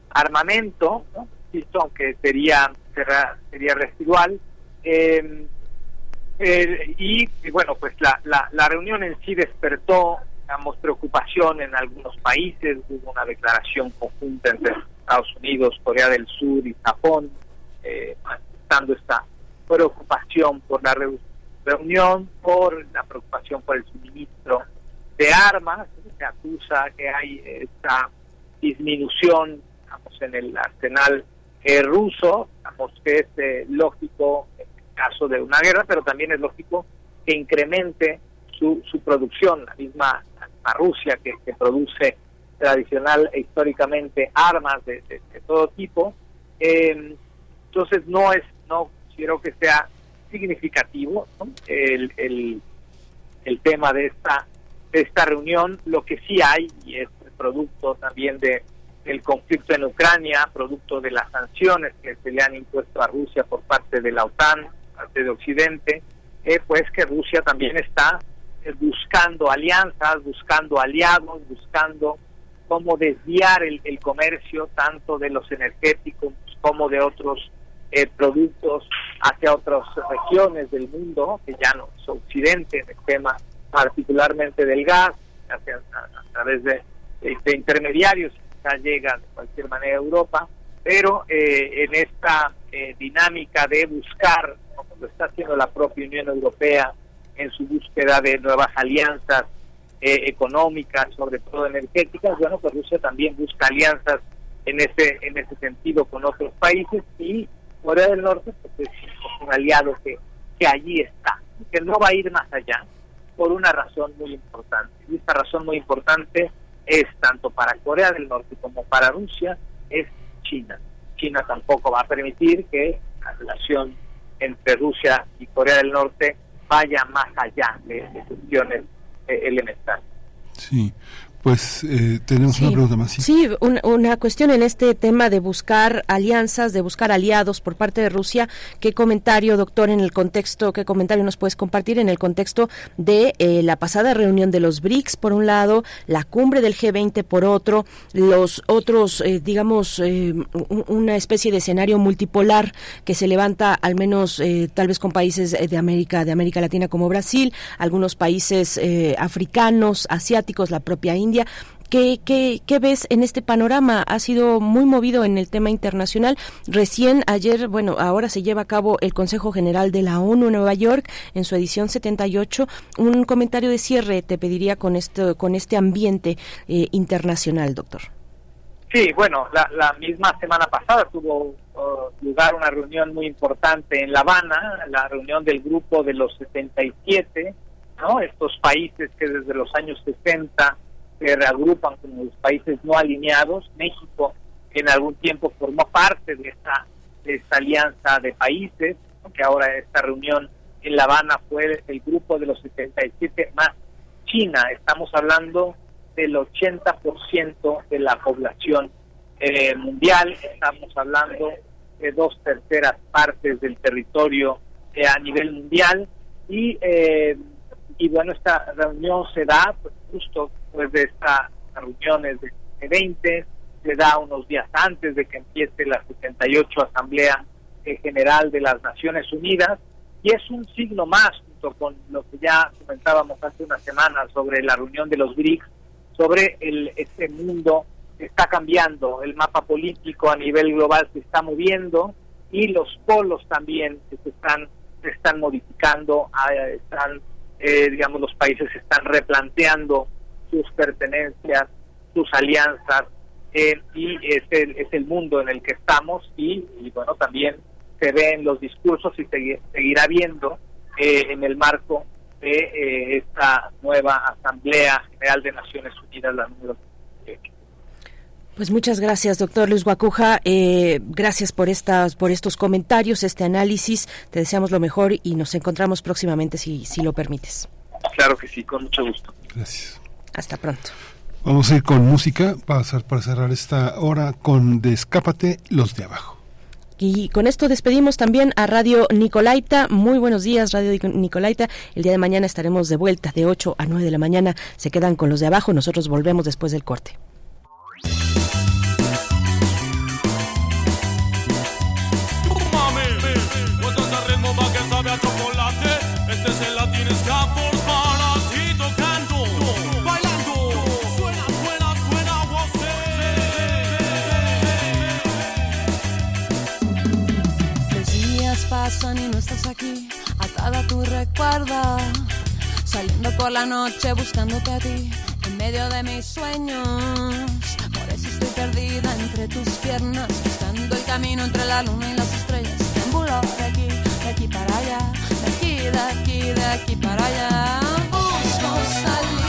armamento, ¿no? aunque sería, será, sería residual. Eh, y, y, bueno, pues la, la, la reunión en sí despertó, digamos, preocupación en algunos países. Hubo una declaración conjunta entre Estados Unidos, Corea del Sur y Japón, eh, manifestando esta preocupación por la reunión, por la preocupación por el suministro de armas. Se acusa que hay esta disminución digamos, en el arsenal eh, ruso, digamos que es eh, lógico en el caso de una guerra, pero también es lógico que incremente su, su producción, la misma Rusia que, produce tradicional e históricamente armas de, de, todo tipo. Eh, entonces no es, no considero que sea significativo el, el, el tema de esta de esta reunión, lo que sí hay, y es producto también de el conflicto en Ucrania, producto de las sanciones que se le han impuesto a Rusia por parte de la OTAN, parte de Occidente, eh, pues que Rusia también está eh, buscando alianzas, buscando aliados, buscando cómo desviar el, el, comercio tanto de los energéticos como de otros eh, productos hacia otras regiones del mundo, que ya no es Occidente en el tema particularmente del gas, a, través de, de, de intermediarios ya llega de cualquier manera a Europa, pero eh, en esta eh, dinámica de buscar, como lo está haciendo la propia Unión Europea, en su búsqueda de nuevas alianzas eh, económicas, sobre todo energéticas, bueno, pues Rusia también busca alianzas en ese en ese sentido con otros países y Corea del Norte pues, es un aliado que, que allí está, que no va a ir más allá por una razón muy importante. Y esta razón muy importante es tanto para Corea del Norte como para Rusia, es China. China tampoco va a permitir que la relación entre Rusia y Corea del Norte vaya más allá de, de cuestiones elementales.
Sí, pues eh, tenemos
sí,
una pregunta más.
Sí, sí una, una, cuestión en este tema de buscar alianzas, de buscar aliados por parte de Rusia. ¿Qué comentario, doctor, en el contexto, qué comentario nos puedes compartir en el contexto de eh, la pasada reunión de los BRICS, por un lado, la cumbre del G20 por otro, los otros, eh, digamos, una especie de escenario multipolar que se levanta al menos tal vez con países de América, de América Latina como Brasil, algunos países africanos, asiáticos, la propia India India. ¿Qué, qué, ¿Qué, ves en este panorama? Ha sido muy movido en el tema internacional. Recién ayer, bueno, ahora se lleva a cabo el Consejo General de la ONU en Nueva York en su edición 78. Un comentario de cierre te pediría con este, con este ambiente eh, internacional, doctor.
Sí, bueno, la, la, misma semana pasada tuvo uh, lugar una reunión muy importante en La Habana, la reunión del grupo de los 77, ¿no? Estos países que desde los años 60 se reagrupan como los países no alineados. México en algún tiempo formó parte de esta, de esta alianza de países, que ahora esta reunión en La Habana fue el grupo de los 77 más China. Estamos hablando del 80% de la población eh, mundial, estamos hablando de dos terceras partes del territorio eh, a nivel mundial y eh, y bueno esta reunión se da pues, justo después de estas reuniones de G20 se da unos días antes de que empiece la 78 Asamblea General de las Naciones Unidas y es un signo más junto con lo que ya comentábamos hace una semana sobre la reunión de los BRICS sobre el este mundo que está cambiando el mapa político a nivel global se está moviendo y los polos también se están se están modificando están eh, digamos los países están replanteando sus pertenencias sus alianzas eh, y es el, es el mundo en el que estamos y, y bueno también se ve en los discursos y segui seguirá viendo eh, en el marco de eh, esta nueva Asamblea General de Naciones Unidas, la número 18.
Pues muchas gracias, doctor Luis Guacuja. Eh, gracias por estas, por estos comentarios, este análisis. Te deseamos lo mejor y nos encontramos próximamente, si, si lo permites.
Claro que sí, con mucho gusto.
Gracias.
Hasta pronto.
Vamos a ir con música para, para cerrar esta hora con Descápate los de abajo.
Y con esto despedimos también a Radio Nicolaita. Muy buenos días, Radio Nicolaita. El día de mañana estaremos de vuelta de 8 a 9 de la mañana. Se quedan con los de abajo. Nosotros volvemos después del corte. aquí, atada a tu recuerdo.
Saliendo por la noche buscándote a ti, en medio de mis sueños. Por eso estoy perdida entre tus piernas, buscando el camino entre la luna y las estrellas. Triángulo de aquí, de aquí para allá, de aquí, de aquí, de aquí para allá. Busco salir.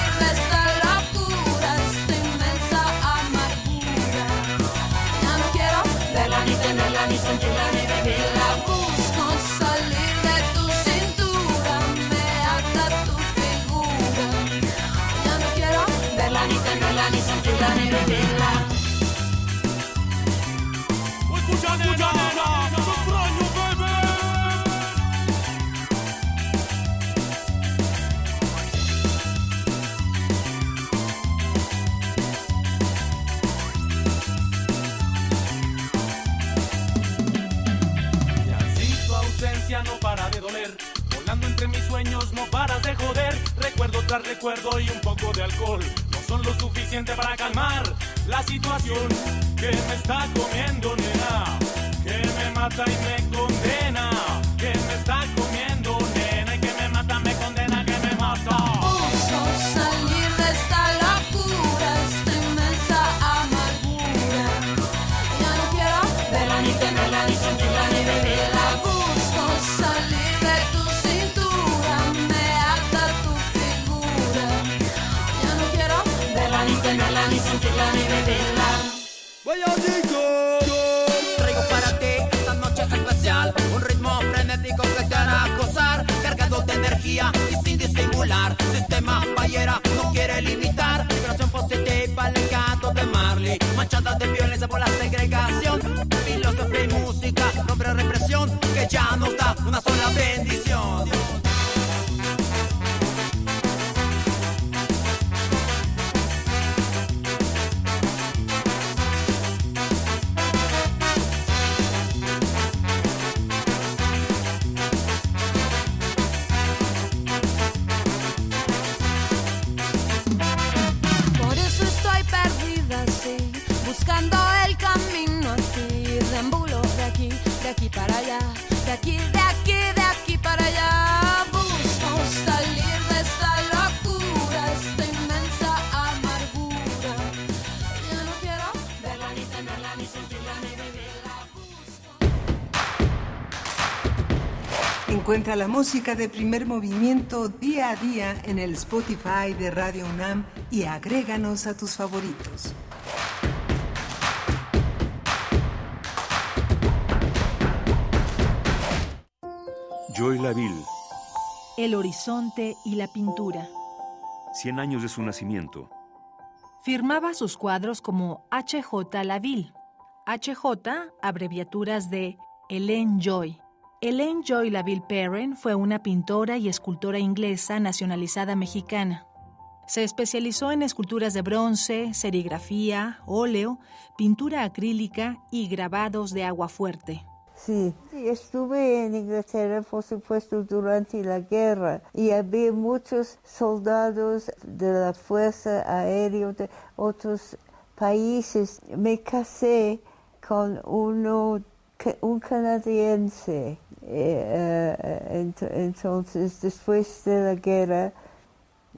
Recuerdo tras recuerdo y un poco de alcohol. No son lo suficiente para calmar la situación que me está comiendo, nena. Que me mata y me condena. Que me está comiendo,
Traigo para ti esta noche especial Un ritmo frenético que te hará gozar Cargado de energía y sin disimular. Sistema ballera no quiere limitar Vibración positiva al encanto de Marley. Manchada de violencia por la segregación Filosofía y música Nombre represión que ya nos da una sola bendición
Encuentra la música de primer movimiento día a día en el Spotify de Radio UNAM y agréganos a tus favoritos.
Joy Laville,
El horizonte y la pintura.
100 años de su nacimiento.
Firmaba sus cuadros como H.J. Laville. H.J. abreviaturas de Hélène Joy. Hélène Joy Laville Perrin fue una pintora y escultora inglesa nacionalizada mexicana. Se especializó en esculturas de bronce, serigrafía, óleo, pintura acrílica y grabados de agua fuerte.
Sí, estuve en Inglaterra, por supuesto, durante la guerra y había muchos soldados de la Fuerza Aérea de otros países. Me casé con uno, un canadiense. Eh, eh, ent- entonces, después de la guerra,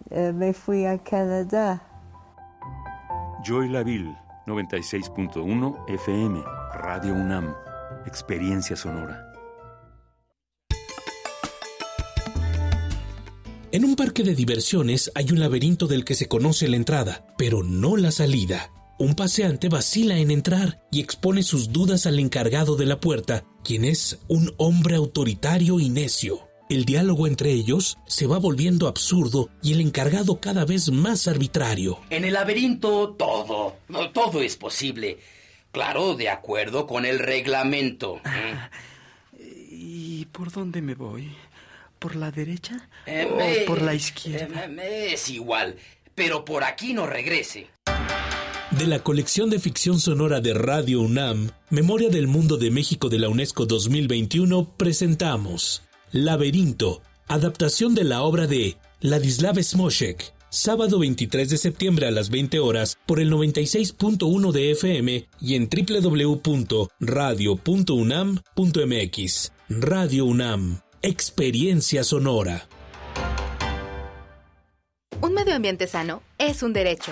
eh, me fui a Canadá.
Joy Laville, 96.1 FM, Radio UNAM, Experiencia Sonora.
En un parque de diversiones hay un laberinto del que se conoce la entrada, pero no la salida. Un paseante vacila en entrar y expone sus dudas al encargado de la puerta, quien es un hombre autoritario y necio. El diálogo entre ellos se va volviendo absurdo y el encargado cada vez más arbitrario.
En el laberinto todo, todo es posible. Claro, de acuerdo con el reglamento.
¿Y por dónde me voy? ¿Por la derecha
Eh,
o por la izquierda?
eh, es igual, pero por aquí no regrese.
De la colección de ficción sonora de Radio UNAM, Memoria del Mundo de México de la UNESCO 2021, presentamos Laberinto, adaptación de la obra de Ladislav Smoshek, sábado 23 de septiembre a las 20 horas por el 96.1 de FM y en www.radio.unam.mx. Radio UNAM, experiencia sonora.
Un medio ambiente sano es un derecho.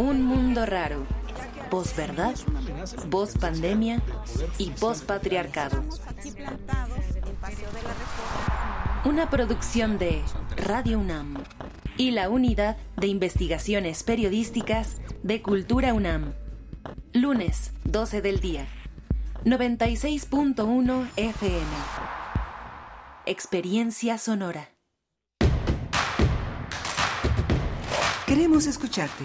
Un mundo raro. Posverdad, pandemia y pospatriarcado. Una producción de Radio UNAM y la Unidad de Investigaciones Periodísticas de Cultura UNAM. Lunes, 12 del día. 96.1 FM. Experiencia sonora.
Queremos escucharte.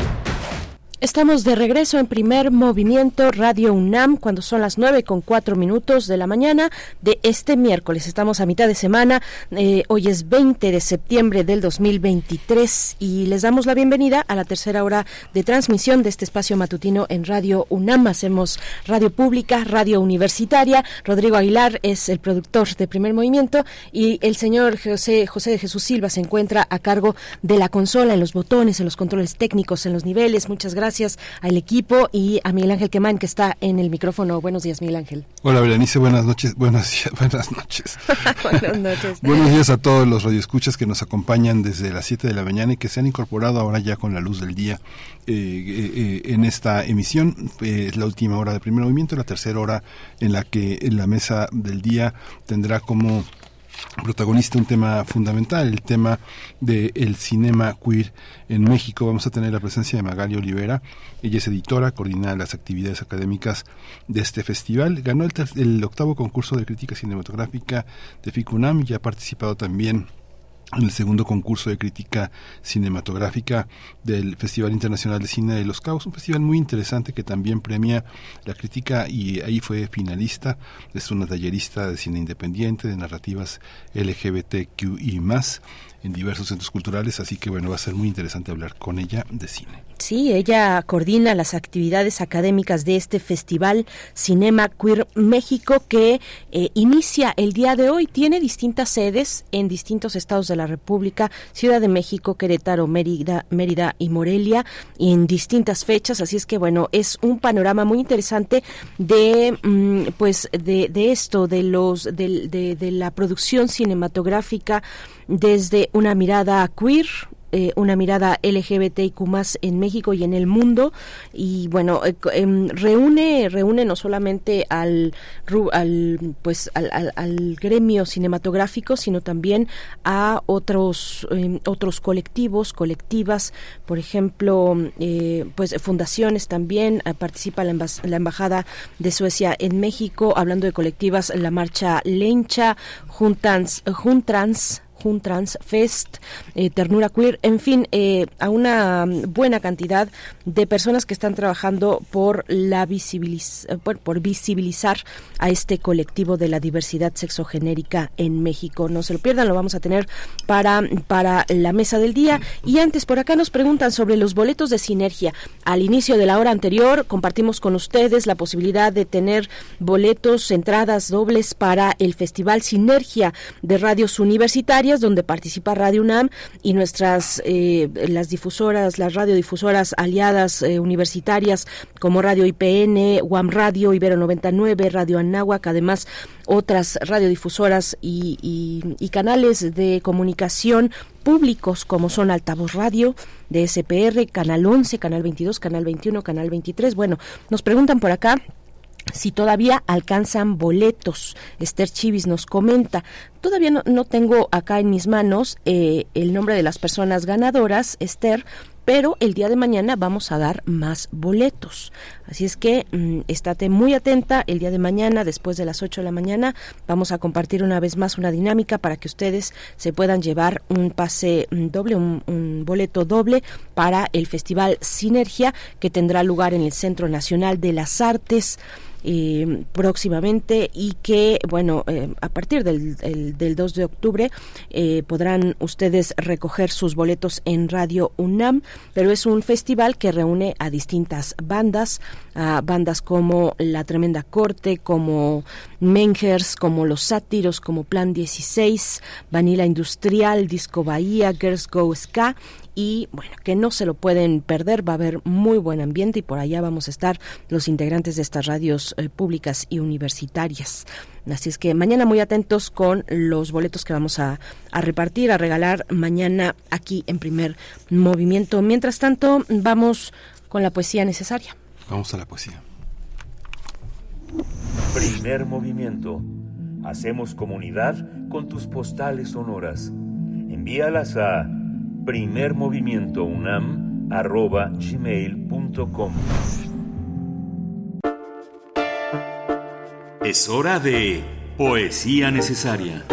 Estamos de regreso en primer movimiento Radio UNAM cuando son las nueve con cuatro minutos de la mañana de este miércoles. Estamos a mitad de semana. Eh, hoy es 20 de septiembre del 2023 y les damos la bienvenida a la tercera hora de transmisión de este espacio matutino en Radio UNAM. Hacemos radio pública, radio universitaria. Rodrigo Aguilar es el productor de primer movimiento y el señor José, José de Jesús Silva se encuentra a cargo de la consola, en los botones, en los controles técnicos, en los niveles. Muchas gracias gracias al equipo y a Miguel Ángel Quemán que está en el micrófono. Buenos días, Miguel Ángel.
Hola, Berenice, buenas noches. Buenos días, [LAUGHS] buenas noches. [LAUGHS]
buenas noches. [LAUGHS]
Buenos días a todos los radioescuchas que nos acompañan desde las 7 de la mañana y que se han incorporado ahora ya con la luz del día eh, eh, eh, en esta emisión. es la última hora de primer movimiento, la tercera hora en la que en la mesa del día tendrá como protagonista un tema fundamental, el tema del cinema queer en México. Vamos a tener la presencia de Magali Olivera. Ella es editora, coordina las actividades académicas de este festival. Ganó el, el octavo concurso de crítica cinematográfica de FICUNAM y ha participado también en el segundo concurso de crítica cinematográfica del Festival Internacional de Cine de Los Cabos, un festival muy interesante que también premia la crítica y ahí fue finalista, es una tallerista de cine independiente, de narrativas LGBTQI más en diversos centros culturales, así que bueno, va a ser muy interesante hablar con ella de cine.
Sí, ella coordina las actividades académicas de este festival Cinema Queer México que eh, inicia el día de hoy. Tiene distintas sedes en distintos estados de la República, Ciudad de México, Querétaro, Mérida, Mérida y Morelia, y en distintas fechas. Así es que bueno, es un panorama muy interesante de mm, pues de, esto, de los de, de, de la producción cinematográfica desde una mirada queer, eh, una mirada LGBTIQ más en México y en el mundo. Y bueno eh, em, reúne reúne no solamente al al pues al, al, gremio cinematográfico sino también a otros em, otros colectivos colectivas. Por ejemplo eh, pues fundaciones también participa la, la embajada de Suecia en México hablando de colectivas la marcha Lencha Juntans Juntrans Trans Fest, eh, Ternura Queer, en fin, eh, a una buena cantidad de personas que están trabajando por la visibiliz eh, por, visibilizar a este colectivo de la diversidad sexogenérica en México. No se lo pierdan, lo vamos a tener para, para la mesa del día. Y antes, por acá nos preguntan sobre los boletos de sinergia. Al inicio de la hora anterior compartimos con ustedes la posibilidad de tener boletos, entradas dobles para el Festival Sinergia de Radios Universitarias donde participa Radio UNAM y nuestras eh, las difusoras, las radiodifusoras aliadas eh, universitarias como Radio IPN, UAM Radio, Ibero 99, Radio Anáhuac, además otras radiodifusoras y, canales de comunicación públicos como son Altavoz Radio, de SPR, Canal 11, Canal 22, Canal 21, Canal 23. Bueno, nos preguntan por acá si todavía alcanzan boletos. Esther Chivis nos comenta, todavía no, tengo acá en mis manos eh, el nombre de las personas ganadoras, Esther, pero el día de mañana vamos a dar más boletos. Así es que mm, estate muy atenta. El día de mañana, después de las 8 de la mañana, vamos a compartir una vez más una dinámica para que ustedes se puedan llevar un pase mm, doble, un boleto doble para el Festival Sinergia que tendrá lugar en el Centro Nacional de las Artes. Eh, próximamente y que, bueno, eh, a partir del, del, 2 de octubre eh, podrán ustedes recoger sus boletos en Radio UNAM, pero es un festival que reúne a distintas bandas, a bandas como La Tremenda Corte, como Mengers, como Los Sátiros, como Plan 16, Vanilla Industrial, Disco Bahía, Girls Go Ska y bueno, que no se lo pueden perder, va a haber muy buen ambiente y por allá vamos a estar los integrantes de estas radios eh, públicas y universitarias. Así es que mañana muy atentos con los boletos que vamos a, a repartir, a regalar mañana aquí en primer movimiento. Mientras tanto, vamos con la poesía necesaria.
Vamos a la poesía.
Primer movimiento. Hacemos comunidad con tus postales sonoras. Envíalas a primermovimientounam.gmail.com
Es hora de Poesía Necesaria.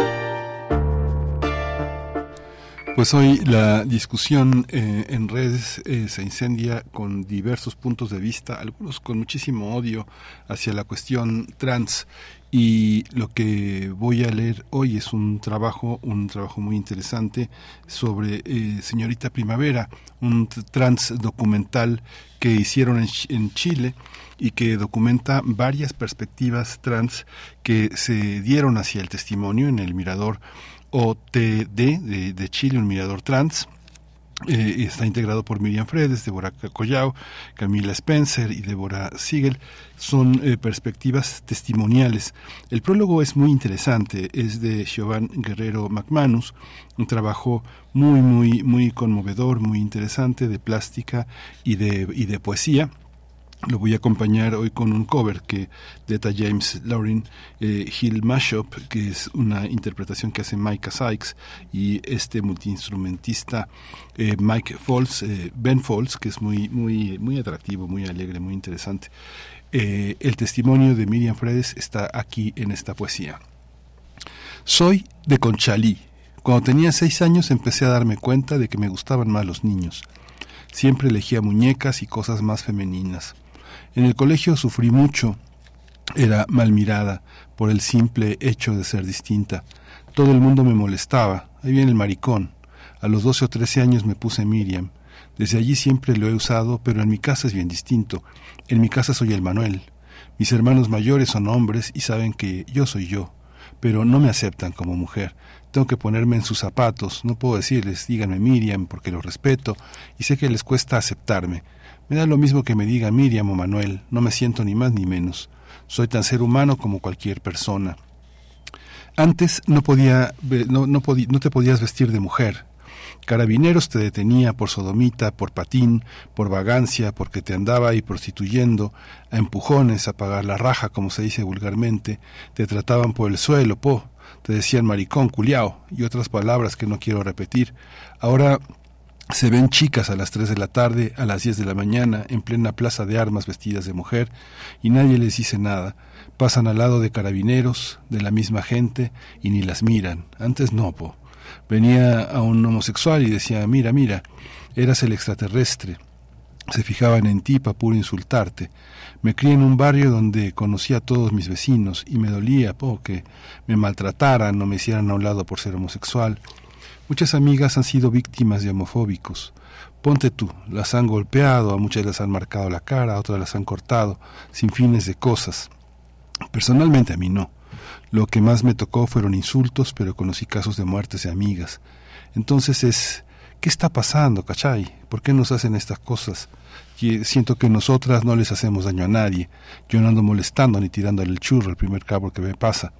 Pues hoy la discusión eh, en redes eh, se incendia con diversos puntos de vista, algunos con muchísimo odio hacia la cuestión trans y lo que voy a leer hoy es un trabajo, un trabajo muy interesante sobre eh, Señorita Primavera, un trans documental que hicieron en, Chile y que documenta varias perspectivas trans que se dieron hacia el testimonio en el mirador OTD de, de Chile, un mirador trans eh, está integrado por Miriam Fredes, Deborah Collao, Camila Spencer y Deborah Siegel. Son eh, perspectivas testimoniales. El prólogo es muy interesante, es de Giovanni Guerrero McManus, un trabajo muy, muy, muy conmovedor, muy interesante de plástica y de, y de poesía lo voy a acompañar hoy con un cover que deta James Lauren eh, Hill Mashup, que es una interpretación que hace Micah Sykes y este multiinstrumentista eh, Mike Falls, eh, Ben Falls, que es muy, muy, muy atractivo, muy alegre, muy interesante. el testimonio de Miriam Fredes está aquí en esta poesía. Soy de Conchalí. Cuando tenía seis años empecé a darme cuenta de que me gustaban más los niños. Siempre elegía muñecas y cosas más femeninas. En el colegio sufrí mucho. Era mal mirada por el simple hecho de ser distinta. Todo el mundo me molestaba. Ahí viene el maricón. A los 12 o 13 años me puse Miriam. Desde allí siempre lo he usado, pero en mi casa es bien distinto. En mi casa soy el Manuel. Mis hermanos mayores son hombres y saben que yo soy yo, pero no me aceptan como mujer. Tengo que ponerme en sus zapatos. No puedo decirles, díganme Miriam, porque lo respeto y sé que les cuesta aceptarme. Me da lo mismo que me diga Miriam o Manuel, no me siento ni más ni menos. Soy tan ser humano como cualquier persona. Antes no, podía, no, no, te podías vestir de mujer. Carabineros te detenía por sodomita, por patín, por vagancia, porque te andaba ahí prostituyendo, a empujones, a pagar la raja, como se dice vulgarmente, te trataban por el suelo, po, te decían maricón, culiao, y otras palabras que no quiero repetir. Ahora se ven chicas a las 3 de la tarde, a las 10 de la mañana, en plena plaza de armas vestidas de mujer, y nadie les dice nada. Pasan al lado de carabineros, de la misma gente, y ni las miran. Antes no, po. Venía a un homosexual y decía, mira, mira, eras el extraterrestre. Se fijaban en ti para puro insultarte. Me crié en un barrio donde conocía a todos mis vecinos y me dolía, po, que me maltrataran o me hicieran a un lado por ser homosexual. Muchas amigas han sido víctimas de homofóbicos. Ponte tú, las han golpeado, a muchas las han marcado la cara, a otras las han cortado, sin fines de cosas. Personalmente a mí no. Lo que más me tocó fueron insultos, pero conocí casos de muertes de amigas. Entonces es, ¿qué está pasando, cachai? ¿Por qué nos hacen estas cosas? Y siento que nosotras no les hacemos daño a nadie. Yo no ando molestando ni tirándole el churro al primer cabo que me pasa.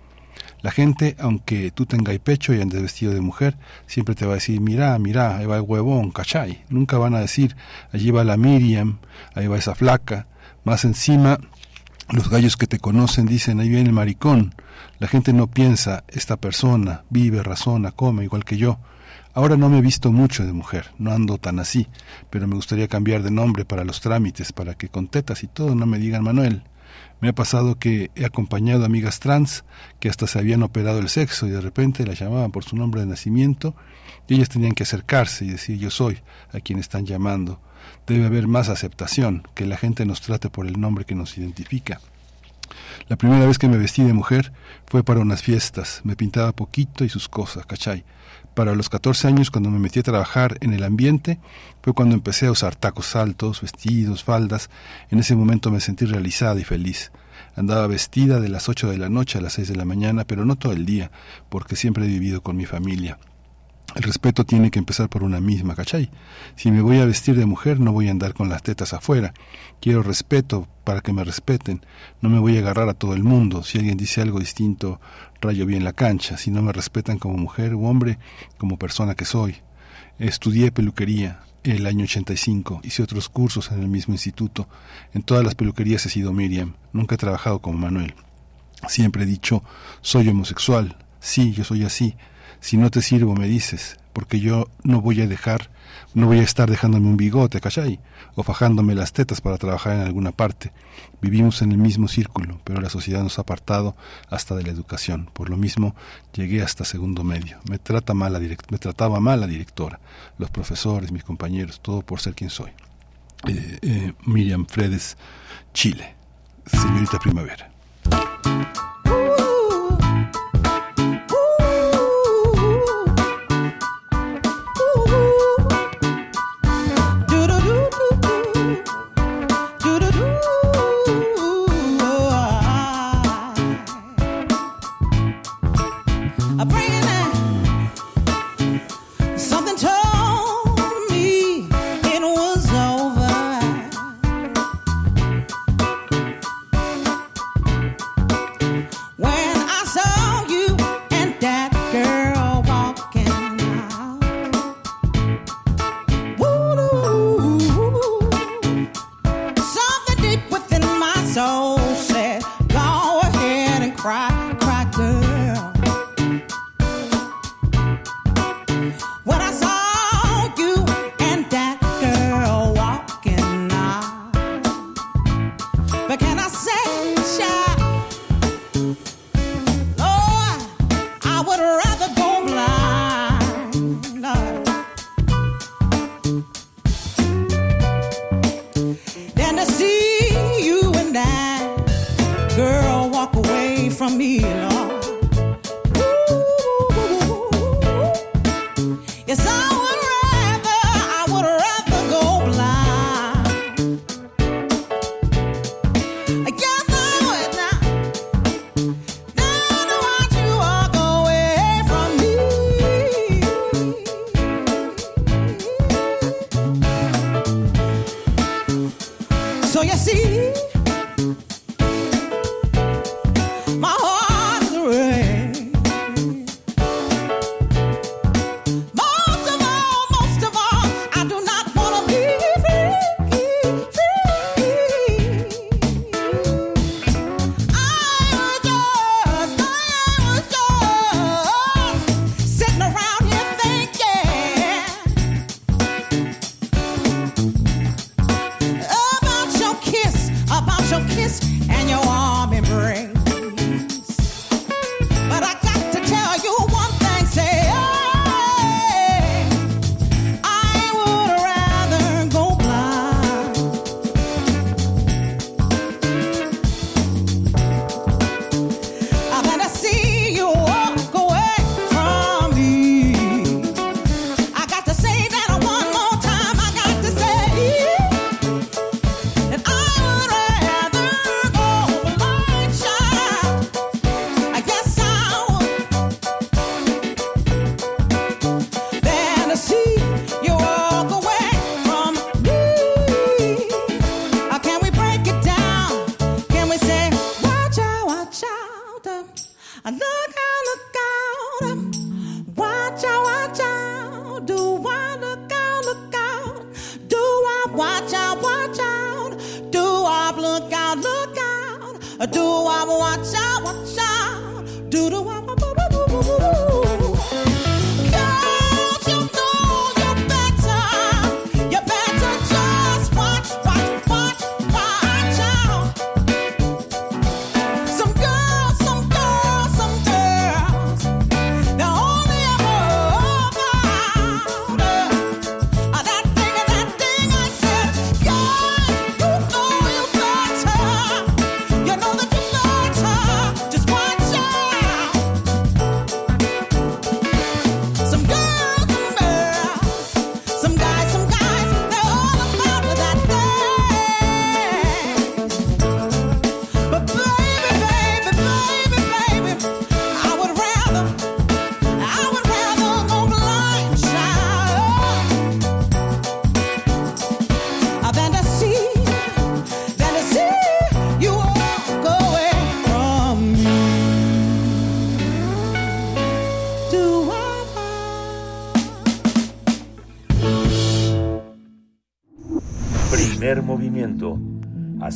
La gente, aunque tú tengas pecho y andes vestido de mujer, siempre te va a decir, mira, mira, ahí va el huevón, cachai. Nunca van a decir, allí va la Miriam, ahí va esa flaca. Más encima, los gallos que te conocen dicen, ahí viene el maricón. La gente no piensa, esta persona vive, razona, come igual que yo. Ahora no me he visto mucho de mujer, no ando tan así, pero me gustaría cambiar de nombre para los trámites, para que con tetas y todo no me digan Manuel. Me ha pasado que he acompañado amigas trans que hasta se habían operado el sexo y de repente las llamaban por su nombre de nacimiento y ellas tenían que acercarse y decir yo soy a quien están llamando. Debe haber más aceptación, que la gente nos trate por el nombre que nos identifica. La primera vez que me vestí de mujer fue para unas fiestas, me pintaba poquito y sus cosas, ¿cachai? Para los 14 años, cuando me metí a trabajar en el ambiente, fue cuando empecé a usar tacos altos, vestidos, faldas. En ese momento me sentí realizada y feliz. Andaba vestida de las 8 de la noche a las 6 de la mañana, pero no todo el día, porque siempre he vivido con mi familia. El respeto tiene que empezar por una misma, ¿cachai? Si me voy a vestir de mujer, no voy a andar con las tetas afuera. Quiero respeto para que me respeten. No me voy a agarrar a todo el mundo. Si alguien dice algo distinto, rayo bien la cancha. Si no me respetan como mujer u hombre, como persona que soy. Estudié peluquería el año 85. Hice otros cursos en el mismo instituto. En todas las peluquerías he sido Miriam. Nunca he trabajado como Manuel. Siempre he dicho, soy homosexual. Sí, yo soy así si no te sirvo me dices, porque yo no voy a dejar, no voy a estar dejándome un bigote, ¿cachai? O fajándome las tetas para trabajar en alguna parte. Vivimos en el mismo círculo, pero la sociedad nos ha apartado hasta de la educación. Por lo mismo, llegué hasta segundo medio. Me, trata mal la trataba mal la directora, los profesores, mis compañeros, todo por ser quien soy. Eh, eh, Miriam Fredes, Chile. Señorita Primavera.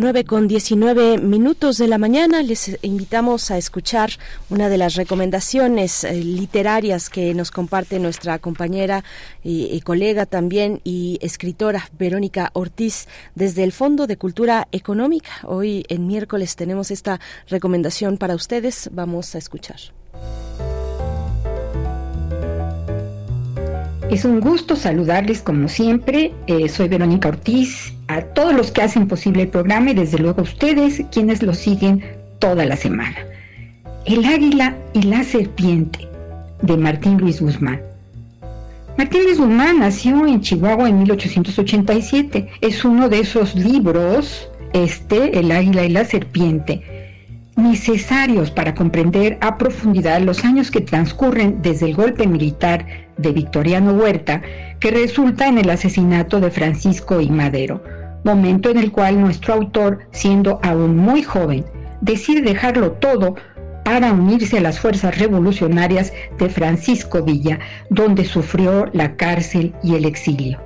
9 con 19 minutos de la mañana les invitamos a escuchar una de las recomendaciones eh, literarias que nos comparte nuestra compañera y, colega también y escritora Verónica Ortiz desde el Fondo de Cultura Económica. Hoy en miércoles tenemos esta recomendación para ustedes. Vamos a escuchar.
Es un gusto saludarles como siempre. Eh, soy Verónica Ortiz, a todos los que hacen posible el programa y desde luego a ustedes quienes lo siguen toda la semana. El águila y la serpiente de Martín Luis Guzmán. Martín Luis Guzmán nació en Chihuahua en 1887. Es uno de esos libros, este, El águila y la serpiente, necesarios para comprender a profundidad los años que transcurren desde el golpe militar de Victoriano Huerta, que resulta en el asesinato de Francisco I. Madero, momento en el cual nuestro autor, siendo aún muy joven, decide dejarlo todo para unirse a las fuerzas revolucionarias de Francisco Villa, donde sufrió la cárcel y el exilio.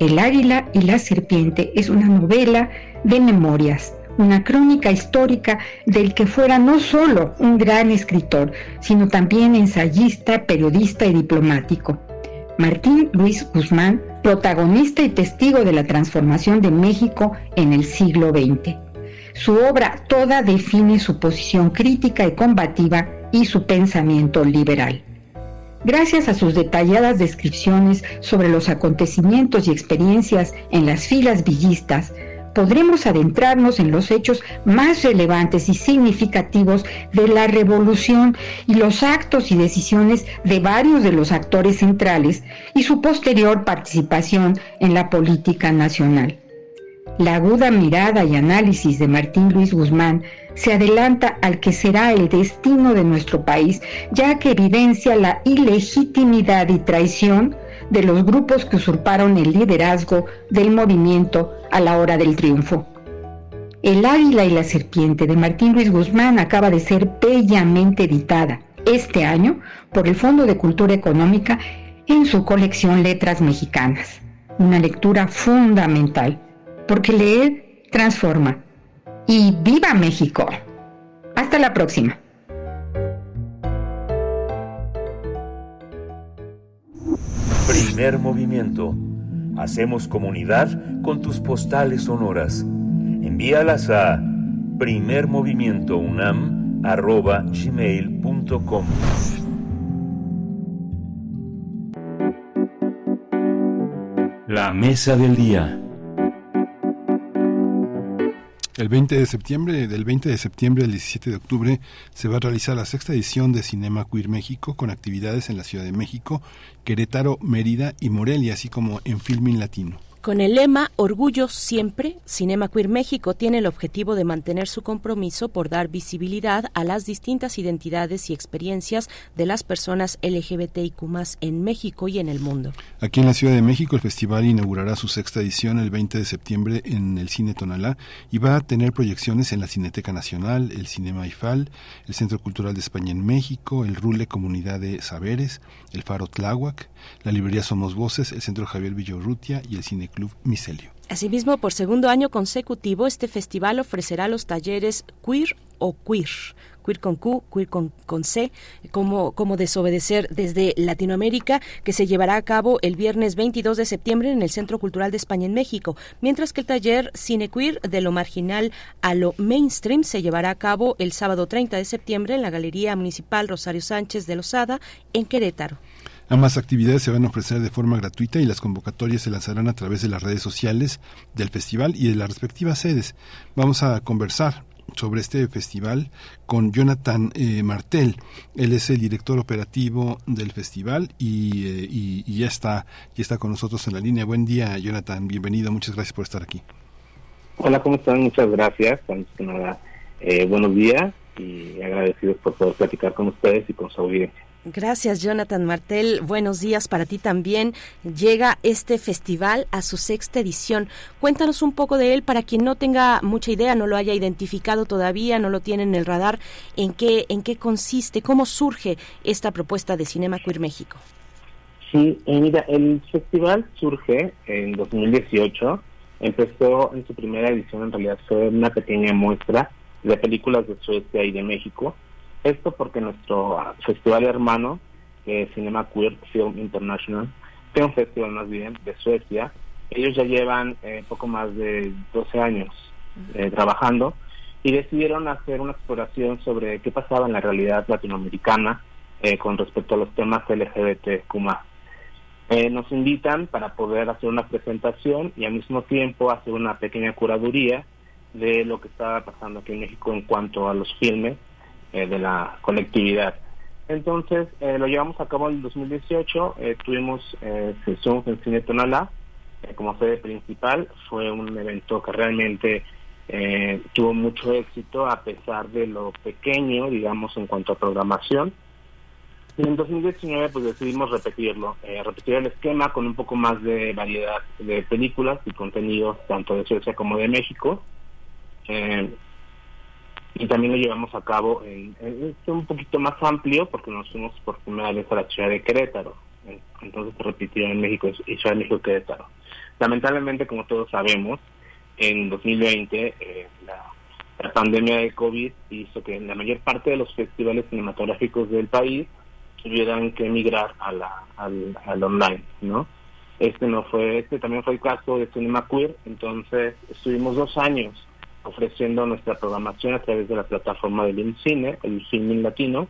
El águila y la serpiente es una novela de memorias, una crónica histórica del que fuera no solo un gran escritor, sino también ensayista, periodista y diplomático. Martín Luis Guzmán, protagonista y testigo de la transformación de México en el siglo XX. Su obra toda define su posición crítica y combativa y su pensamiento liberal. Gracias a sus detalladas descripciones sobre los acontecimientos y experiencias en las filas villistas, podremos adentrarnos en los hechos más relevantes y significativos de la revolución y los actos y decisiones de varios de los actores centrales y su posterior participación en la política nacional. La aguda mirada y análisis de Martín Luis Guzmán se adelanta al que será el destino de nuestro país, ya que evidencia la ilegitimidad y traición de los grupos que usurparon el liderazgo del movimiento a la hora del triunfo. El águila y la serpiente de Martín Luis Guzmán acaba de ser bellamente editada este año por el Fondo de Cultura Económica en su colección Letras Mexicanas. Una lectura fundamental, porque leer transforma. ¡Y viva México! Hasta la próxima.
Primer movimiento. Hacemos comunidad con tus postales sonoras. Envíalas a primermovimientounam.gmail.com
La mesa del día.
El 20 de septiembre, del 20 de septiembre al 17 de octubre, se va a realizar la sexta edición de Cinema Queer México con actividades en la Ciudad de México, Querétaro, Mérida y Morelia, así como en Filming Latino.
Con el lema Orgullo siempre, Cinema Queer México tiene el objetivo de mantener su compromiso por dar visibilidad a las distintas identidades y experiencias de las personas LGBTIQ en México y en el mundo.
Aquí en la Ciudad de México el festival inaugurará su sexta edición el 20 de septiembre en el Cine Tonalá y va a tener proyecciones en la Cineteca Nacional, el Cinema IFAL, el Centro Cultural de España en México, el Rule Comunidad de Saberes, el Faro Tláhuac, la Librería Somos Voces, el Centro Javier Villorrutia y el Cine Club Micelio.
Asimismo, por segundo año consecutivo, este festival ofrecerá los talleres Queer o Queer, Queer con Q, Queer con, con C, como, como desobedecer desde Latinoamérica, que se llevará a cabo el viernes 22 de septiembre en el Centro Cultural de España en México, mientras que el taller Cine Queer de lo marginal a lo mainstream se llevará a cabo el sábado 30 de septiembre en la Galería Municipal Rosario Sánchez de Lozada, en Querétaro.
Ambas actividades se van a ofrecer de forma gratuita y las convocatorias se lanzarán a través de las redes sociales del festival y de las respectivas sedes. Vamos a conversar sobre este festival con Jonathan eh, Martel. Él es el director operativo del festival y, eh, ya está ya está con nosotros en la línea. Buen día, Jonathan. Bienvenido. Muchas gracias por estar aquí.
Hola, ¿cómo están? Muchas gracias. Eh, buenos días y agradecidos por poder platicar con ustedes y con su audiencia.
Gracias, Jonathan Martel. Buenos días para ti también. Llega este festival a su sexta edición. Cuéntanos un poco de él para quien no tenga mucha idea, no lo haya identificado todavía, no lo tiene en el radar. ¿En qué, en qué consiste? ¿Cómo surge esta propuesta de Cinema Queer México?
Sí, eh, mira, el festival surge en 2018. Empezó en su primera edición, en realidad fue una pequeña muestra de películas de Suecia y de México. Esto porque nuestro ah, festival hermano, eh, Cinema Queer Film International, que es un festival más bien de Suecia, ellos ya llevan eh, poco más de 12 años eh, trabajando y decidieron hacer una exploración sobre qué pasaba en la realidad latinoamericana eh, con respecto a los temas LGBTQ+. Eh, nos invitan para poder hacer una presentación y al mismo tiempo hacer una pequeña curaduría de lo que estaba pasando aquí en México en cuanto a los filmes eh, de la colectividad. Entonces, eh, lo llevamos a cabo en el 2018, eh, tuvimos eh, sesión en Cine Tonalá eh, como sede principal, fue un evento que realmente eh, tuvo mucho éxito a pesar de lo pequeño, digamos, en cuanto a programación. Y en 2019 pues decidimos repetirlo, repetir el esquema con un poco más de variedad de películas y contenidos tanto de Suecia como de México. Y también lo llevamos a cabo en, un poquito más amplio porque nos fuimos por primera vez a la ciudad de Querétaro. Entonces se repitió en México y Ciudad de México Querétaro. Lamentablemente, como todos sabemos, en 2020 eh, la, la pandemia de COVID hizo que la mayor parte de los festivales cinematográficos del país tuvieran que emigrar a la, al, al online, ¿no? Este no fue, este también fue el caso de Cinema Queer, entonces estuvimos dos años ofreciendo nuestra programación a través de la plataforma del INCINE, el Filming Latino,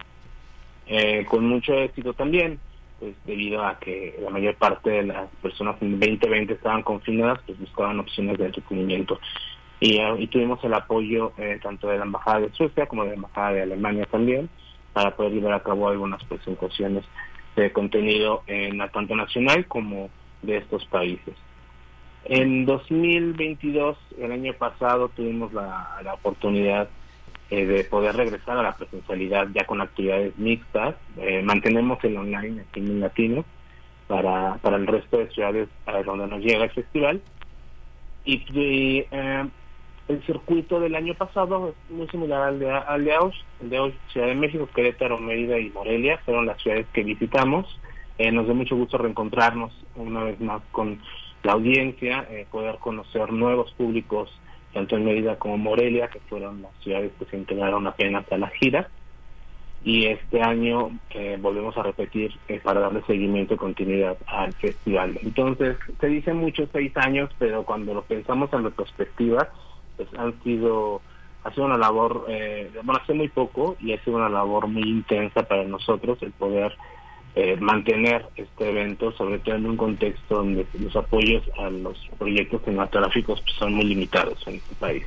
eh, con mucho éxito también, pues debido a que la mayor parte de las personas en 2020 estaban confinadas, pues buscaban opciones de entretenimiento. Y, eh, y tuvimos el apoyo eh, tanto de la Embajada de Suecia como de la Embajada de Alemania también, para poder llevar a cabo algunas presentaciones de contenido en la tanto nacional como de estos países. En 2022, el año pasado, tuvimos la, la oportunidad eh, de poder regresar a la presencialidad ya con actividades mixtas. Eh, mantenemos el online aquí en Latino para, para el resto de ciudades a donde nos llega el festival. Y, eh, el circuito del año pasado es muy similar al de, al de Aus. El de Aus, Ciudad de México, Querétaro, Mérida y Morelia fueron las ciudades que visitamos. Eh, nos da mucho gusto reencontrarnos una vez más con la audiencia, eh, poder conocer nuevos públicos, tanto en Mérida como Morelia, que fueron las ciudades que se integraron apenas a la gira. Y este año eh, volvemos a repetir eh, para darle seguimiento y continuidad al festival. Entonces, se dicen muchos seis años, pero cuando lo pensamos en retrospectiva, pues han sido, ha sido una labor, bueno, hace muy poco y ha sido una labor muy intensa para nosotros el poder eh, mantener este evento, sobre todo en un contexto donde los apoyos a los proyectos cinematográficos pues, son muy limitados en este país.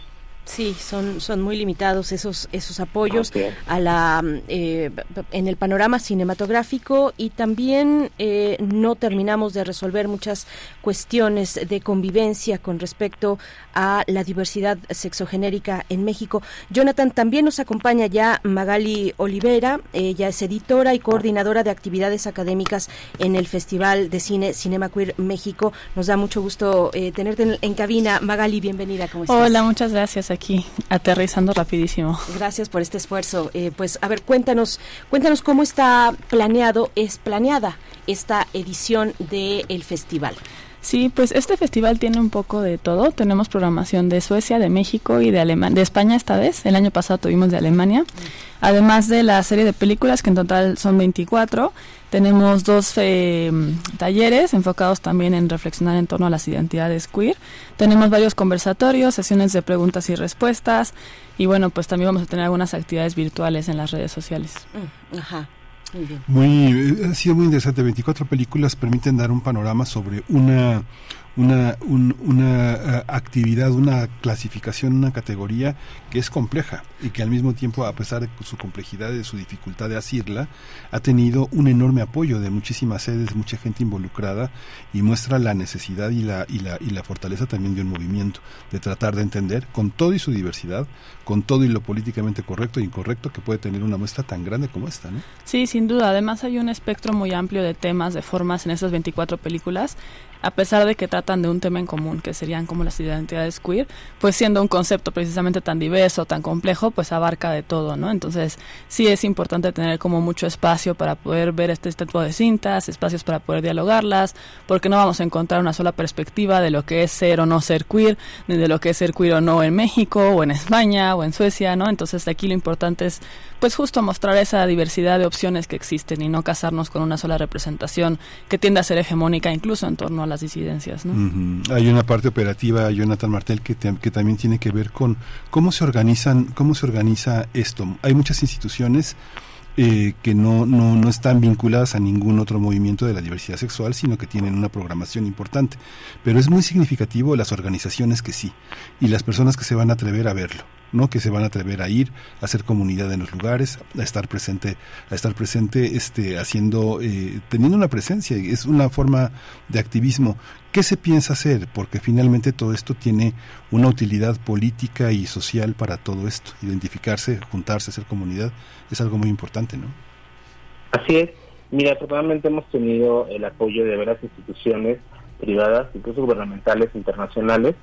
Sí, son, son muy limitados esos, esos apoyos a la eh, en el panorama cinematográfico y también eh, no terminamos de resolver muchas cuestiones de convivencia con respecto a la diversidad sexogenérica en México. Jonathan, también nos acompaña ya Magali Olivera, ella es editora y coordinadora de actividades académicas en el Festival de Cine Cinema Queer México. Nos da mucho gusto eh, tenerte en, en cabina. Magali, bienvenida, ¿cómo estás?
Hola, muchas gracias aquí, aterrizando rapidísimo.
Gracias por este esfuerzo. Eh, pues a ver, cuéntanos, cuéntanos cómo está planeado, es planeada esta edición del festival.
Sí, pues este festival tiene un poco de todo. Tenemos programación de Suecia, de México y de Alemania, de España esta vez. El año pasado tuvimos de Alemania. Además de la serie de películas, que en total son 24, tenemos dos eh, talleres enfocados también en reflexionar en torno a las identidades queer. Tenemos varios conversatorios, sesiones de preguntas y respuestas. Y bueno, pues también vamos a tener algunas actividades virtuales en las redes sociales.
Mm, Ajá. Muy bien.
Muy, eh, ha sido muy interesante. 24 películas permiten dar un panorama sobre una, una, un- una eh, actividad, una clasificación, una categoría que es compleja y que al mismo tiempo, a pesar de su complejidad y de su dificultad de asirla, ha tenido un enorme apoyo de muchísimas sedes, mucha gente involucrada y muestra la necesidad y la, y la, y la fortaleza también de un movimiento, de tratar de entender con todo y su diversidad, con todo y lo políticamente correcto e incorrecto que puede tener una muestra tan grande como esta, ¿no?
Sí, sin duda. Además hay un espectro muy amplio de temas, de formas en estas 24 películas. A pesar de que tratan de un tema en común, que serían como las identidades queer, pues siendo un concepto precisamente tan diverso, tan complejo, pues abarca de todo, ¿no? Entonces sí es importante tener como mucho espacio para poder ver este, este tipo de cintas, espacios para poder dialogarlas, porque no vamos a encontrar una sola perspectiva de lo que es ser o no ser queer, ni de lo que es ser queer o no en México, o en España, o en Suecia, ¿no? Entonces aquí lo importante es pues justo mostrar esa diversidad de opciones que existen y no casarnos con una sola representación que tiende a ser hegemónica incluso en torno a las disidencias, ¿no?
Hay una parte operativa, Jonathan Martel, que, que también tiene que ver con cómo se organizan, cómo se organiza esto. Hay muchas instituciones eh, que no, no, no están vinculadas a ningún otro movimiento de la diversidad sexual, sino que tienen una programación importante. Pero es muy significativo las organizaciones que sí, y las personas que se van a atrever a verlo. ¿No? que se van a atrever a ir a hacer comunidad en los lugares a estar presente a estar presente este haciendo eh, teniendo una presencia es una forma de activismo qué se piensa hacer porque finalmente todo esto tiene una utilidad política y social para todo esto identificarse juntarse hacer comunidad es algo muy importante no
Así es. Mira, afortunadamente hemos tenido el apoyo de varias instituciones privadas, incluso gubernamentales, internacionales.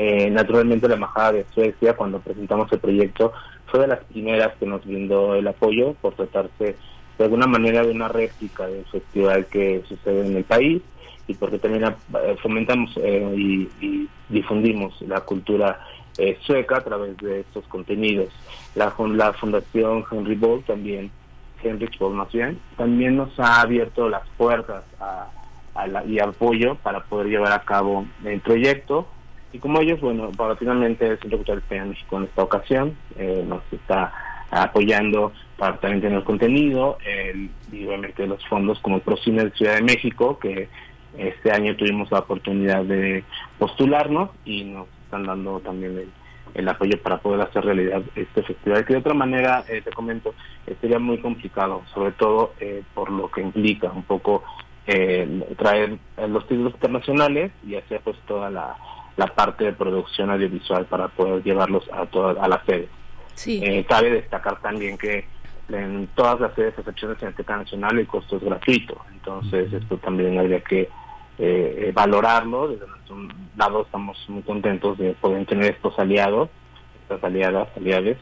Eh, naturalmente la Embajada de Suecia, cuando presentamos el proyecto, fue de las primeras que nos brindó el apoyo por tratarse de alguna manera de una réplica del festival que sucede en el país y porque también eh, fomentamos eh, y, difundimos la cultura eh, sueca a través de estos contenidos. La, la Fundación Henry Boll también Heinrich Boll más bien, también nos ha abierto las puertas a, a la- y apoyo para poder llevar a cabo el proyecto. Y como ellos, bueno, paulatinamente el Centro Cultural de México en esta ocasión eh, nos está apoyando para también tener contenido, el, y obviamente los fondos como Procine de Ciudad de México, que este año tuvimos la oportunidad de postularnos y nos están dando también el, el apoyo para poder hacer realidad este festival, que de otra manera, eh, te comento, sería muy complicado, sobre todo eh, por lo que implica un poco eh, traer los títulos internacionales y hacer pues toda la, la parte de producción audiovisual para poder llevarlos a toda, a la sede.
Sí.
Eh, cabe destacar también que en todas las sedes, a excepción de Cineteca Nacional, el costo es gratuito. Entonces, esto también habría que eh, eh, valorarlo. Desde nuestro lado, estamos muy contentos de poder tener estos aliados, estas aliadas, aliadas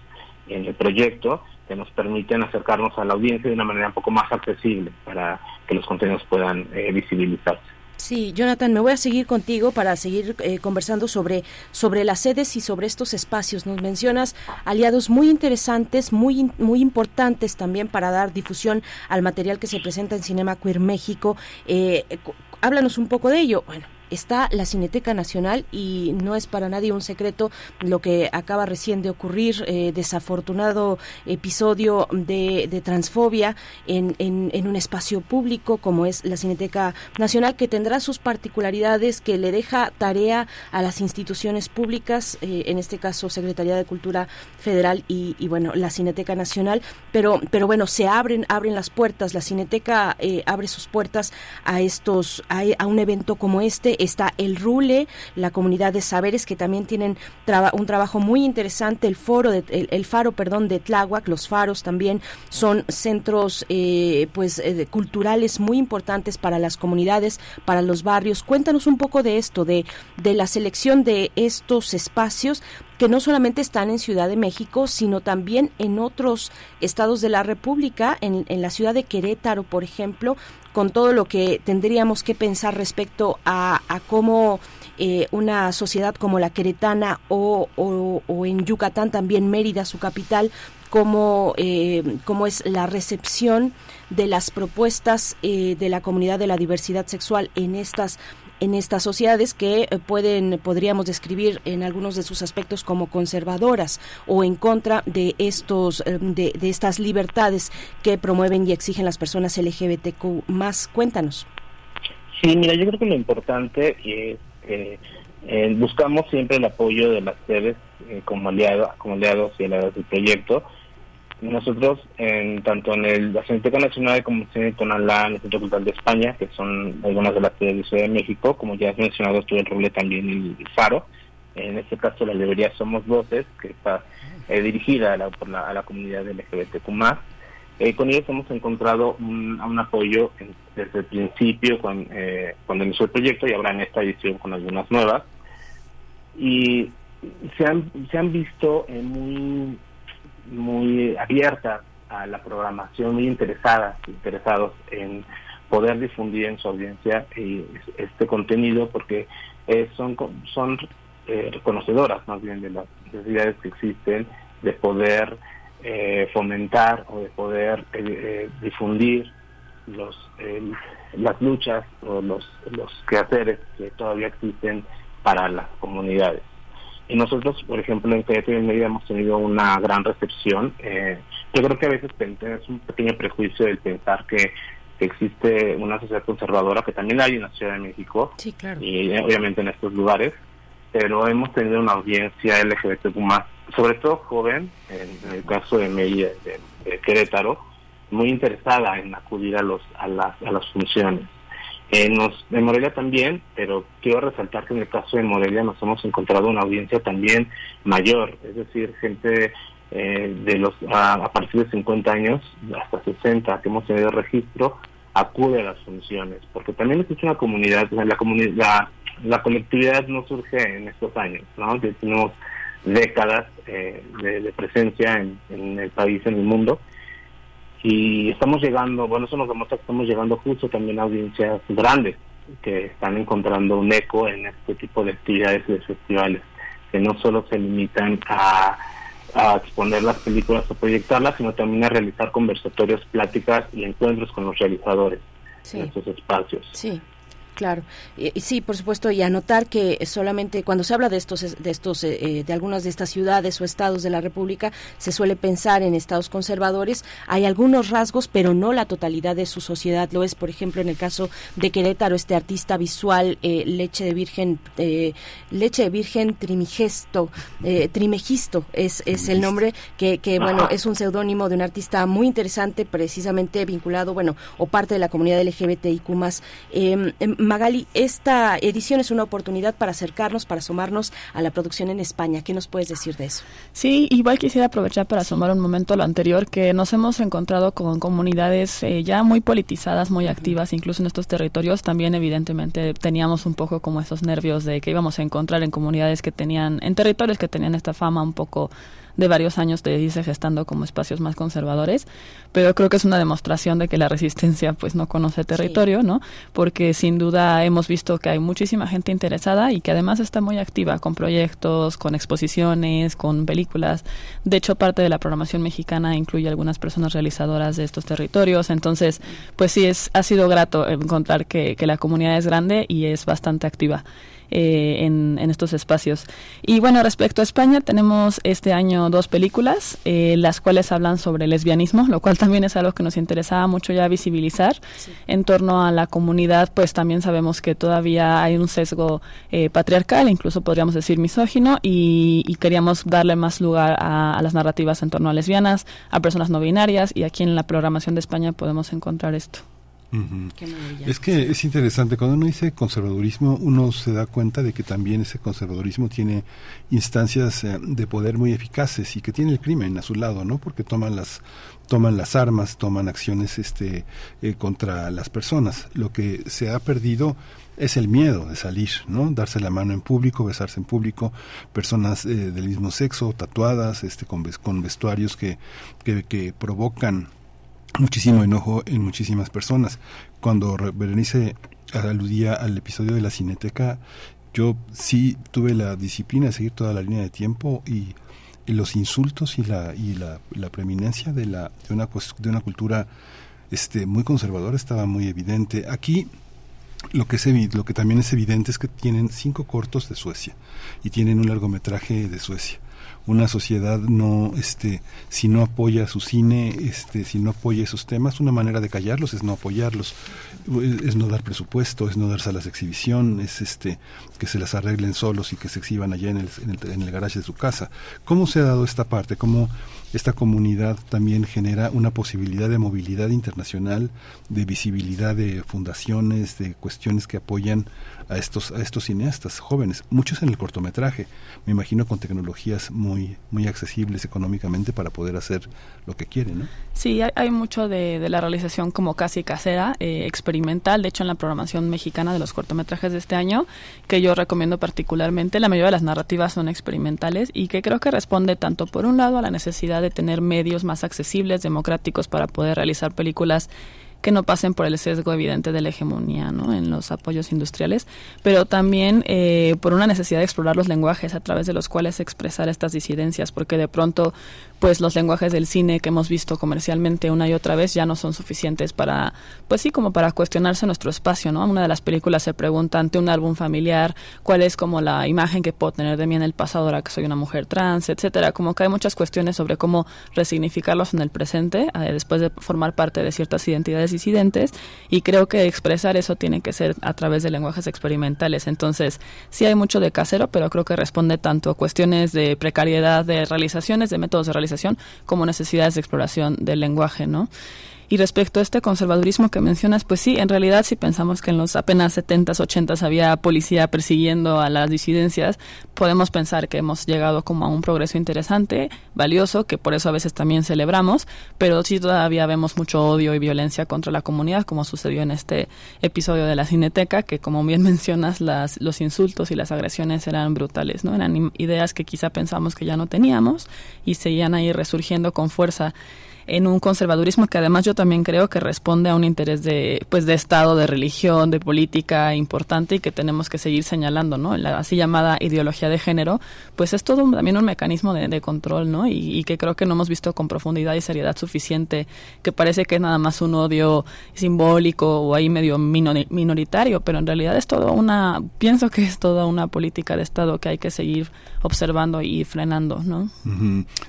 en el proyecto, que nos permiten acercarnos a la audiencia de una manera un poco más accesible para que los contenidos puedan eh, visibilizarse.
Sí, Jonathan, me voy a seguir contigo para seguir eh, conversando sobre, sobre las sedes y sobre estos espacios. Nos mencionas aliados muy interesantes, muy, muy importantes también para dar difusión al material que se presenta en Cinema Queer México. Eh, háblanos un poco de ello. Bueno, está la Cineteca Nacional y no es para nadie un secreto lo que acaba recién de ocurrir, eh, desafortunado episodio de, transfobia en, en, un espacio público como es la Cineteca Nacional, que tendrá sus particularidades, que le deja tarea a las instituciones públicas, eh, en este caso Secretaría de Cultura Federal y, y, bueno, la Cineteca Nacional, pero, pero bueno, se abren, abren las puertas, la Cineteca eh, abre sus puertas a estos, a, a un evento como este, está el RULE, la comunidad de saberes que también tienen un trabajo muy interesante, el foro, de, el, el, faro, perdón, de Tláhuac, los faros también son centros eh, pues eh, culturales muy importantes para las comunidades, para los barrios. Cuéntanos un poco de esto, de, de la selección de estos espacios que no solamente están en Ciudad de México, sino también en otros estados de la República, en, en la ciudad de Querétaro, por ejemplo, con todo lo que tendríamos que pensar respecto a, cómo eh, una sociedad como la queretana o, o, o, en Yucatán también Mérida, su capital, cómo, eh, cómo es la recepción de las propuestas eh, de la comunidad de la diversidad sexual en estas en estas sociedades que eh, pueden podríamos describir en algunos de sus aspectos como conservadoras o en contra de estos eh, de, de estas libertades que promueven y exigen las personas LGBTQ más. Cuéntanos.
Sí mira yo creo que lo importante es eh, buscamos siempre el apoyo de las sedes eh, como aliados como aliados y aliados del proyecto nosotros, en, tanto en el, la Cineteca Nacional como en el Tonalá, en el Centro Cultural de España, que son algunas de las sedes de Ciudad de México, como ya has mencionado, estuvo el Roble también el, el Faro. En este caso, la librería Somos Voces, que está eh, dirigida a la, por la, a la comunidad LGBTQ+. Eh, con ellos hemos encontrado un, un apoyo en, desde el principio, con, eh, cuando inició el proyecto, y ahora en esta edición con algunas nuevas. Y se han, se han visto eh, muy muy abiertas a la programación, muy interesadas, interesados en poder difundir en su audiencia eh, este contenido porque eh, son son eh, reconocedoras más bien de las necesidades que existen de poder fomentar o de poder difundir los las luchas o los los quehaceres que todavía existen para las comunidades y nosotros, por ejemplo, en Querétaro y en Mérida hemos tenido una gran recepción. Eh, yo creo que a veces es un pequeño prejuicio el pensar que existe una sociedad conservadora, que también hay en la Ciudad de México,
sí, claro.
y eh, obviamente en estos lugares, pero hemos tenido una audiencia LGBTQ más, sobre todo joven, en, en el caso de Mérida, de, de, Querétaro, muy interesada en acudir a, los, a, las, a las funciones. Eh, nos, en Morelia también, pero quiero resaltar que en el caso de Morelia nos hemos encontrado una audiencia también mayor, es decir, gente eh, de los a, a, partir de 50 años hasta 60 que hemos tenido registro acude a las funciones, porque también existe una comunidad, la, comunidad la, la colectividad no surge en estos años, ¿no? Que tenemos décadas eh, de, de, presencia en, en el país, en el mundo, y estamos llegando, bueno, eso nos demuestra que estamos llegando justo también a audiencias grandes que están encontrando un eco en este tipo de actividades y de festivales, que no solo se limitan a, a exponer las películas o proyectarlas, sino también a realizar conversatorios, pláticas y encuentros con los realizadores
sí.
en estos espacios.
Sí. Claro, y, sí, por supuesto, y anotar que solamente cuando se habla de estos, de estos, eh, de algunas de estas ciudades o estados de la República, se suele pensar en estados conservadores. Hay algunos rasgos, pero no la totalidad de su sociedad. Lo es, por ejemplo, en el caso de Querétaro, este artista visual, eh, Leche de Virgen, eh, Leche de Virgen Trimigesto, eh, Trimegisto es, es el nombre que, que bueno, es un seudónimo de un artista muy interesante, precisamente vinculado, bueno, o parte de la comunidad LGBTIQ más. Magali, esta edición es una oportunidad para acercarnos, para asomarnos a la producción en España. ¿Qué nos puedes decir de eso?
Sí, igual quisiera aprovechar para asomar un momento a lo anterior, que nos hemos encontrado con comunidades eh, ya muy politizadas, muy activas, incluso en estos territorios. También, evidentemente, teníamos un poco como esos nervios de que íbamos a encontrar en comunidades que tenían, en territorios que tenían esta fama un poco de varios años de irse gestando como espacios más conservadores, pero creo que es una demostración de que la resistencia pues no conoce territorio, ¿no? Porque sin duda hemos visto que hay muchísima gente interesada y que además está muy activa con proyectos, con exposiciones, con películas. De hecho, parte de la programación mexicana incluye algunas personas realizadoras de estos territorios, entonces pues sí es ha sido grato encontrar que, que la comunidad es grande y es bastante activa eh, en, en estos espacios. Y bueno, respecto a España, tenemos este año dos películas, eh, las cuales hablan sobre lesbianismo, lo cual también es algo que nos interesaba mucho ya visibilizar. En torno a la comunidad, pues también sabemos que todavía hay un sesgo eh, patriarcal, incluso podríamos decir misógino, y, y queríamos darle más lugar a, a las narrativas en torno a lesbianas, a personas no binarias, y aquí en la programación de España podemos encontrar esto.
Es que es interesante, cuando uno dice conservadurismo, uno se da cuenta de que también ese conservadurismo tiene instancias eh, de poder muy eficaces y que tiene el crimen a su lado, ¿no? Porque toman las toman las armas, toman acciones este eh, contra las personas. Lo que se ha perdido es el miedo de salir, ¿no? Darse la mano en público, besarse en público, personas eh, del mismo sexo, tatuadas, este, con, con vestuarios que, que, que provocan muchísimo enojo en muchísimas personas. Cuando Re- Berenice aludía al episodio de la cineteca, yo sí tuve la disciplina de seguir toda la línea de tiempo y, los insultos y la y la, preeminencia de la de una de una cultura este muy conservadora estaba muy evidente. Aquí lo que, es lo que también es evidente es que tienen cinco cortos de Suecia y tienen un largometraje de Suecia. Una sociedad no, este, si no apoya su cine, este, si no apoya esos temas, una manera de callarlos es no apoyarlos, es, no dar presupuesto, es no dar salas de exhibición, es este, que se las arreglen solos y que se exhiban allá en el, en el, en el garage de su casa. ¿Cómo se ha dado esta parte? ¿Cómo esta comunidad también genera una posibilidad de movilidad internacional, de visibilidad de fundaciones, de cuestiones que apoyan a estos a estos cineastas jóvenes, muchos en el cortometraje, me imagino con tecnologías muy muy accesibles económicamente para poder hacer lo que quieren, ¿no?
Sí, hay, hay mucho de, de la realización como casi casera, eh, experimental. De hecho, en la programación mexicana de los cortometrajes de este año, que yo recomiendo particularmente, la mayoría de las narrativas son experimentales y que creo que responde tanto, por un lado, a la necesidad de tener medios más accesibles, democráticos, para poder realizar películas que no pasen por el sesgo evidente de la hegemonía ¿no? en los apoyos industriales, pero también eh, por una necesidad de explorar los lenguajes a través de los cuales expresar estas disidencias, porque de pronto pues los lenguajes del cine que hemos visto comercialmente una y otra vez ya no son suficientes para, pues sí, como para cuestionarse nuestro espacio, ¿no? Una de las películas se pregunta ante un álbum familiar cuál es como la imagen que puedo tener de mí en el pasado ahora que soy una mujer trans, etcétera, como que hay muchas cuestiones sobre cómo resignificarlos en el presente eh, después de formar parte de ciertas identidades disidentes y creo que expresar eso tiene que ser a través de lenguajes experimentales. Entonces, sí hay mucho de casero, pero creo que responde tanto a cuestiones de precariedad de realizaciones, de métodos de realización, como necesidades de exploración del lenguaje, ¿no? Y respecto a este conservadurismo que mencionas, pues sí, en realidad si pensamos que en los apenas 70s, 80s había policía persiguiendo a las disidencias, podemos pensar que hemos llegado como a un progreso interesante, valioso, que por eso a veces también celebramos, pero sí todavía vemos mucho odio y violencia contra la comunidad, como sucedió en este episodio de la Cineteca, que como bien [LAUGHS] mencionas, las, los insultos y las agresiones eran brutales, ¿no? Eran ideas que quizá pensamos que ya no teníamos y seguían ahí resurgiendo con fuerza en un conservadurismo que además yo también creo que responde a un interés de pues de estado, de religión, de política importante y que tenemos que seguir señalando, ¿no? La así llamada ideología de género, pues es todo también un mecanismo de, de control, ¿no? Y, y que creo que no hemos visto con profundidad y seriedad suficiente, que parece que es nada más un odio simbólico o ahí medio minori- minoritario, pero en realidad es todo una, pienso que es toda una política de estado que hay que seguir observando y frenando, ¿no?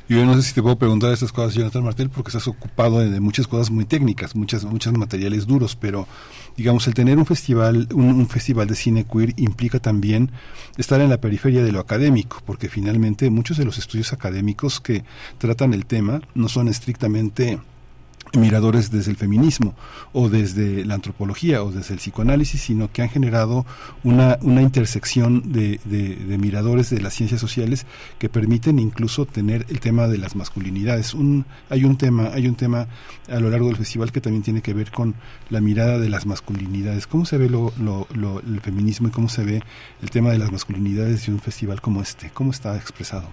Yo no sé si te puedo preguntar estas cosas, Jonathan Martel, porque estás ocupado de, muchas cosas muy técnicas, muchas, muchos materiales duros, pero digamos, el tener un festival, un festival de cine queer implica también estar en la periferia de lo académico, porque finalmente muchos de los estudios académicos que tratan el tema no son estrictamente miradores desde el feminismo o desde la antropología o desde el psicoanálisis, sino que han generado una, una intersección de, de- miradores de las ciencias sociales que permiten incluso tener el tema de las masculinidades. Un, hay un tema, hay un tema a lo largo del festival que también tiene que ver con la mirada de las masculinidades. ¿Cómo se ve lo, lo- lo- el feminismo y cómo se ve el tema de las masculinidades de un festival como este? ¿Cómo está expresado?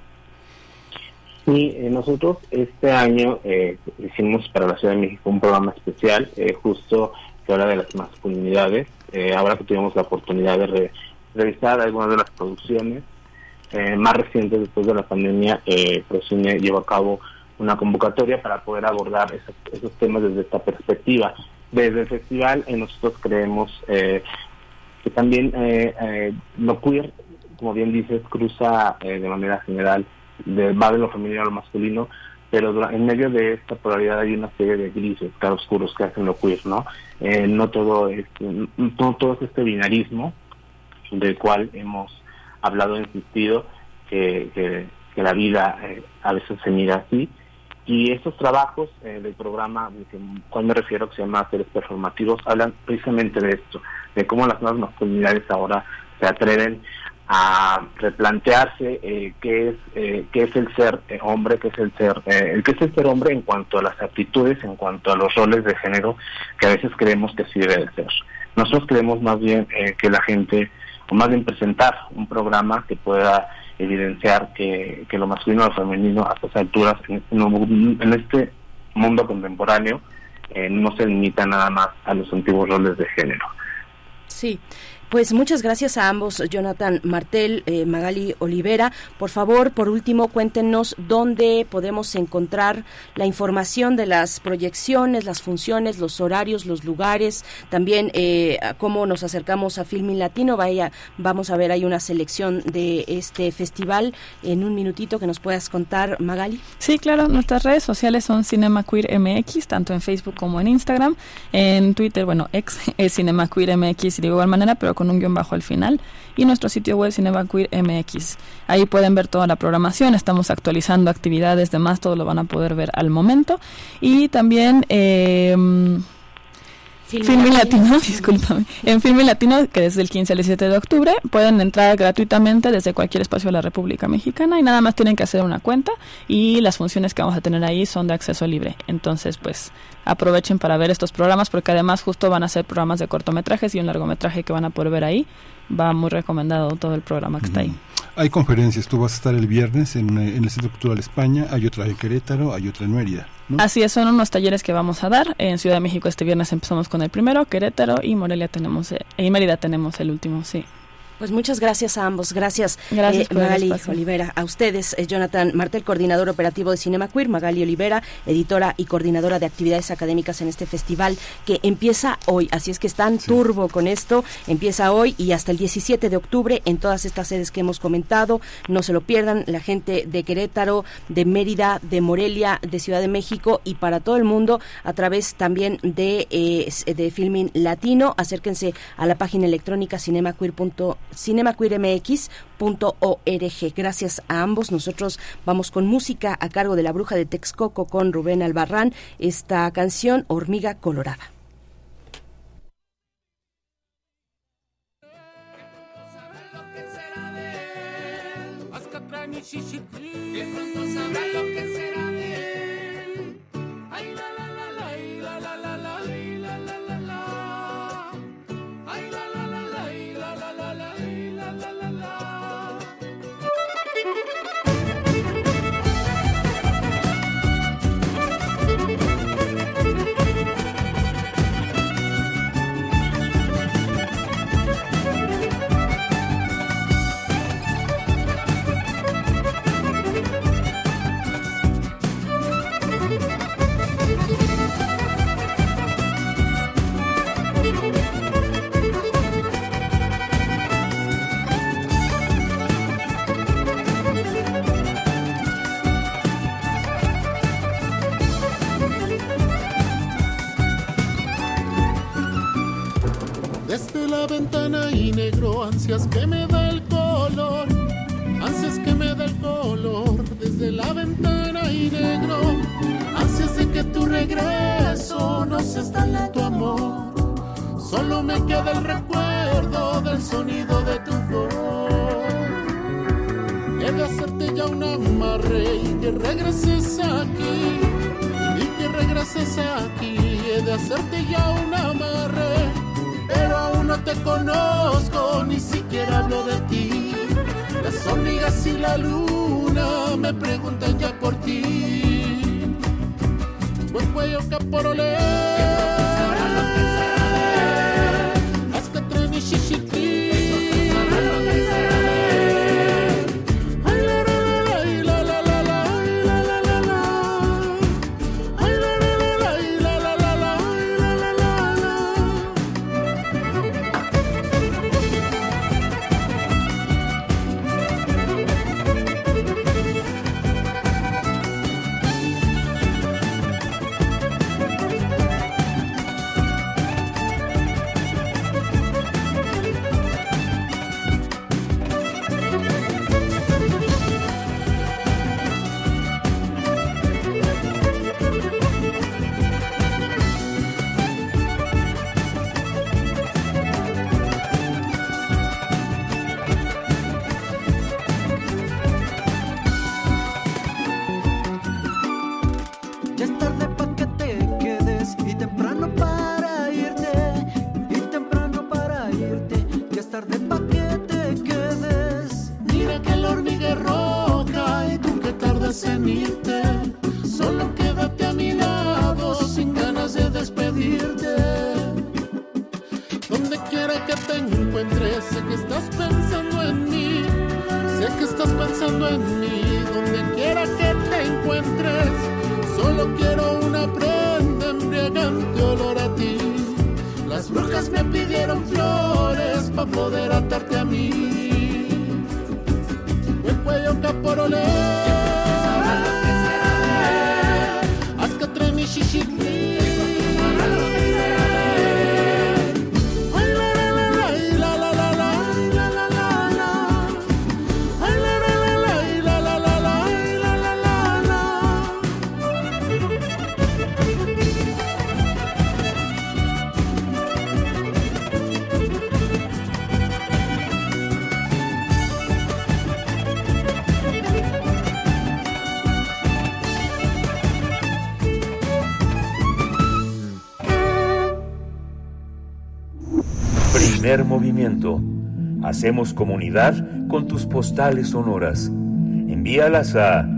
Sí, eh, nosotros este año eh, hicimos para la Ciudad de México un programa especial eh, justo que habla de las masculinidades. Eh, ahora que tuvimos la oportunidad de re- revisar algunas de las producciones eh, más recientes después de la pandemia, eh, Procine llevó a cabo una convocatoria para poder abordar esos, esos temas desde esta perspectiva. Desde el festival eh, nosotros creemos que también lo queer, como bien dices, cruza de manera general, de, va de lo femenino a lo masculino, pero en medio de esta polaridad hay una serie de grises, claroscuros que hacen lo queer, ¿no? Eh, no todo es, no todo es este binarismo del cual hemos hablado insistido que, que, la vida eh, a veces se mira así. Y estos trabajos eh, del programa, cual me refiero, que se llama Seres Performativos, hablan precisamente de esto, de cómo las nuevas masculinidades ahora se atreven a replantearse eh, qué es eh, qué es el ser eh, hombre, qué es el ser eh, qué es el ser hombre en cuanto a las actitudes, en cuanto a los roles de género que a veces creemos que sí debe de ser. Nosotros creemos más bien eh, que la gente, o más bien presentar un programa que pueda evidenciar que, que lo masculino y lo femenino a estas alturas, en este, en este mundo contemporáneo, eh, no se limita nada más a los antiguos roles de género.
Sí. Pues muchas gracias a ambos, Jonathan Martel, eh, Magali Olivera. Por favor, por último, cuéntenos dónde podemos encontrar la información de las proyecciones, las funciones, los horarios, los lugares, también eh, cómo nos acercamos a Filmin Latino. Vaya, vamos a ver, hay una selección de este festival. En un minutito que nos puedas contar, Magali.
Sí, claro, nuestras redes sociales son Cinema Queer MX, tanto en Facebook como en Instagram. En Twitter, bueno, ex [LAUGHS] es Cinema Queer MX de igual manera, pero con un guion bajo al final. Y nuestro sitio web Cinema Queer MX. Ahí pueden ver toda la programación, estamos actualizando actividades, demás, todo lo van a poder ver al momento. Y también... Eh, Filmin Latino, [LAUGHS] discúlpame. En Filmin Latino, que desde el 15 al 17 de octubre, pueden entrar gratuitamente desde cualquier espacio de la República Mexicana y nada más tienen que hacer una cuenta y las funciones que vamos a tener ahí son de acceso libre. Entonces, pues aprovechen para ver estos programas porque además justo van a ser programas de cortometrajes y un largometraje que van a poder ver ahí. Va muy recomendado todo el programa que está ahí.
Hay conferencias, tú vas a estar el viernes en, eh, en el Centro Cultural España, hay otra en Querétaro, hay otra en Mérida. ¿no?
Así es, son unos talleres que vamos a dar. En Ciudad de México este viernes empezamos con el primero, Querétaro y Morelia tenemos, eh, y Mérida tenemos el último, sí.
Pues muchas gracias a ambos. Gracias,
Gracias
eh, Magali. Olivera. A ustedes, eh, Jonathan Martel, coordinador operativo de Cinema Queer, Magali Olivera, editora y coordinadora de actividades académicas en este festival que empieza hoy. Así es que están turbo con esto. Empieza hoy y hasta el 17 de octubre en todas estas sedes que hemos comentado. No se lo pierdan. La gente de Querétaro, de Mérida, de Morelia, de Ciudad de México y para todo el mundo a través también de, eh, de Filming Latino. Acérquense a la página electrónica cinemaqueer.com cinemaqueermx.org. Gracias a ambos. Nosotros vamos con música a cargo de la bruja de Texcoco con Rubén Albarrán. Esta canción, Hormiga Colorada.
Ventana y negro, ansias que me da el color, ansias que me da el color. Desde la ventana y negro, ansias de que tu regreso no se instale tu amor. Solo me queda el recuerdo del sonido de tu voz. He de hacerte ya un amarre y que regreses aquí. Y que regreses aquí. He de hacerte ya un amarre no te conozco, ni siquiera hablo de ti. Las hormigas y la luna me preguntan ya por ti. Buen cuello caporole.
Movimiento. Hacemos comunidad con tus postales sonoras. Envíalas a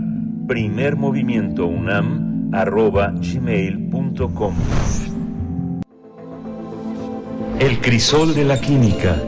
primermovimientounam.gmail.com
El crisol de la química.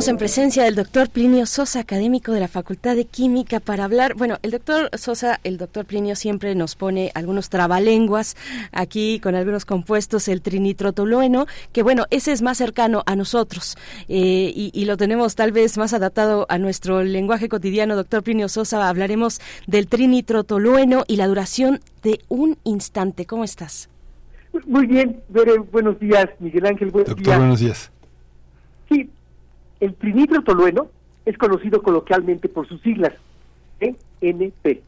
Estamos en presencia del doctor Plinio Sosa, académico de la Facultad de Química, para hablar. Bueno, el doctor Sosa, el doctor Plinio siempre nos pone algunos trabalenguas aquí con algunos compuestos, el trinitrotolueno, que bueno, ese es más cercano a nosotros eh, y, y lo tenemos tal vez más adaptado a nuestro lenguaje cotidiano. Doctor Plinio Sosa, hablaremos del trinitrotolueno y la duración de un instante. ¿Cómo estás?
Muy bien, Bere, buenos días, Miguel Ángel, buenos
Doctor,
días.
buenos días.
Sí, el trinitrotolueno es conocido coloquialmente por sus siglas, ENP.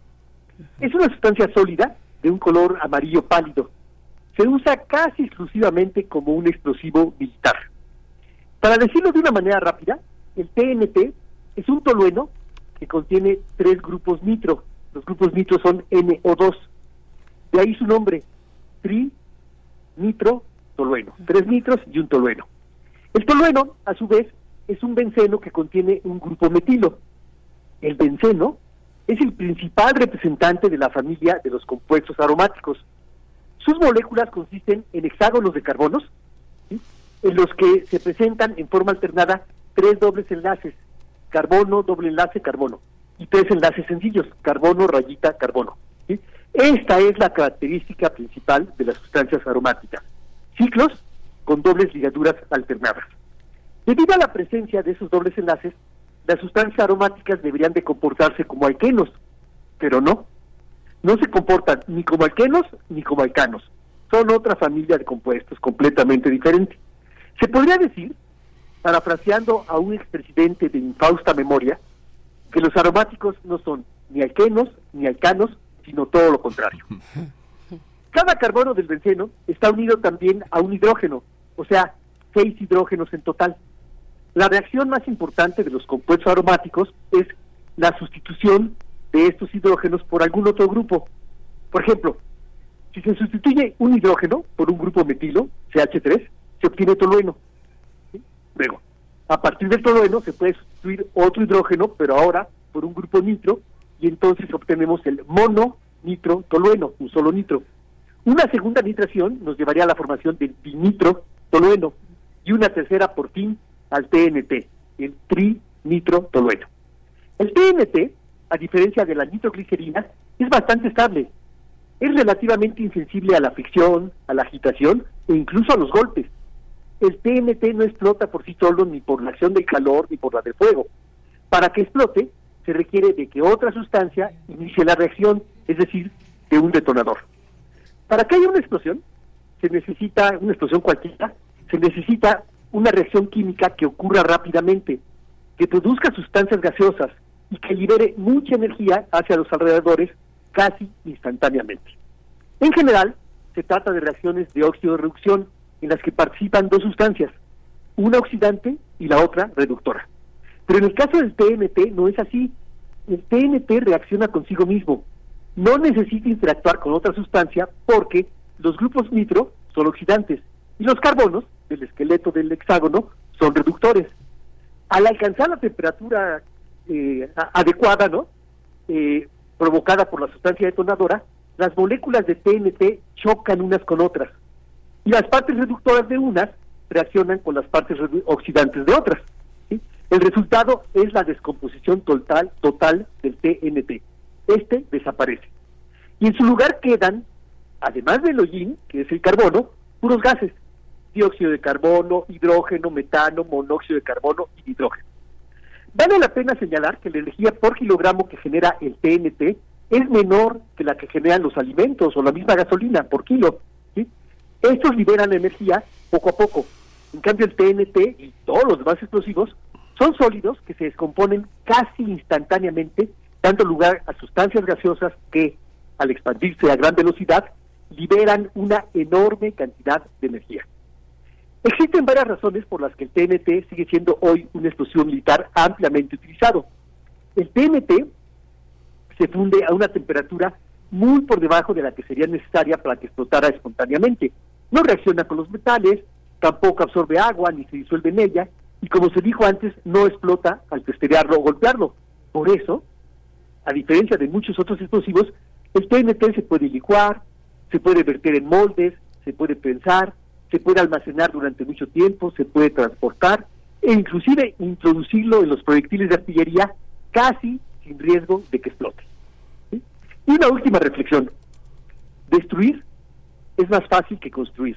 Es una sustancia sólida de un color amarillo pálido. Se usa casi exclusivamente como un explosivo militar. Para decirlo de una manera rápida, el TNT es un tolueno que contiene tres grupos nitro. Los grupos nitro son NO2. De ahí su nombre, tri nitro tolueno. Tres nitros y un tolueno. El tolueno, a su vez, es un benceno que contiene un grupo metilo. El benceno es el principal representante de la familia de los compuestos aromáticos. Sus moléculas consisten en hexágonos de carbonos, en los que se presentan en forma alternada tres dobles enlaces, carbono, doble enlace, carbono, y tres enlaces sencillos, carbono, rayita, carbono. Esta es la característica principal de las sustancias aromáticas. Ciclos con dobles ligaduras alternadas. Debido a la presencia de esos dobles enlaces, las sustancias aromáticas deberían de comportarse como alquenos, pero no. No se comportan ni como alquenos ni como alcanos. Son otra familia de compuestos completamente diferente. Se podría decir, parafraseando a un expresidente de infausta memoria, que los aromáticos no son ni alquenos ni alcanos, sino todo lo contrario. [LAUGHS] Cada carbono del benceno está unido también a un hidrógeno, o sea, seis hidrógenos en total. La reacción más importante de los compuestos aromáticos es la sustitución de estos hidrógenos por algún otro grupo. Por ejemplo, si se sustituye un hidrógeno por un grupo metilo, CH3, se obtiene tolueno. Luego, A partir del tolueno se puede sustituir otro hidrógeno, pero ahora por un grupo nitro, y entonces obtenemos el mono nitro tolueno, un solo nitro. Una segunda nitración nos llevaría a la formación del dinitro tolueno y una tercera por fin al TNT, el trinitro tolueno. El TNT, a diferencia de la nitroglicerina, es bastante estable. Es relativamente insensible a la fricción, a la agitación e incluso a los golpes. El TNT no explota por sí solo ni por la acción del calor ni por la del fuego. Para que explote, se requiere de que otra sustancia inicie la reacción, es decir, de un detonador. Para que haya una explosión, se necesita, una explosión cualquiera, se necesita una reacción química que ocurra rápidamente, que produzca sustancias gaseosas y que libere mucha energía hacia los alrededores casi instantáneamente. En general, se trata de reacciones de óxido de reducción en las que participan dos sustancias, una oxidante y la otra reductora. Pero en el caso del TNT no es así. El TNT reacciona consigo mismo. No necesita interactuar con otra sustancia porque los grupos nitro son oxidantes y los carbonos del esqueleto del hexágono son reductores. Al alcanzar la temperatura eh, adecuada, ¿no? Eh, provocada por la sustancia detonadora, las moléculas de TNT chocan unas con otras y las partes reductoras de unas reaccionan con las partes oxidantes de otras. El resultado es la descomposición total, total del TNT. Este desaparece. Y en su lugar quedan, además del hollín, que es el carbono, puros gases. Dióxido de carbono, hidrógeno, metano, monóxido de carbono y nitrógeno. Vale la pena señalar que la energía por kilogramo que genera el TNT es menor que la que generan los alimentos o la misma gasolina por kilo. ¿sí? Estos liberan energía poco a poco. En cambio, el TNT y todos los demás explosivos son sólidos que se descomponen casi instantáneamente, dando lugar a sustancias gaseosas que, al expandirse a gran velocidad, liberan una enorme cantidad de energía. Existen varias razones por las que el TNT sigue siendo hoy un explosivo militar ampliamente utilizado. El TNT se funde a una temperatura muy por debajo de la que sería necesaria para que explotara espontáneamente. No reacciona con los metales, tampoco absorbe agua ni se disuelve en ella, y como se dijo antes, no explota al testerearlo o golpearlo. Por eso, a diferencia de muchos otros explosivos, el TNT se puede licuar, se puede verter en moldes, se puede pensar, se puede almacenar durante mucho tiempo, se puede transportar e inclusive introducirlo en los proyectiles de artillería casi sin riesgo de que explote. Y una última reflexión. Destruir es más fácil que construir.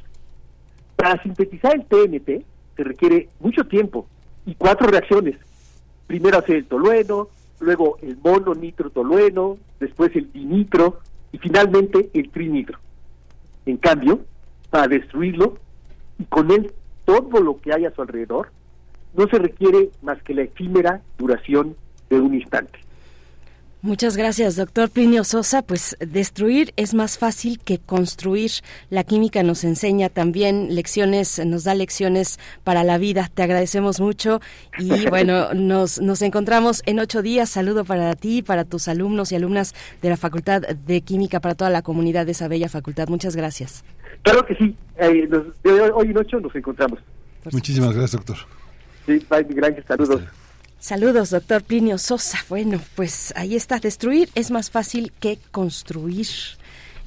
Para sintetizar el TNT se requiere mucho tiempo y cuatro reacciones. Primero hacer el tolueno, luego el mononitro tolueno, después el dinitro y finalmente el trinitro. En cambio, para destruirlo y con él todo lo que hay a su alrededor, no se requiere más que la efímera duración de un instante.
Muchas gracias, doctor Plinio Sosa. Pues destruir es más fácil que construir. La química nos enseña también lecciones, nos da lecciones para la vida. Te agradecemos mucho y [LAUGHS] bueno, nos, nos encontramos en ocho días. Saludo para ti, para tus alumnos y alumnas de la Facultad de Química, para toda la comunidad de esa bella facultad. Muchas gracias.
Claro que sí. Eh, nos- de hoy, ocho nos encontramos.
Muchísimas gracias, doctor.
Sí, bye, gracias, saludos.
Saludos, doctor Plinio Sosa. Bueno, pues ahí está. Destruir es más fácil que construir.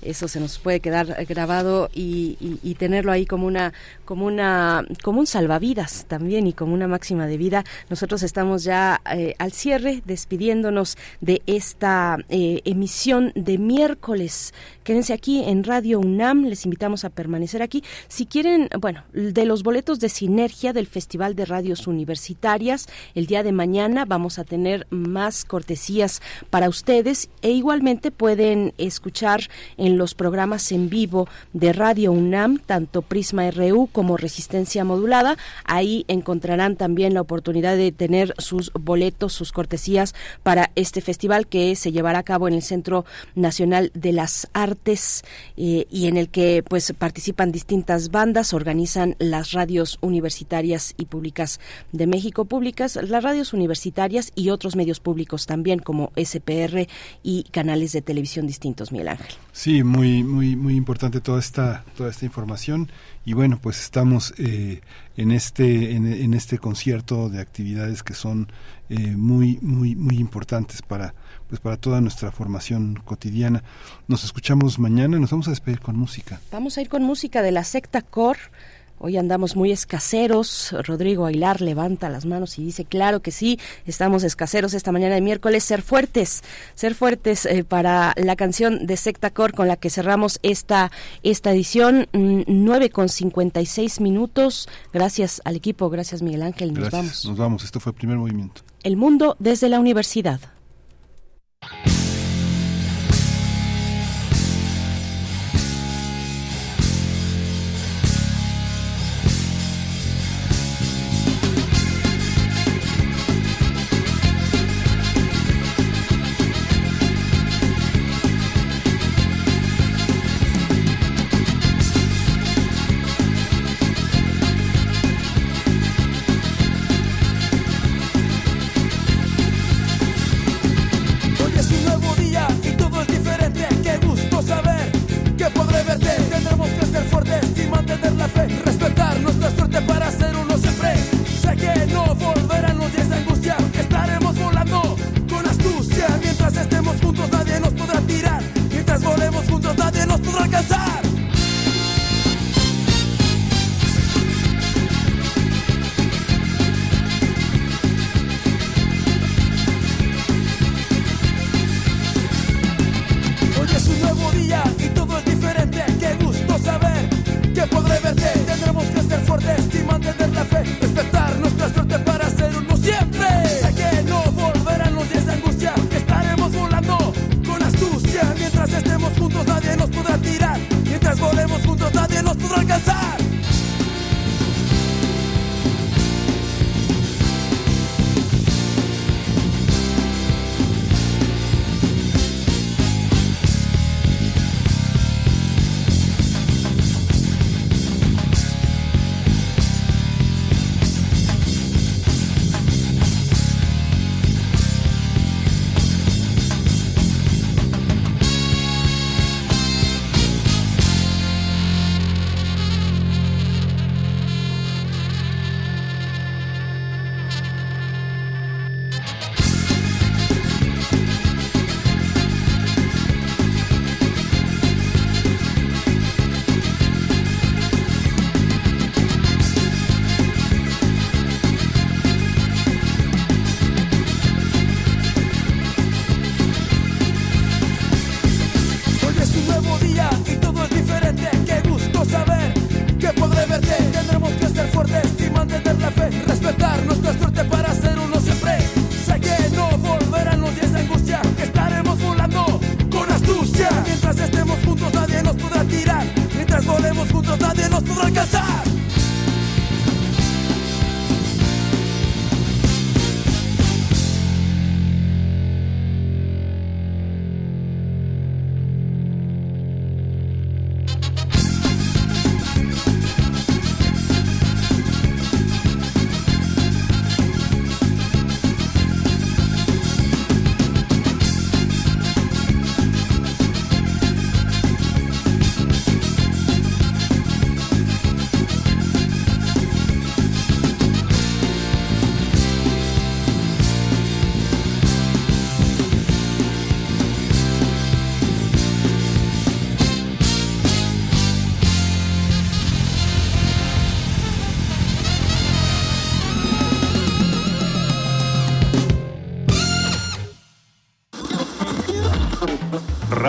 Eso se nos puede quedar grabado y, y- y tenerlo ahí como una, como una, como un salvavidas también y como una máxima de vida. Nosotros estamos ya eh, al cierre, despidiéndonos de esta eh, emisión de miércoles. Quédense aquí en Radio UNAM. Les invitamos a permanecer aquí. Si quieren, bueno, de los boletos de sinergia del Festival de Radios Universitarias, el día de mañana vamos a tener más cortesías para ustedes e igualmente pueden escuchar en los programas en vivo de Radio UNAM, tanto Prisma RU como Resistencia Modulada. Ahí encontrarán también la oportunidad de tener sus boletos, sus cortesías para este festival que se llevará a cabo en el Centro Nacional de las Artes eh, y en el que pues participan distintas bandas, organizan las radios universitarias y públicas de México, públicas, las radios universitarias y otros medios públicos también como SPR y canales de televisión distintos, Miguel Ángel.
Sí, muy, muy, muy importante toda esta, toda esta información. Y bueno, pues estamos eh, en este, en, este concierto de actividades que son eh, muy, muy, muy importantes para, pues para toda nuestra formación cotidiana. Nos escuchamos mañana, nos vamos a despedir con música.
Vamos a ir con música de la secta Cor. Hoy andamos muy escaseros. Rodrigo Aguilar levanta las manos y dice, claro que sí, estamos escaseros esta mañana de miércoles. Ser fuertes, ser fuertes eh, para la canción de Secta Core con la que cerramos esta, esta edición. Mm, 9 con 56 minutos. Gracias al equipo, gracias Miguel Ángel. Nos
Gracias,
vamos.
Nos vamos, esto fue el primer movimiento.
El mundo desde la universidad.